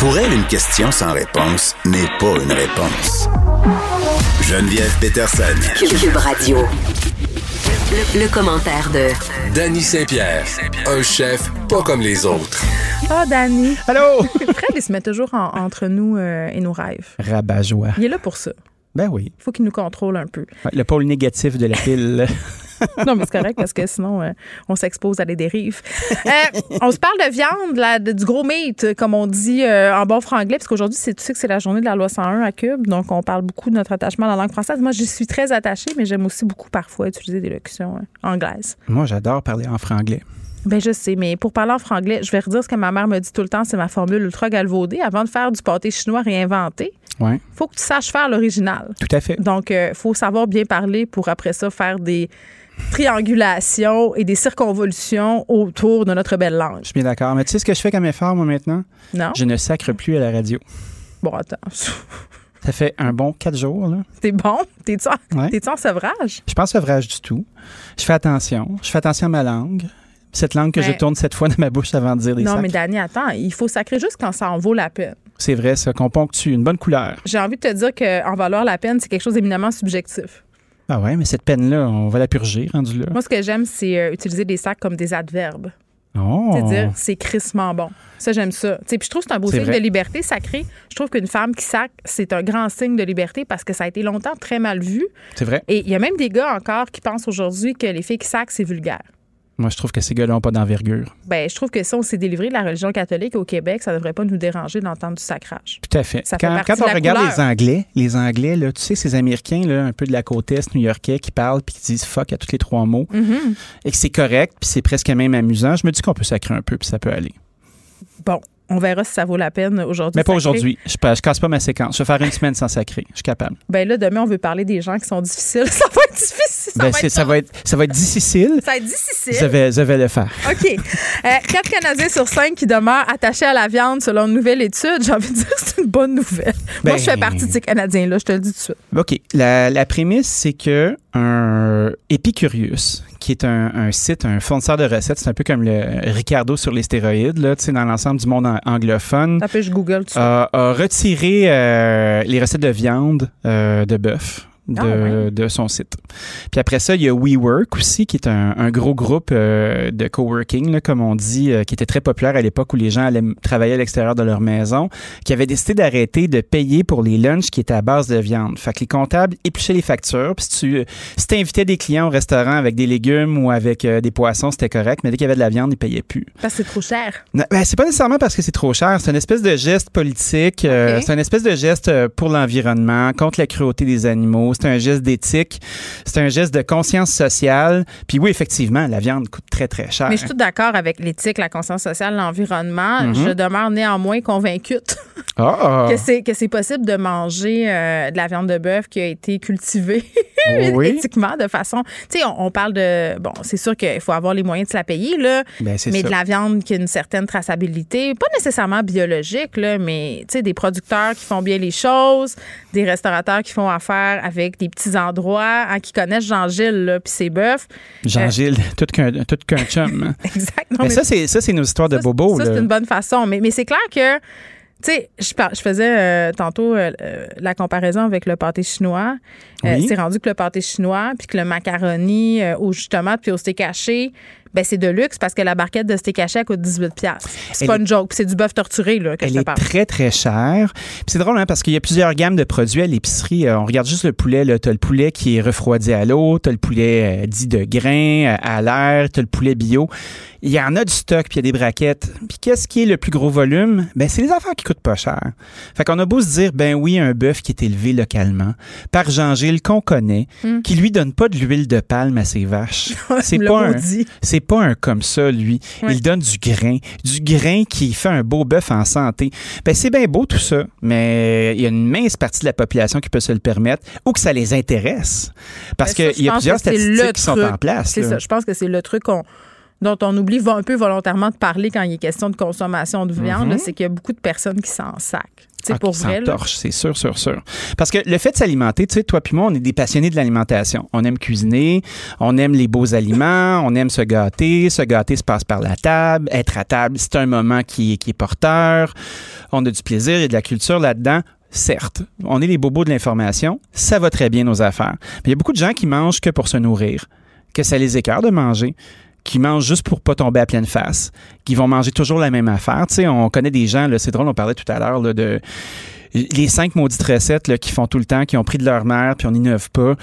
Pour elle, une question sans réponse n'est pas une réponse. Geneviève Peterson. Cube Radio. Le, le commentaire de Danny Saint-Pierre, un chef pas comme les autres. Ah, Danny. Allô? Fred, il se met toujours en- entre nous euh, et nos rêves. Rabat-joie. Il est là pour ça. Ben oui. Il faut qu'il nous contrôle un peu. Ouais, Le pôle négatif de la pile. Non, mais c'est correct parce que sinon, euh, on s'expose à des dérives. Euh, on se parle de viande, là, de- du gros meat, comme on dit euh, en bon franglais, parce qu'aujourd'hui, c'est- tu sais que c'est la journée de la loi 101 à Cube, donc on parle beaucoup de notre attachement à la langue française. Moi, j'y suis très attachée, mais j'aime aussi beaucoup parfois utiliser des locutions anglaises. Moi, j'adore parler en franglais. Ben je sais, mais pour parler en franglais, je vais redire ce que ma mère me dit tout le temps, c'est ma formule ultra galvaudée. Avant de faire du pâté chinois réinventé, Ouais, faut que tu saches faire l'original. tout à fait. Donc, il faut savoir bien parler pour après ça faire des triangulations et des circonvolutions autour de notre belle langue. Je suis bien d'accord. Mais tu sais ce que je fais comme effort, moi, maintenant? Non? Je ne sacre plus à la radio. Bon, attends. Ça fait un bon quatre jours, là. T'es bon? T'es-tu en, Ouais. t'es-tu en sevrage? Je pense sevrage du tout. Je fais attention. Je fais attention à ma langue. Cette langue que je tourne cette fois dans ma bouche avant de dire des non, mais Dani, attends. Il faut sacrer juste quand ça en vaut la peine. C'est vrai, ça, qu'on ponctue une bonne couleur. J'ai envie de te dire qu'en valoir la peine, c'est quelque chose d'éminemment subjectif. Ah ouais, mais cette peine-là, on va la purger, rendu là. Moi, ce que j'aime, c'est euh, utiliser des sacs comme des adverbes. Oh! C'est-à-dire, c'est crissement bon. Ça, j'aime ça. Tu sais, Puis je trouve que c'est un beau signe vrai. de liberté sacrée. Je trouve qu'une femme qui sacre, c'est un grand signe de liberté parce que ça a été longtemps très mal vu. C'est vrai. Et il y a même des gars encore qui pensent aujourd'hui que les filles qui sacrent, c'est vulgaire. Moi, je trouve que ces gars-là n'ont pas d'envergure. Ben, je trouve que si on s'est délivré de la religion catholique au Québec, ça ne devrait pas nous déranger d'entendre du sacrage. Tout à fait. Ça quand on regarde couleur. les Anglais, les Anglais, là, tu sais, ces Américains, là, un peu de la côte est new-yorkais, qui parlent puis qui disent fuck à tous les trois mots, Mhm. et que c'est correct, puis c'est presque même amusant, je me dis qu'on peut sacrer un peu, puis ça peut aller. Bon, on verra si ça vaut la peine aujourd'hui. Mais pas aujourd'hui. Je, je casse pas ma séquence. Je vais faire une semaine sans sacrer. Je suis capable. Ben là, demain, on veut parler des gens qui sont difficiles. Ça va être difficile. Ça, Ben, va, c'est- être... ça, va être, ça va être difficile. ça va être difficile. Je vais, je vais le faire. OK. Euh, quatre Canadiens sur cinq qui demeurent attachés à la viande selon une nouvelle étude. J'ai envie de dire que c'est une bonne nouvelle. Moi, Ben- je fais partie de ces Canadiens-là, je te le dis tout de suite. OK. La, la prémisse, c'est que un qui est un, un site, un fournisseur de recettes, c'est un peu comme le Ricardo sur les stéroïdes, là, tu sais, dans l'ensemble du monde an- anglophone, je Google suite. a, a retiré euh, les recettes de viande euh, de bœuf de, Ah ouais. de son site. Puis après ça, il y a WeWork aussi, qui est un, un gros groupe euh, de coworking, là, comme on dit, euh, qui était très populaire à l'époque où les gens allaient travailler à l'extérieur de leur maison, qui avait décidé d'arrêter de payer pour les lunchs qui étaient à base de viande. Fait que les comptables épluchaient les factures. Puis si tu si t'invitais des clients au restaurant avec des légumes ou avec euh, des poissons, c'était correct, mais dès qu'il y avait de la viande, ils payaient plus. Parce que c'est trop cher. Non, ben, c'est pas nécessairement parce que c'est trop cher. C'est une espèce de geste politique. euh, c'est une espèce de geste euh, pour l'environnement, contre la cruauté des animaux. C'est un geste d'éthique. C'est un geste de conscience sociale. Puis oui, effectivement, la viande coûte très, très cher. Mais je suis tout d'accord avec l'éthique, la conscience sociale, l'environnement. Mhm. Je demeure néanmoins convaincue Ah! que c'est que c'est possible de manger euh, de la viande de bœuf qui a été cultivée Oh oui. éthiquement de façon. Tu sais, on, on parle de bon, c'est sûr qu'il faut avoir les moyens de se la payer là, Ben, mais ça. de la viande qui a une certaine traçabilité, pas nécessairement biologique là, mais tu sais des producteurs qui font bien les choses, des restaurateurs qui font affaire avec des petits endroits, hein, qui connaissent Jean-Gilles puis ses bœufs. Jean-Gilles, tout qu'un chum. hein. Exact. Non, mais mais- ça, c'est ça, c'est nos histoires de bobos. Ça, c'est une bonne façon. Mais, mais c'est clair que, tu sais, je, faisais euh, tantôt euh, euh, la comparaison avec le pâté chinois. Euh, Oui. c'est rendu que le pâté chinois, puis que le macaroni euh, au jus de tomate puis au steak haché, ben c'est de luxe parce que la barquette de steak haché coûte 18 pièces. C'est pas est- une joke, c'est du bœuf torturé là, que Elle je te est très, très chère. C'est drôle, hein, parce qu'il y a plusieurs gammes de produits à l'épicerie. Euh, on regarde juste le poulet. Tu as le poulet qui est refroidi à l'eau, tu as le poulet euh, dit de grain, euh, à l'air, tu as le poulet bio. Il y en a du stock, puis il y a des braquettes. Puis qu'est-ce qui est le plus gros volume? Ben, c'est les affaires qui coûtent pas cher. Fait qu'on a beau se dire, ben oui, un bœuf qui est élevé localement par Jean-Gilles qu'on connaît, Hmm. qui lui donne pas de l'huile de palme à ses vaches. C'est pas un. C'est pas un comme ça, lui. Ouais. Il donne du grain. Du grain qui fait un beau bœuf en santé. Ben, c'est bien beau tout ça, mais il y a une mince partie de la population qui peut se le permettre ou que ça les intéresse. Parce Ben, qu'il y a plusieurs statistiques qui sont en place. C'est ça. Je pense que c'est le truc qu'on- dont on oublie un peu volontairement de parler quand il est question de consommation de viande, Mhm. c'est qu'il y a beaucoup de personnes qui s'en sacent. C'est Ah, pour vrai. c'est sûr, sûr, sûr. Parce que le fait de s'alimenter, tu sais, toi puis moi, on est des passionnés de l'alimentation. On aime cuisiner, on aime les beaux aliments, on aime se gâter. Se gâter se passe par la table. Être à table, c'est un moment qui, est- qui est porteur. On a du plaisir et de la culture là-dedans. Certes, on est les bobos de l'information, ça va très bien nos affaires. Mais il y a beaucoup de gens qui mangent que pour se nourrir, que ça les écœure de manger qui mangent juste pour pas tomber à pleine face, qui vont manger toujours la même affaire. Tu sais, on connaît des gens, c'est drôle, on parlait tout à l'heure de les cinq maudites recettes là, qui font tout le temps, qui ont pris de leur mère, puis on n'innove pas.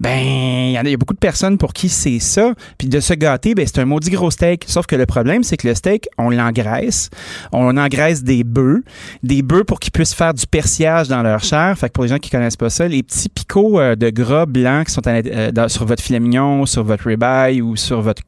Ben, il y en a, il y a beaucoup de personnes pour qui c'est ça. Puis de se gâter, ben, c'est un maudit gros steak. Sauf que le problème, c'est que le steak, on l'engraisse. On engraisse des bœufs. Des bœufs pour qu'ils puissent faire du persillage dans leur chair. Fait que pour les gens qui connaissent pas ça, les petits picots euh, de gras blancs qui sont à euh, dans- sur votre filet mignon, sur votre ribeye ou sur votre,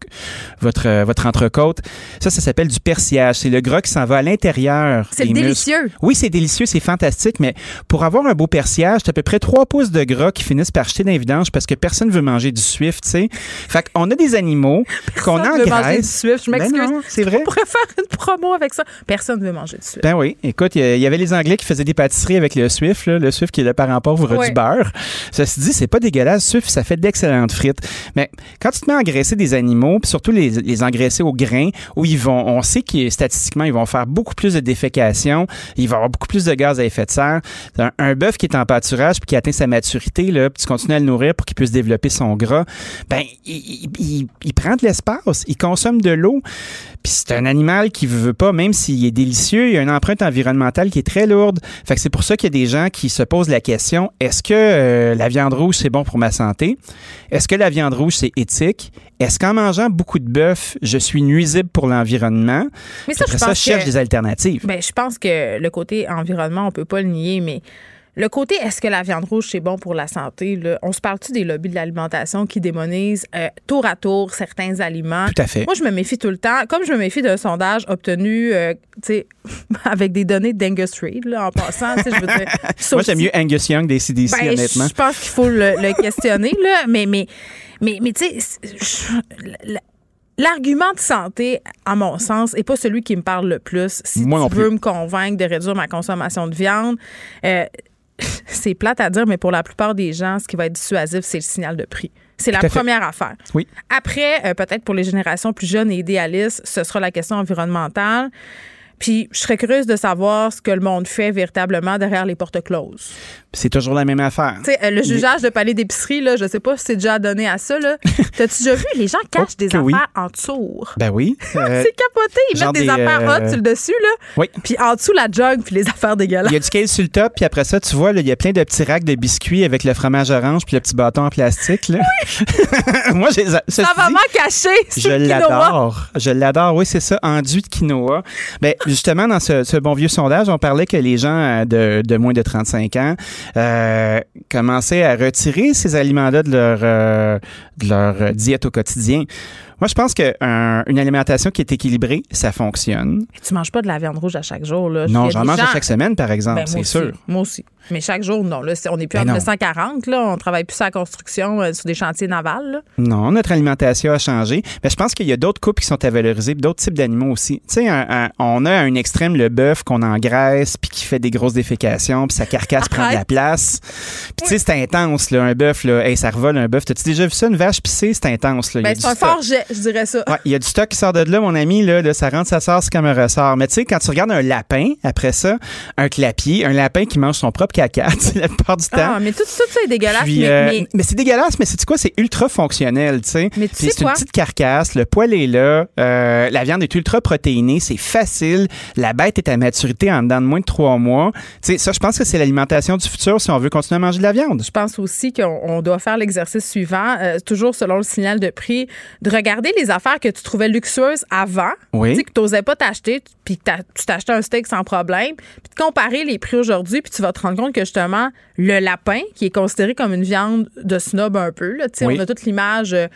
votre, euh, votre entrecôte, ça, ça s'appelle du persillage. C'est le gras qui s'en va à l'intérieur. C'est muscles. délicieux. Oui, c'est délicieux, c'est fantastique, mais pour avoir un beau persillage, t'as à peu près 3 pouces de gras qui finissent par jeter dans les vidanges parce que personne veut manger du suif, tu sais. Fait qu'on a des animaux qu'on Personne veut manger du engraisse. suif. Je Ben m'excuse. c'est vrai. On pourrait faire une promo avec ça. Personne ne veut manger du suif. Ben oui, écoute, il y a- il y avait les Anglais qui faisaient des pâtisseries avec le Swift, là, le Swift qui est le parent pauvre Ouais. du beurre. Ceci dit, c'est pas dégueulasse. Swift, ça fait d'excellentes frites. Mais quand tu te mets à engraisser des animaux, puis surtout les, les engraisser au grain, où ils vont, on sait que statistiquement, ils vont faire beaucoup plus de défécation, il va y avoir beaucoup plus de gaz à effet de Un, un bœuf qui est en pâturage puis qui atteint sa maturité, là, puis tu continues à le nourrir pour qu'il puisse développer son gras, ben, il, il- il- il prend de l'espace, il consomme de l'eau. Puis c'est un animal qui veut pas, même s'il est délicieux, il y a une empreinte environnementale qui est très lourde. Fait que c'est pour ça qu'il y a des gens qui se posent la question est-ce que euh, la viande rouge c'est bon pour ma santé? Est-ce que la viande rouge c'est éthique? Est-ce qu'en mangeant beaucoup de bœuf, je suis nuisible pour l'environnement? Mais ça, après je ça, pense je cherche que- des alternatives. Ben, je pense que le côté environnement, on peut pas le nier, mais le côté est-ce que la viande rouge c'est bon pour la santé, là, on se parle-tu des lobbies de l'alimentation qui démonisent euh, tour à tour certains aliments? Tout à fait. Moi, je me méfie tout le temps, comme je me méfie d'un sondage obtenu euh, tu sais, avec des données d'Angus Reid, en passant. je veux dire, Moi, j'aime mieux Angus Young des CDC, ben, honnêtement. Je pense qu'il faut le, le questionner, là. Mais, mais, mais, mais tu sais, L'argument de santé, à mon sens, n'est pas celui qui me parle le plus. Si Moi non tu veux plus. me convaincre de réduire ma consommation de viande, euh, c'est plate à dire, mais pour la plupart des gens, ce qui va être dissuasif, c'est le signal de prix. C'est la fait. première affaire. Oui. Après, euh, peut-être pour les générations plus jeunes et idéalistes, ce sera la question environnementale. Puis je serais curieuse de savoir ce que le monde fait véritablement derrière les portes closes. C'est toujours la même affaire. Tu sais, euh, le jugeage de palais d'épicerie, là, je sais pas si c'est déjà donné à ça. Là. T'as-tu déjà vu? Les gens cachent des oui. affaires en dessous? Ben oui. Euh, c'est capoté. Ils mettent des, des, affaires euh, hot sur le dessus, là. Oui. Puis en dessous, la jug, puis les affaires dégueulasses. Il y a du kale sur le top, puis après ça, tu vois, il y a plein de petits racks de biscuits avec le fromage orange puis le petit bâton en plastique. Là. Moi, j'ai Ça va caché. Je l'adore. Je l'adore. Oui, c'est ça, enduit de quinoa. Ben, justement, dans ce, bon vieux sondage, on parlait que les gens euh, de, de moins de 35 ans euh, commençaient à retirer ces aliments-là de leur, euh, de leur euh, diète au quotidien. Moi, je pense qu'une alimentation qui est équilibrée, ça fonctionne. Tu manges pas de la viande rouge à chaque jour, là. Non, j'en mange à chaque semaine, par exemple, Ben, c'est sûr. Moi aussi. Mais chaque jour, non. Là, on n'est plus Ben en non. 1940, là. On travaille plus sur la construction, euh, sur des chantiers navals, là. Non, notre alimentation a changé. Mais je pense qu'il y a d'autres coupes qui sont à valoriser, d'autres types d'animaux aussi. Tu sais, un- un- on a à un extrême le bœuf qu'on engraisse, puis qui fait des grosses défécations, puis sa carcasse prend de la place. Puis tu sais, c'est intense, là, un bœuf, là. Hey, ça revole un bœuf. T'as-tu déjà vu ça, une vache pissée? C'est intense, là. Ben, c'est un fort jet, je dirais ça. Ouais, il y a du stock qui sort de là, mon ami, là, là, ça rentre, ça sort, c'est comme un ressort. Mais tu sais, quand tu regardes un lapin, après ça, un clapier, un lapin qui mange son propre caca, la plupart du temps. Ah, mais tout, tout ça est dégueulasse. Puis, mais, euh, mais- mais c'est dégueulasse, mais c'est quoi? C'est ultra fonctionnel, tu sais. Mais tu sais c'est une petite carcasse, le poil est là, euh, la viande est ultra protéinée, c'est facile, la bête est à maturité en dedans de moins de trois mois. Tu sais, ça, je pense que c'est l'alimentation du futur si on veut continuer à manger de la viande. Je pense aussi qu'on on doit faire l'exercice suivant, euh, toujours selon le signal de prix, de regarder les affaires que tu trouvais luxueuses avant, Oui. tu sais, que tu n'osais pas t'acheter, puis que tu t'achetais un steak sans problème, puis de comparer les prix aujourd'hui, puis tu vas te rendre compte que justement, le lapin, qui est considéré comme une viande de snob un peu, là, tu sais, Oui. on a toute l'image euh,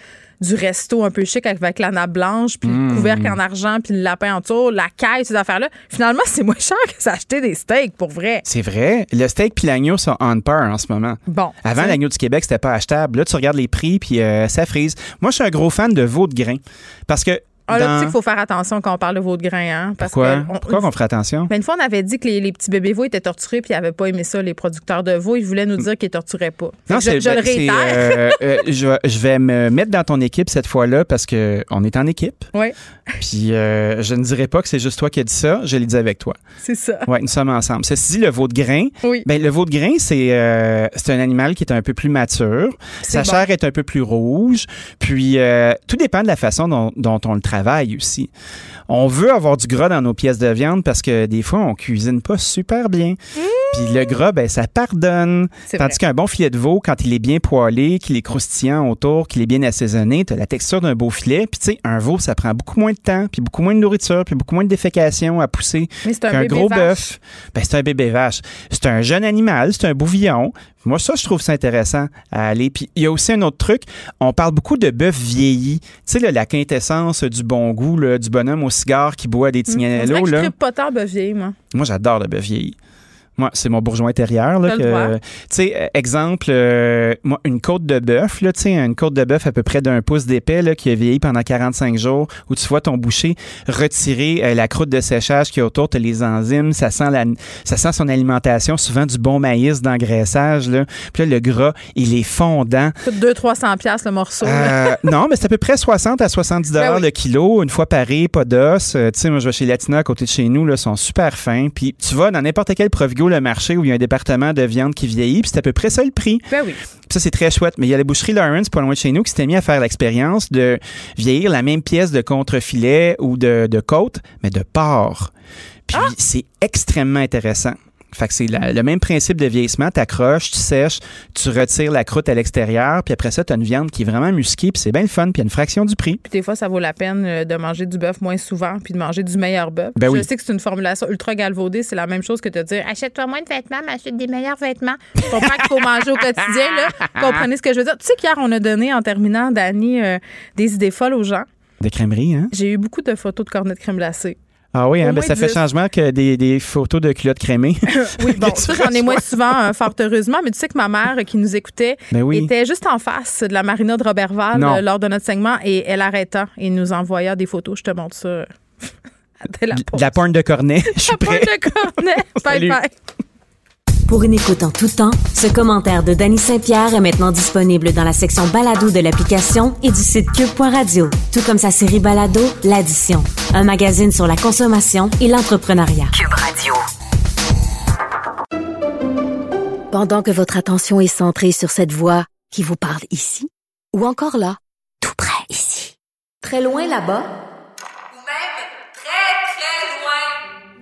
du resto un peu chic avec la nappe blanche, puis Mm. le couvercle en argent, puis le lapin en dessous, la caille, ces affaires-là. Finalement, c'est moins cher que s'acheter des steaks, pour vrai. C'est vrai. Le steak puis l'agneau sont on par en ce moment. Bon. Avant, l'agneau du Québec, c'était pas achetable. Là, tu regardes les prix, puis euh, ça frise. Moi, je suis un gros fan de veau de grain. Parce que. Ah, là, tu dans- sais qu'il faut faire attention quand on parle de veau de grain, hein? Parce Pourquoi? que on- Pourquoi qu'on ferait attention? Ben, une fois, on avait dit que les, les petits bébés veaux étaient torturés puis ils n'avaient pas aimé ça, les producteurs de veaux. Ils voulaient nous dire qu'ils ne torturaient pas. Fait Non, je, le ben, réitère. euh, euh, je, vais- je vais me mettre dans ton équipe cette fois-là parce que on est en équipe. Oui, Puis euh, je ne dirais pas que c'est juste toi qui as dit ça, je l'ai dit avec toi. c'est ça. Ouais, nous sommes ensemble. Ceci dit, le veau de grain, Oui. ben, le veau de grain, c'est un animal qui est un peu plus mature. Sa bon. chair est un peu plus rouge. Puis tout dépend de la façon dont, dont on le aussi. On veut avoir du gras dans nos pièces de viande parce que des fois, on cuisine pas super bien. Puis le gras, ben, ça pardonne. Tandis qu'un bon filet de veau, quand il est bien poêlé, qu'il est croustillant autour, qu'il est bien assaisonné, tu as la texture d'un beau filet. Puis tu sais, un veau, ça prend beaucoup moins de temps, puis beaucoup moins de nourriture, puis beaucoup moins de défécation à pousser qu'un gros bœuf. Ben, c'est un bébé vache. C'est un jeune animal, c'est un bouvillon. Moi, ça, je trouve ça intéressant à aller. Puis il y a aussi un autre truc. On parle beaucoup de bœuf vieilli. Tu sais, là, la quintessence du bon goût, là, du bonhomme au cigare qui boit des dirait tignanello. je là. tripe pas tard bœuf vieilli, moi. Moi, j'adore le bœuf vieilli. Moi, c'est mon bourgeois intérieur. Là, que- euh, exemple, euh, moi, une côte de bœuf, là, une côte de bœuf à peu près d'un pouce d'épais, là, qui a vieilli pendant 45 jours, où tu vois ton boucher retirer euh, la croûte de séchage qui est autour, tu les enzymes, ça sent, la, ça sent son alimentation, souvent du bon maïs d'engraissage. Là. Puis là, le gras, il est fondant. Coûte 200-300$ piastres le morceau. Euh, non, mais c'est à peu près 60 à 70 dollars Ben oui. le kilo, une fois paré, pas d'os. Tu sais, moi, je vais chez Latina à côté de chez nous, là, sont super fins. Puis tu vas dans n'importe quel Provigo, le marché où il y a un département de viande qui vieillit, puis c'est à peu près ça le prix. Ben oui. Ça, c'est très chouette. Mais il y a la boucherie Lawrence, pas loin de chez nous, qui s'était mis à faire l'expérience de vieillir la même pièce de contrefilet ou de, de côte, mais de porc. Puis Ah! c'est extrêmement intéressant. Fait que c'est le même principe de vieillissement. Tu accroches, tu sèches, tu retires la croûte à l'extérieur, puis après ça, tu as une viande qui est vraiment musquée, puis c'est bien le fun, puis il y a une fraction du prix. Puis des fois, ça vaut la peine euh, de manger du bœuf moins souvent puis de manger du meilleur bœuf. Ben je oui. sais que c'est une formulation ultra galvaudée. C'est la même chose que de dire achète-toi moins de vêtements, mais achète des meilleurs vêtements. Je comprends qu'il faut manger au quotidien. Là. Comprenez ce que je veux dire. Tu sais qu'hier, on a donné, en terminant, Dani, euh, des idées folles aux gens. De crèmerie, hein? J'ai eu beaucoup de photos de cornets de crème glacée. Ah oui, hein, ben ça fait 10. changement que des, des photos de culottes crémées. Oui, bon, ça, j'en ai moins souvent, euh, fort heureusement, mais tu sais que ma mère qui nous écoutait Ben oui. était juste en face de la marina de Robertval euh, lors de notre segment et elle arrêta et nous envoya des photos. Je te montre ça. Dès la De la pointe de cornet. Je suis La pointe prêt. de cornet. Bye bye. Pour une écoute en tout temps, ce commentaire de Danny Saint-Pierre est maintenant disponible dans la section balado de l'application et du site cube.radio, tout comme sa série balado L'Addition, un magazine sur la consommation et l'entrepreneuriat. Cube Radio. Pendant que votre attention est centrée sur cette voix qui vous parle ici, ou encore là, tout près ici, très loin là-bas,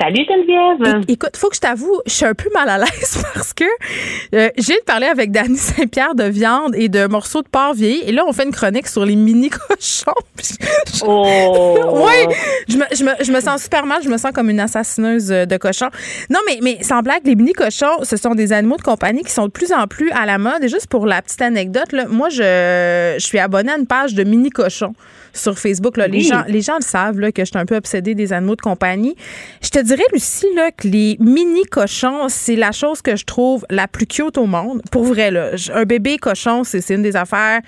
Salut Geneviève. écoute, faut que je t'avoue, je suis un peu mal à l'aise parce que euh, j'ai parlé avec Dany Saint-Pierre de viande et de morceaux de porc vieilli et là on fait une chronique sur les mini cochons. oh. oui, je me, je, me, je me, sens super mal, je me sens comme une assassineuse de cochons. Non mais mais sans blague, les mini cochons, ce sont des animaux de compagnie qui sont de plus en plus à la mode et juste pour la petite anecdote là, moi je, je suis abonnée à une page de mini cochons sur Facebook là, les gens les gens le savent là, que je suis un peu obsédée des animaux de compagnie. Je te dirais, Lucie, là, que les mini cochons, c'est la chose que je trouve la plus cute au monde. Pour vrai, là. Un bébé cochon, c'est une des affaires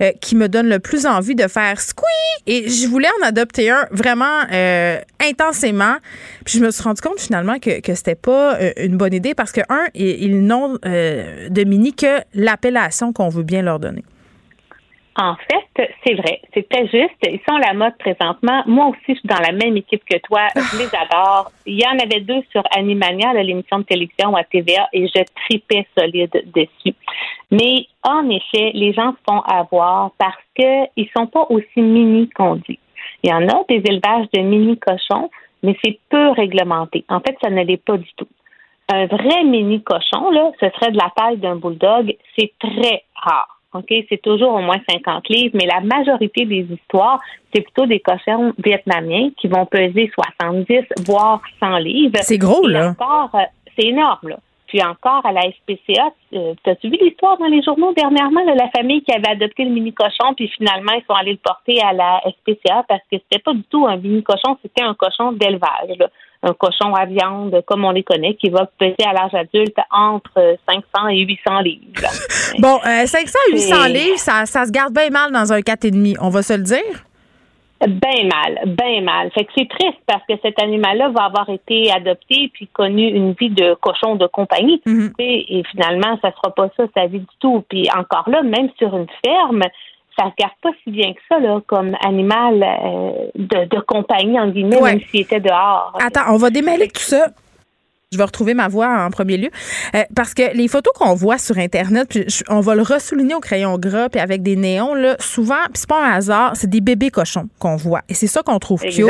euh, qui me donne le plus envie de faire squeak. Et je voulais en adopter un vraiment euh, intensément. Puis je me suis rendu compte finalement que, que c'était pas euh, une bonne idée parce que, un, ils n'ont de mini que l'appellation qu'on veut bien leur donner. En fait, c'est vrai, c'est très juste. Ils sont à la mode présentement. Moi aussi, je suis dans la même équipe que toi. Je les adore. Il y en avait deux sur Animania, l'émission de télévision à TVA, et je tripais solide dessus. Mais en effet, les gens se font avoir parce qu'ils sont pas aussi mini qu'on dit. Il y en a des élevages de mini cochons, mais c'est peu réglementé. En fait, ça ne l'est pas du tout. Un vrai mini cochon, là, ce serait de la taille d'un bulldog. C'est très rare. OK, c'est toujours au moins 50 livres, mais la majorité des histoires, c'est plutôt des cochons vietnamiens qui vont peser 70, voire 100 livres. C'est gros, là. Encore, euh, c'est énorme, là. Puis encore à la SPCA, euh, as-tu vu l'histoire dans les journaux dernièrement de la famille qui avait adopté le mini cochon, puis finalement ils sont allés le porter à la SPCA parce que c'était pas du tout un mini cochon, c'était un cochon d'élevage un cochon à viande comme on les connaît qui va peser à l'âge adulte entre 500 et 800 livres. bon, 500 et 800 livres, ça, ça se garde bien mal dans un 4,5, on va se le dire? Ben mal, ben mal. Fait que c'est triste parce que cet animal-là va avoir été adopté puis connu une vie de cochon de compagnie. Mm-hmm. et, finalement, ça sera pas ça sa vie du tout. Puis encore là, même sur une ferme, ça se garde pas si bien que ça, là, comme animal euh, de, de, compagnie, en guillemets, même s'il était dehors. Attends, on va démêler tout ça. Je vais retrouver ma voix en premier lieu. Euh, parce que les photos qu'on voit sur Internet, puis on va le ressouligner au crayon gras, puis avec des néons, là, souvent, puis c'est pas un hasard, c'est des bébés cochons qu'on voit. Et c'est ça qu'on trouve cute.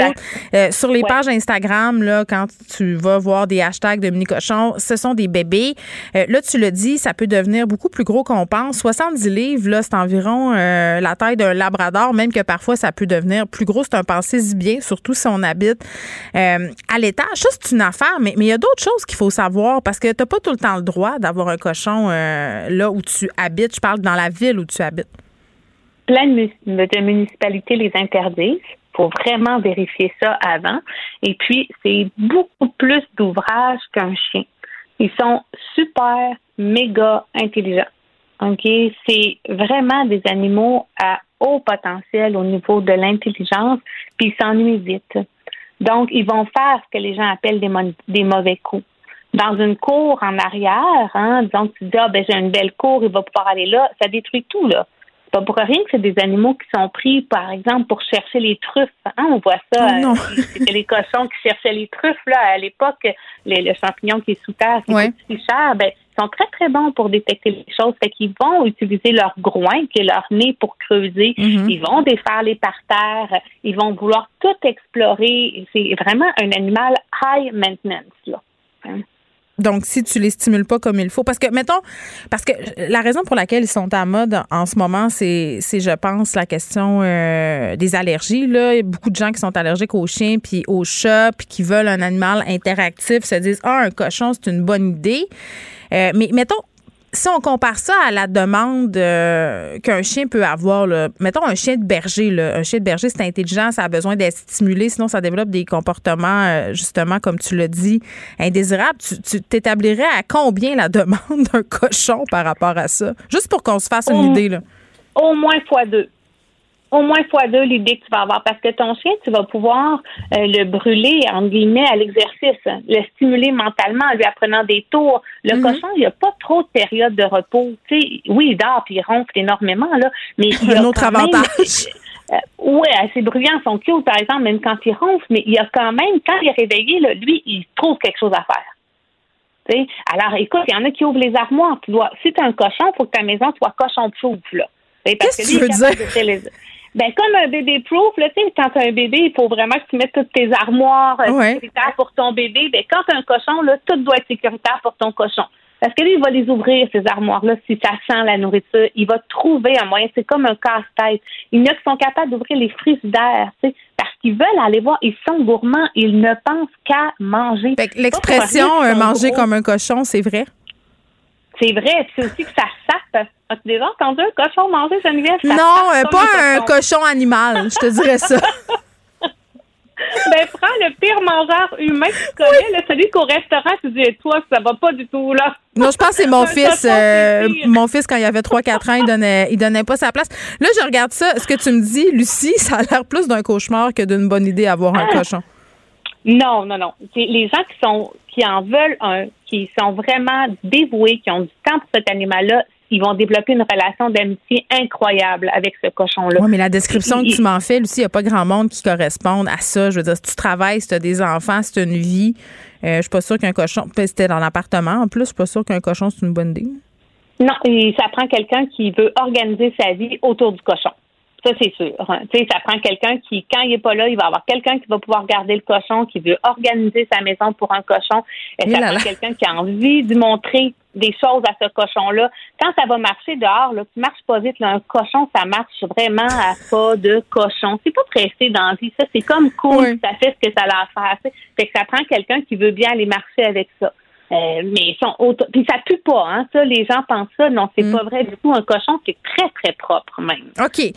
Euh, sur les pages Instagram, là, quand tu vas voir des hashtags de mini cochons, ce sont des bébés. Euh, là, tu le dis, ça peut devenir beaucoup plus gros qu'on pense. 70 livres, là, c'est environ la taille d'un labrador, même que parfois, ça peut devenir plus gros. C'est un pensée bien, surtout si on habite à l'étage. Ça, c'est une affaire, mais il y a d'autres choses qu'il faut savoir parce que tu n'as pas tout le temps le droit d'avoir un cochon euh, là où tu habites. Je parle dans la ville où tu habites. Plein de municipalités les interdisent. Il faut vraiment vérifier ça avant. Et puis, c'est beaucoup plus d'ouvrage qu'un chien. Ils sont super, méga intelligents. OK? C'est vraiment des animaux à haut potentiel au niveau de l'intelligence, puis ils s'ennuient vite. Donc, ils vont faire ce que les gens appellent des, des mauvais coups. Dans une cour en arrière, hein, disons que tu dis, ah, ben, j'ai une belle cour, il va pouvoir aller là, ça détruit tout, là. C'est pas pour rien que c'est des animaux qui sont pris, par exemple, pour chercher les truffes. Hein, on voit ça. Oh, C'était les cochons qui cherchaient les truffes, là, à l'époque, le champignon qui est sous terre, qui est plus cher, ben, sont très, très bons pour détecter les choses. Fait qu'ils vont utiliser leur groin, qui est leur nez, pour creuser. Mm-hmm. Ils vont défaire les parterres. Ils vont vouloir tout explorer. C'est vraiment un animal high maintenance, là. Hein? Donc, si tu les stimules pas comme il faut, parce que, mettons, parce que la raison pour laquelle ils sont à mode en ce moment, c'est, c'est je pense, la question euh, des allergies. Là. Il y a beaucoup de gens qui sont allergiques aux chiens puis aux chats puis qui veulent un animal interactif se disent, ah, un cochon, c'est une bonne idée. Euh, mais mettons, si on compare ça à la demande euh, qu'un chien peut avoir, là, mettons un chien de berger, là, un chien de berger, c'est intelligent, ça a besoin d'être stimulé, sinon ça développe des comportements, euh, justement, comme tu l'as dit, indésirables. Tu t'établirais à combien la demande d'un cochon par rapport à ça? Juste pour qu'on se fasse une idée. Là. Au moins fois deux au moins fois deux l'idée que tu vas avoir parce que ton chien, tu vas pouvoir euh, le brûler, en guillemets, à l'exercice, le stimuler mentalement en lui apprenant des tours. Le mm-hmm. cochon, il n'y a pas trop de période de repos. Tu sais, oui, il dort puis il ronfle énormément, là, mais il y a un autre avantage. Euh, oui, assez bruyants, son cute, par exemple, même quand il ronfle, mais il y a quand même, quand il est réveillé, là, lui, il trouve quelque chose à faire. sais Alors, écoute, il y en a qui ouvrent les armoires. Tu dois, si tu as un cochon, il faut que ta maison soit cochon-proof. Qu'est-ce que tu veux dire? Ben, comme un bébé proof, là, tu sais, quand t'as un bébé, il faut vraiment que tu mettes toutes tes armoires euh, sécuritaires pour ton bébé. Ben, quand t'as un cochon, là, tout doit être sécuritaire pour ton cochon. Parce que lui, il va les ouvrir, ces armoires-là, si ça sent la nourriture. Il va trouver un moyen. C'est comme un casse-tête. Il y en a qui sont capables d'ouvrir les frigidaires, tu sais, parce qu'ils veulent aller voir. Ils sont gourmands. Ils ne pensent qu'à manger. L'expression euh, manger comme un cochon, c'est vrai? C'est vrai. C'est aussi que ça sape. As-tu déjà entendu un cochon manger, Geneviève? Ça non, euh, pas un cochon. animal, je te dirais ça. ben, prends le pire mangeur humain que tu connais, celui qu'au restaurant, tu dis, toi, ça va pas du tout, là. Non, je pense que c'est mon fils. Euh, mon fils, quand il avait 3-4 ans, il donnait, il donnait pas sa place. Là, je regarde ça. Ce que tu me dis, Lucie, ça a l'air plus d'un cauchemar que d'une bonne idée avoir un ah. cochon. Non, non, non. Les gens qui sont qui en veulent un, qui sont vraiment dévoués, qui ont du temps pour cet animal-là, ils vont développer une relation d'amitié incroyable avec ce cochon-là. Oui, mais la description que tu m'en fais, Lucie, il n'y a pas grand monde qui corresponde à ça. Je veux dire, si tu travailles, si tu as des enfants, si tu as une vie, euh, je suis pas sûre qu'un cochon. C'était dans l'appartement en plus, je suis pas sûre qu'un cochon, c'est une bonne idée. Non, et ça prend quelqu'un qui veut organiser sa vie autour du cochon. Ça, c'est sûr. Hein. Tu sais, ça prend quelqu'un qui, quand il est pas là, il va avoir quelqu'un qui va pouvoir garder le cochon, qui veut organiser sa maison pour un cochon. Et ça prend quelqu'un qui a envie de montrer des choses à ce cochon-là. Quand ça va marcher dehors, là, tu marches pas vite. Là, un cochon, ça marche vraiment à pas de cochon. C'est pas pressé dans la vie. Ça, c'est comme cool. Ça fait ce que ça a à faire. Fait que ça prend quelqu'un qui veut bien aller marcher avec ça. Euh, mais sont auto... puis ça pue pas, hein. Ça, les gens pensent ça. Non, c'est mm. pas vrai du tout. Un cochon, c'est très très propre même. Ok.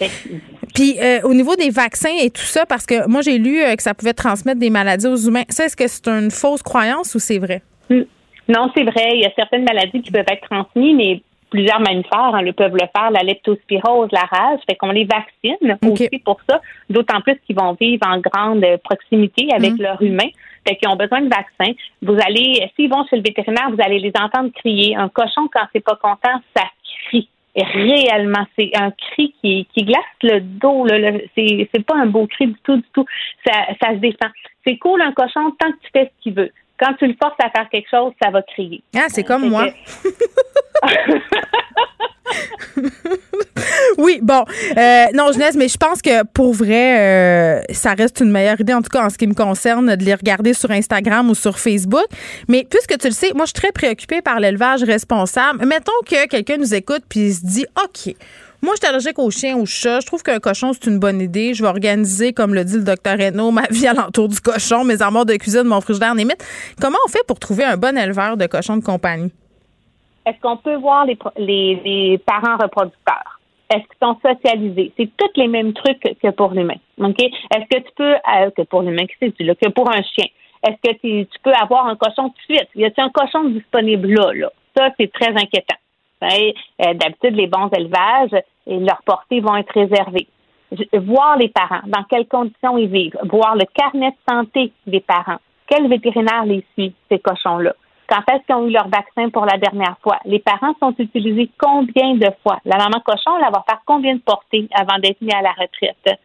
Puis euh, au niveau des vaccins et tout ça, parce que moi j'ai lu euh, que ça pouvait transmettre des maladies aux humains. Ça, est-ce que c'est une fausse croyance ou c'est vrai? Mm. Non, c'est vrai. Il y a certaines maladies qui peuvent être transmises, mais plusieurs mammifères hein, le peuvent le faire, la leptospirose, la rage, fait qu'on les vaccine aussi pour ça, d'autant plus qu'ils vont vivre en grande proximité avec mm. leur humain. Fait qu'ils ont besoin de vaccins. Vous allez, s'ils vont chez le vétérinaire, vous allez les entendre crier. Un cochon, quand c'est pas content, ça crie. Et réellement, c'est un cri qui, qui glace le dos. Là, c'est, c'est pas un beau cri du tout, du tout. Ça, ça se défend. C'est cool un cochon tant que tu fais ce qu'il veut. Quand tu le forces à faire quelque chose, ça va crier. Ah, c'est comme moi. oui, bon. Euh, non, Jeunesse, mais je pense que pour vrai, euh, ça reste une meilleure idée, en tout cas en ce qui me concerne, de les regarder sur Instagram ou sur Facebook. Mais puisque tu le sais, moi, je suis très préoccupée par l'élevage responsable. Mettons que quelqu'un nous écoute puis se dit OK. Moi, je suis allergique aux chiens, aux chats. Je trouve qu'un cochon, c'est une bonne idée. Je vais organiser, comme le dit le docteur Renaud, ma vie alentour du cochon, mes armoires de cuisine, mon frigidaire, limite. Comment on fait pour trouver un bon éleveur de cochons de compagnie? Est-ce qu'on peut voir les, parents reproducteurs? Est-ce qu'ils sont socialisés? C'est tous les mêmes trucs que pour l'humain. Est-ce que tu peux, euh, que pour l'humain, que c'est que pour un chien? Est-ce que tu, peux avoir un cochon tout de suite? Y a-t-il un cochon disponible là, là? Ça, c'est très inquiétant. Euh, d'habitude, les bons élevages, et leurs portées vont être réservées. Voir les parents, dans quelles conditions ils vivent, voir le carnet de santé des parents. Quel vétérinaire les suit, ces cochons-là? Quand est-ce qu'ils ont eu leur vaccin pour la dernière fois? Les parents sont utilisés combien de fois? La maman cochon, elle va faire combien de portées avant d'être mis à la retraite?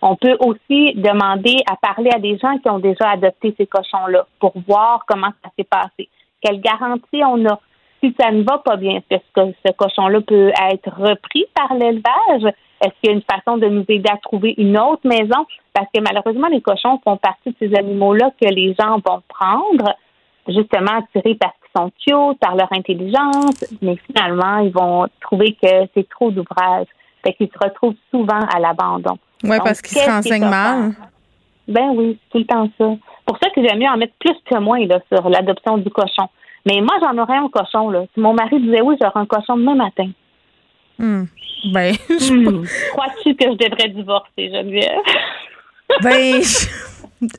On peut aussi demander à parler à des gens qui ont déjà adopté ces cochons-là pour voir comment ça s'est passé. Quelle garantie on a? Si ça ne va pas bien, est-ce que ce cochon-là peut être repris par l'élevage? Est-ce qu'il y a une façon de nous aider à trouver une autre maison? Parce que malheureusement, les cochons font partie de ces animaux-là que les gens vont prendre justement attirés parce sont cute, par leur intelligence, mais finalement, ils vont trouver que c'est trop d'ouvrage. Fait qu'ils se retrouvent souvent à l'abandon. Oui, parce qu'ils se renseignent mal. Ben oui, c'est tout le temps ça. Pour ça que j'aime mieux en mettre plus que moins là, sur l'adoption du cochon. Mais moi, j'en aurais un cochon. Là. Si mon mari disait oui, j'aurais un cochon demain matin. Hmm. Ben, hmm. Crois-tu que je devrais divorcer, Geneviève? ben,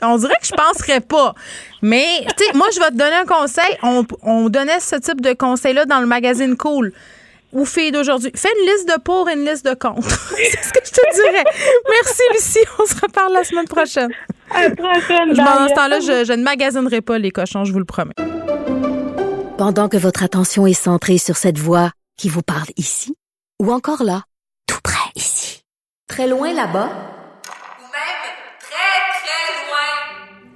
on dirait que je penserais pas. Mais, tu sais, moi, je vais te donner un conseil. On, on donnait ce type de conseil-là dans le magazine Cool ou fille d'aujourd'hui. Fais une liste de pour et une liste de contre. C'est ce que je te dirais. Merci, Lucie. On se reparle la semaine prochaine. À la prochaine. Pendant ce temps-là, je, je ne magasinerai pas les cochons, je vous le promets. Pendant que votre attention est centrée sur cette voix qui vous parle ici, ou encore là, tout près ici, très loin là-bas, Ou même très, très loin.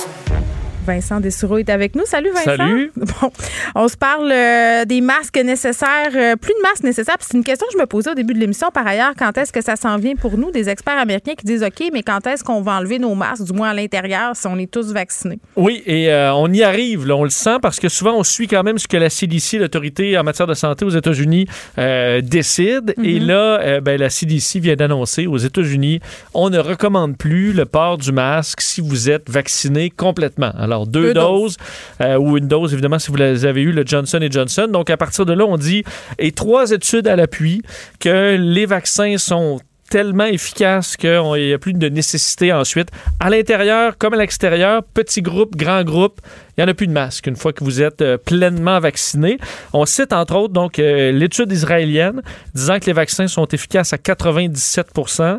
Vincent Dessoureau est avec nous. Salut Vincent. Salut. Bon, on se parle euh, des masques nécessaires, euh, plus de masques nécessaires. C'est une question que je me posais au début de l'émission. Par ailleurs, quand est-ce que ça s'en vient pour nous, des experts américains qui disent OK, mais quand est-ce qu'on va enlever nos masques, du moins à l'intérieur, si on est tous vaccinés? Oui, et euh, on y arrive, là, on le sent, parce que souvent, on suit quand même ce que la CDC, l'autorité en matière de santé aux États-Unis, décide. Et Mhm. là, ben, la CDC vient d'annoncer aux États-Unis, on ne recommande plus le port du masque si vous êtes vacciné complètement. Alors, deux, Deux doses, euh, ou une dose, évidemment, si vous les avez eu, le Johnson Johnson. Donc, à partir de là, on dit, et trois études à l'appui, que les vaccins sont tellement efficaces qu'il n'y a plus de nécessité ensuite. À l'intérieur comme à l'extérieur, petit groupe, grand groupe, il n'y en a plus de masque une fois que vous êtes euh, pleinement vacciné. On cite entre autres donc euh, l'étude israélienne disant que les vaccins sont efficaces à 97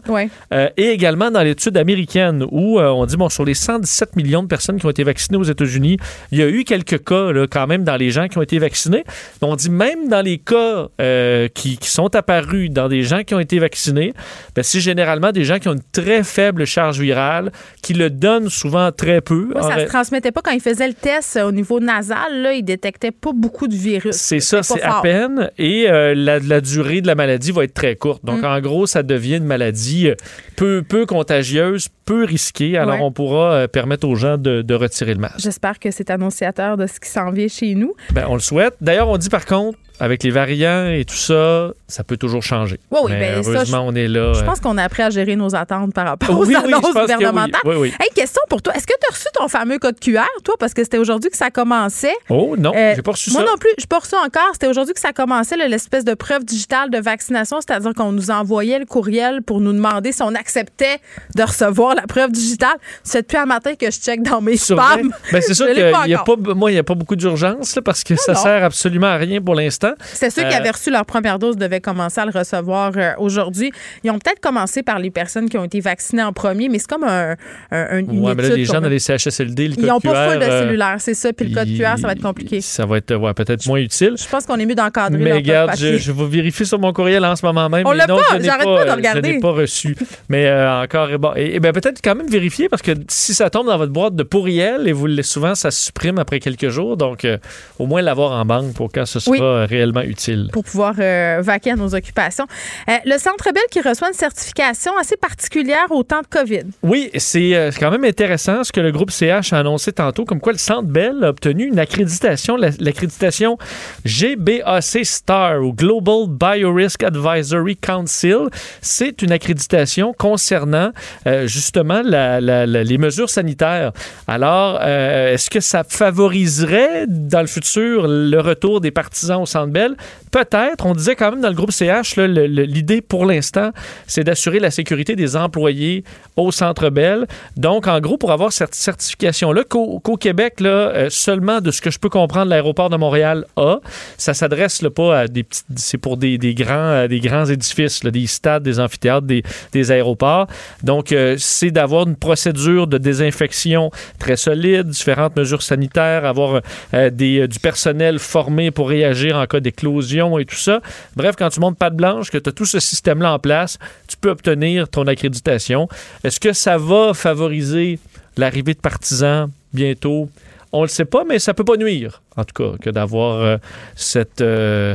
Ouais. euh, et également dans l'étude américaine où on dit, bon, sur les 117 millions de personnes qui ont été vaccinées aux États-Unis, il y a eu quelques cas là, quand même dans les gens qui ont été vaccinés. Mais on dit même dans les cas euh, qui, qui sont apparus dans des gens qui ont été vaccinés, ben, c'est généralement des gens qui ont une très faible charge virale, qui le donnent souvent très peu. Ça ré- se transmettait pas quand ils faisaient le test euh, au niveau nasal. Là, ils détectaient pas beaucoup de virus. C'est ça, c'est à peine. Et euh, la, la durée de la maladie va être très courte. Donc, Mm. en gros, ça devient une maladie euh, peu, peu contagieuse, peu risquée. Alors, Ouais. on pourra permettre aux gens de, de retirer le masque. J'espère que c'est annonciateur de ce qui s'en vient chez nous. Ben, on le souhaite. D'ailleurs, on dit par contre, avec les variants et tout ça, ça peut toujours changer. Oui, oui, Mais ben, ça, heureusement, on est là. Je euh, pense qu'on a appris à gérer nos attentes par rapport aux Oui, je annonces que oui. gouvernementales. Oui, oui. Hey, question pour toi. Est-ce que tu as reçu ton fameux code QR, toi? Parce que c'était aujourd'hui que ça commençait. Oh non, Euh, j'ai pas reçu moi ça. non plus, je pas reçu encore. C'était aujourd'hui que ça commençait, l'espèce de preuve digitale de vaccination, c'est-à-dire qu'on nous envoyait le courriel pour nous demander si on acceptait de recevoir la preuve digitale. C'est depuis un matin que je check dans mes spams. Ben, c'est sûr Je qu'il n'y a pas, moi, il n'y a pas beaucoup d'urgence là, parce que ça non. sert absolument à rien pour l'instant. C'est ceux qui Euh, avaient reçu leur première dose devaient commencer à le recevoir euh, aujourd'hui. Ils ont peut-être commencé par les personnes qui ont été vaccinées en premier, mais c'est comme un, un- une Ouais, mais là, les gens dans les CHSLD, le Ils n'ont pas full de euh, cellulaire, c'est ça. Puis le code QR, ça va être compliqué. Ça va être ouais, peut-être moins utile. Je pense qu'on est mieux d'encadrer Mais regarde, je, je vais vérifier sur mon courriel en ce moment même. On l'a pas, j'arrête pas de regarder. Je n'ai pas reçu. Mais euh, encore, bon, et, et ben, peut-être quand même vérifier parce que si ça tombe dans votre boîte de pourriel, et vous le souvent, ça se supprime après quelques jours. Donc, euh, au moins l'avoir en banque pour quand ce sera Oui. Réellement utile. pour pouvoir euh, vaquer à nos occupations. Euh, le Centre Bell qui reçoit une certification assez particulière au temps de COVID. Oui, c'est euh, quand même intéressant ce que le groupe CH a annoncé tantôt, comme quoi le Centre Bell a obtenu une accréditation, la- l'accréditation GBAC Star ou Global Biorisk Advisory Council. C'est une accréditation concernant euh, justement la- la- la- les mesures sanitaires. Alors, est-ce que ça favoriserait dans le futur le retour des partisans au Centre Bell? Peut-être. On disait quand même dans le groupe CH, l'idée pour l'instant, c'est d'assurer la sécurité des employés au Centre Bell. Donc, en gros, pour avoir cette certification-là, qu'au Québec, là, euh, seulement de ce que je peux comprendre, l'aéroport de Montréal a, ça s'adresse pas à des petits, c'est pour des, grands, euh, des grands édifices, des stades, des amphithéâtres, des, aéroports. Donc, euh, c'est d'avoir une procédure de désinfection très solide, différentes mesures sanitaires, avoir du personnel formé pour réagir en d'éclosion et tout ça. Bref, quand tu montes pas de blanche, que tu as tout ce système-là en place, tu peux obtenir ton accréditation. Est-ce que ça va favoriser l'arrivée de partisans bientôt? On le sait pas, mais ça peut pas nuire, en tout cas, que d'avoir euh, cette... euh,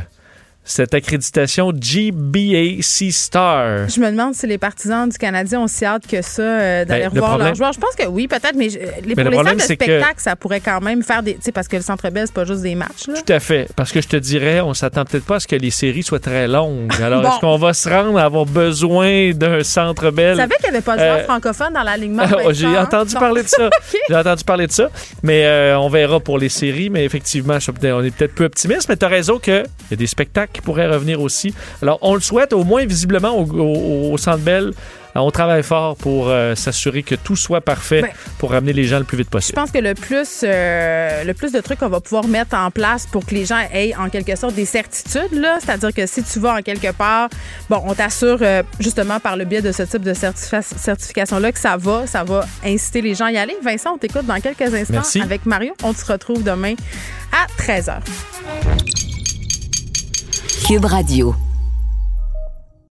cette accréditation GBAC Star. Je me demande si les partisans du Canadien ont si hâte que ça euh, d'aller Ben, le revoir problème- leurs joueurs. Je pense que oui, peut-être, mais je- les, Mais le pour les salles de c'est que- spectacle, ça pourrait quand même faire des. Tu sais, parce que le Centre Bell, c'est pas juste des matchs. Là. Tout à fait. Parce que je te dirais, on s'attend peut-être pas à ce que les séries soient très longues. Alors, Bon. est-ce qu'on va se rendre à avoir besoin d'un centre Tu belle? savais qu'il n'y avait pas de joueurs Euh, francophones dans l'alignement? Oh, J'ai Vincent? entendu parler de ça. J'ai entendu parler de ça. Mais euh, on verra pour les séries. Mais effectivement, on est peut-être peu optimiste. Mais tu as raison qu'il y a des spectacles qui pourraient revenir aussi. Alors, on le souhaite, au moins visiblement, au, au- au Centre Bell. euh, On travaille fort pour euh, s'assurer que tout soit parfait Ben, pour ramener les gens le plus vite Je possible. pense que le plus, euh, le plus de trucs qu'on va pouvoir mettre en place pour que les gens aient en quelque sorte des certitudes, là, c'est-à-dire que si tu vas en quelque part, bon, on t'assure euh, justement par le biais de ce type de certifi- certification-là que ça va, ça va inciter les gens à y aller. Vincent, on t'écoute dans quelques instants Merci. avec Mario. On se retrouve demain à 13h. Cube Radio.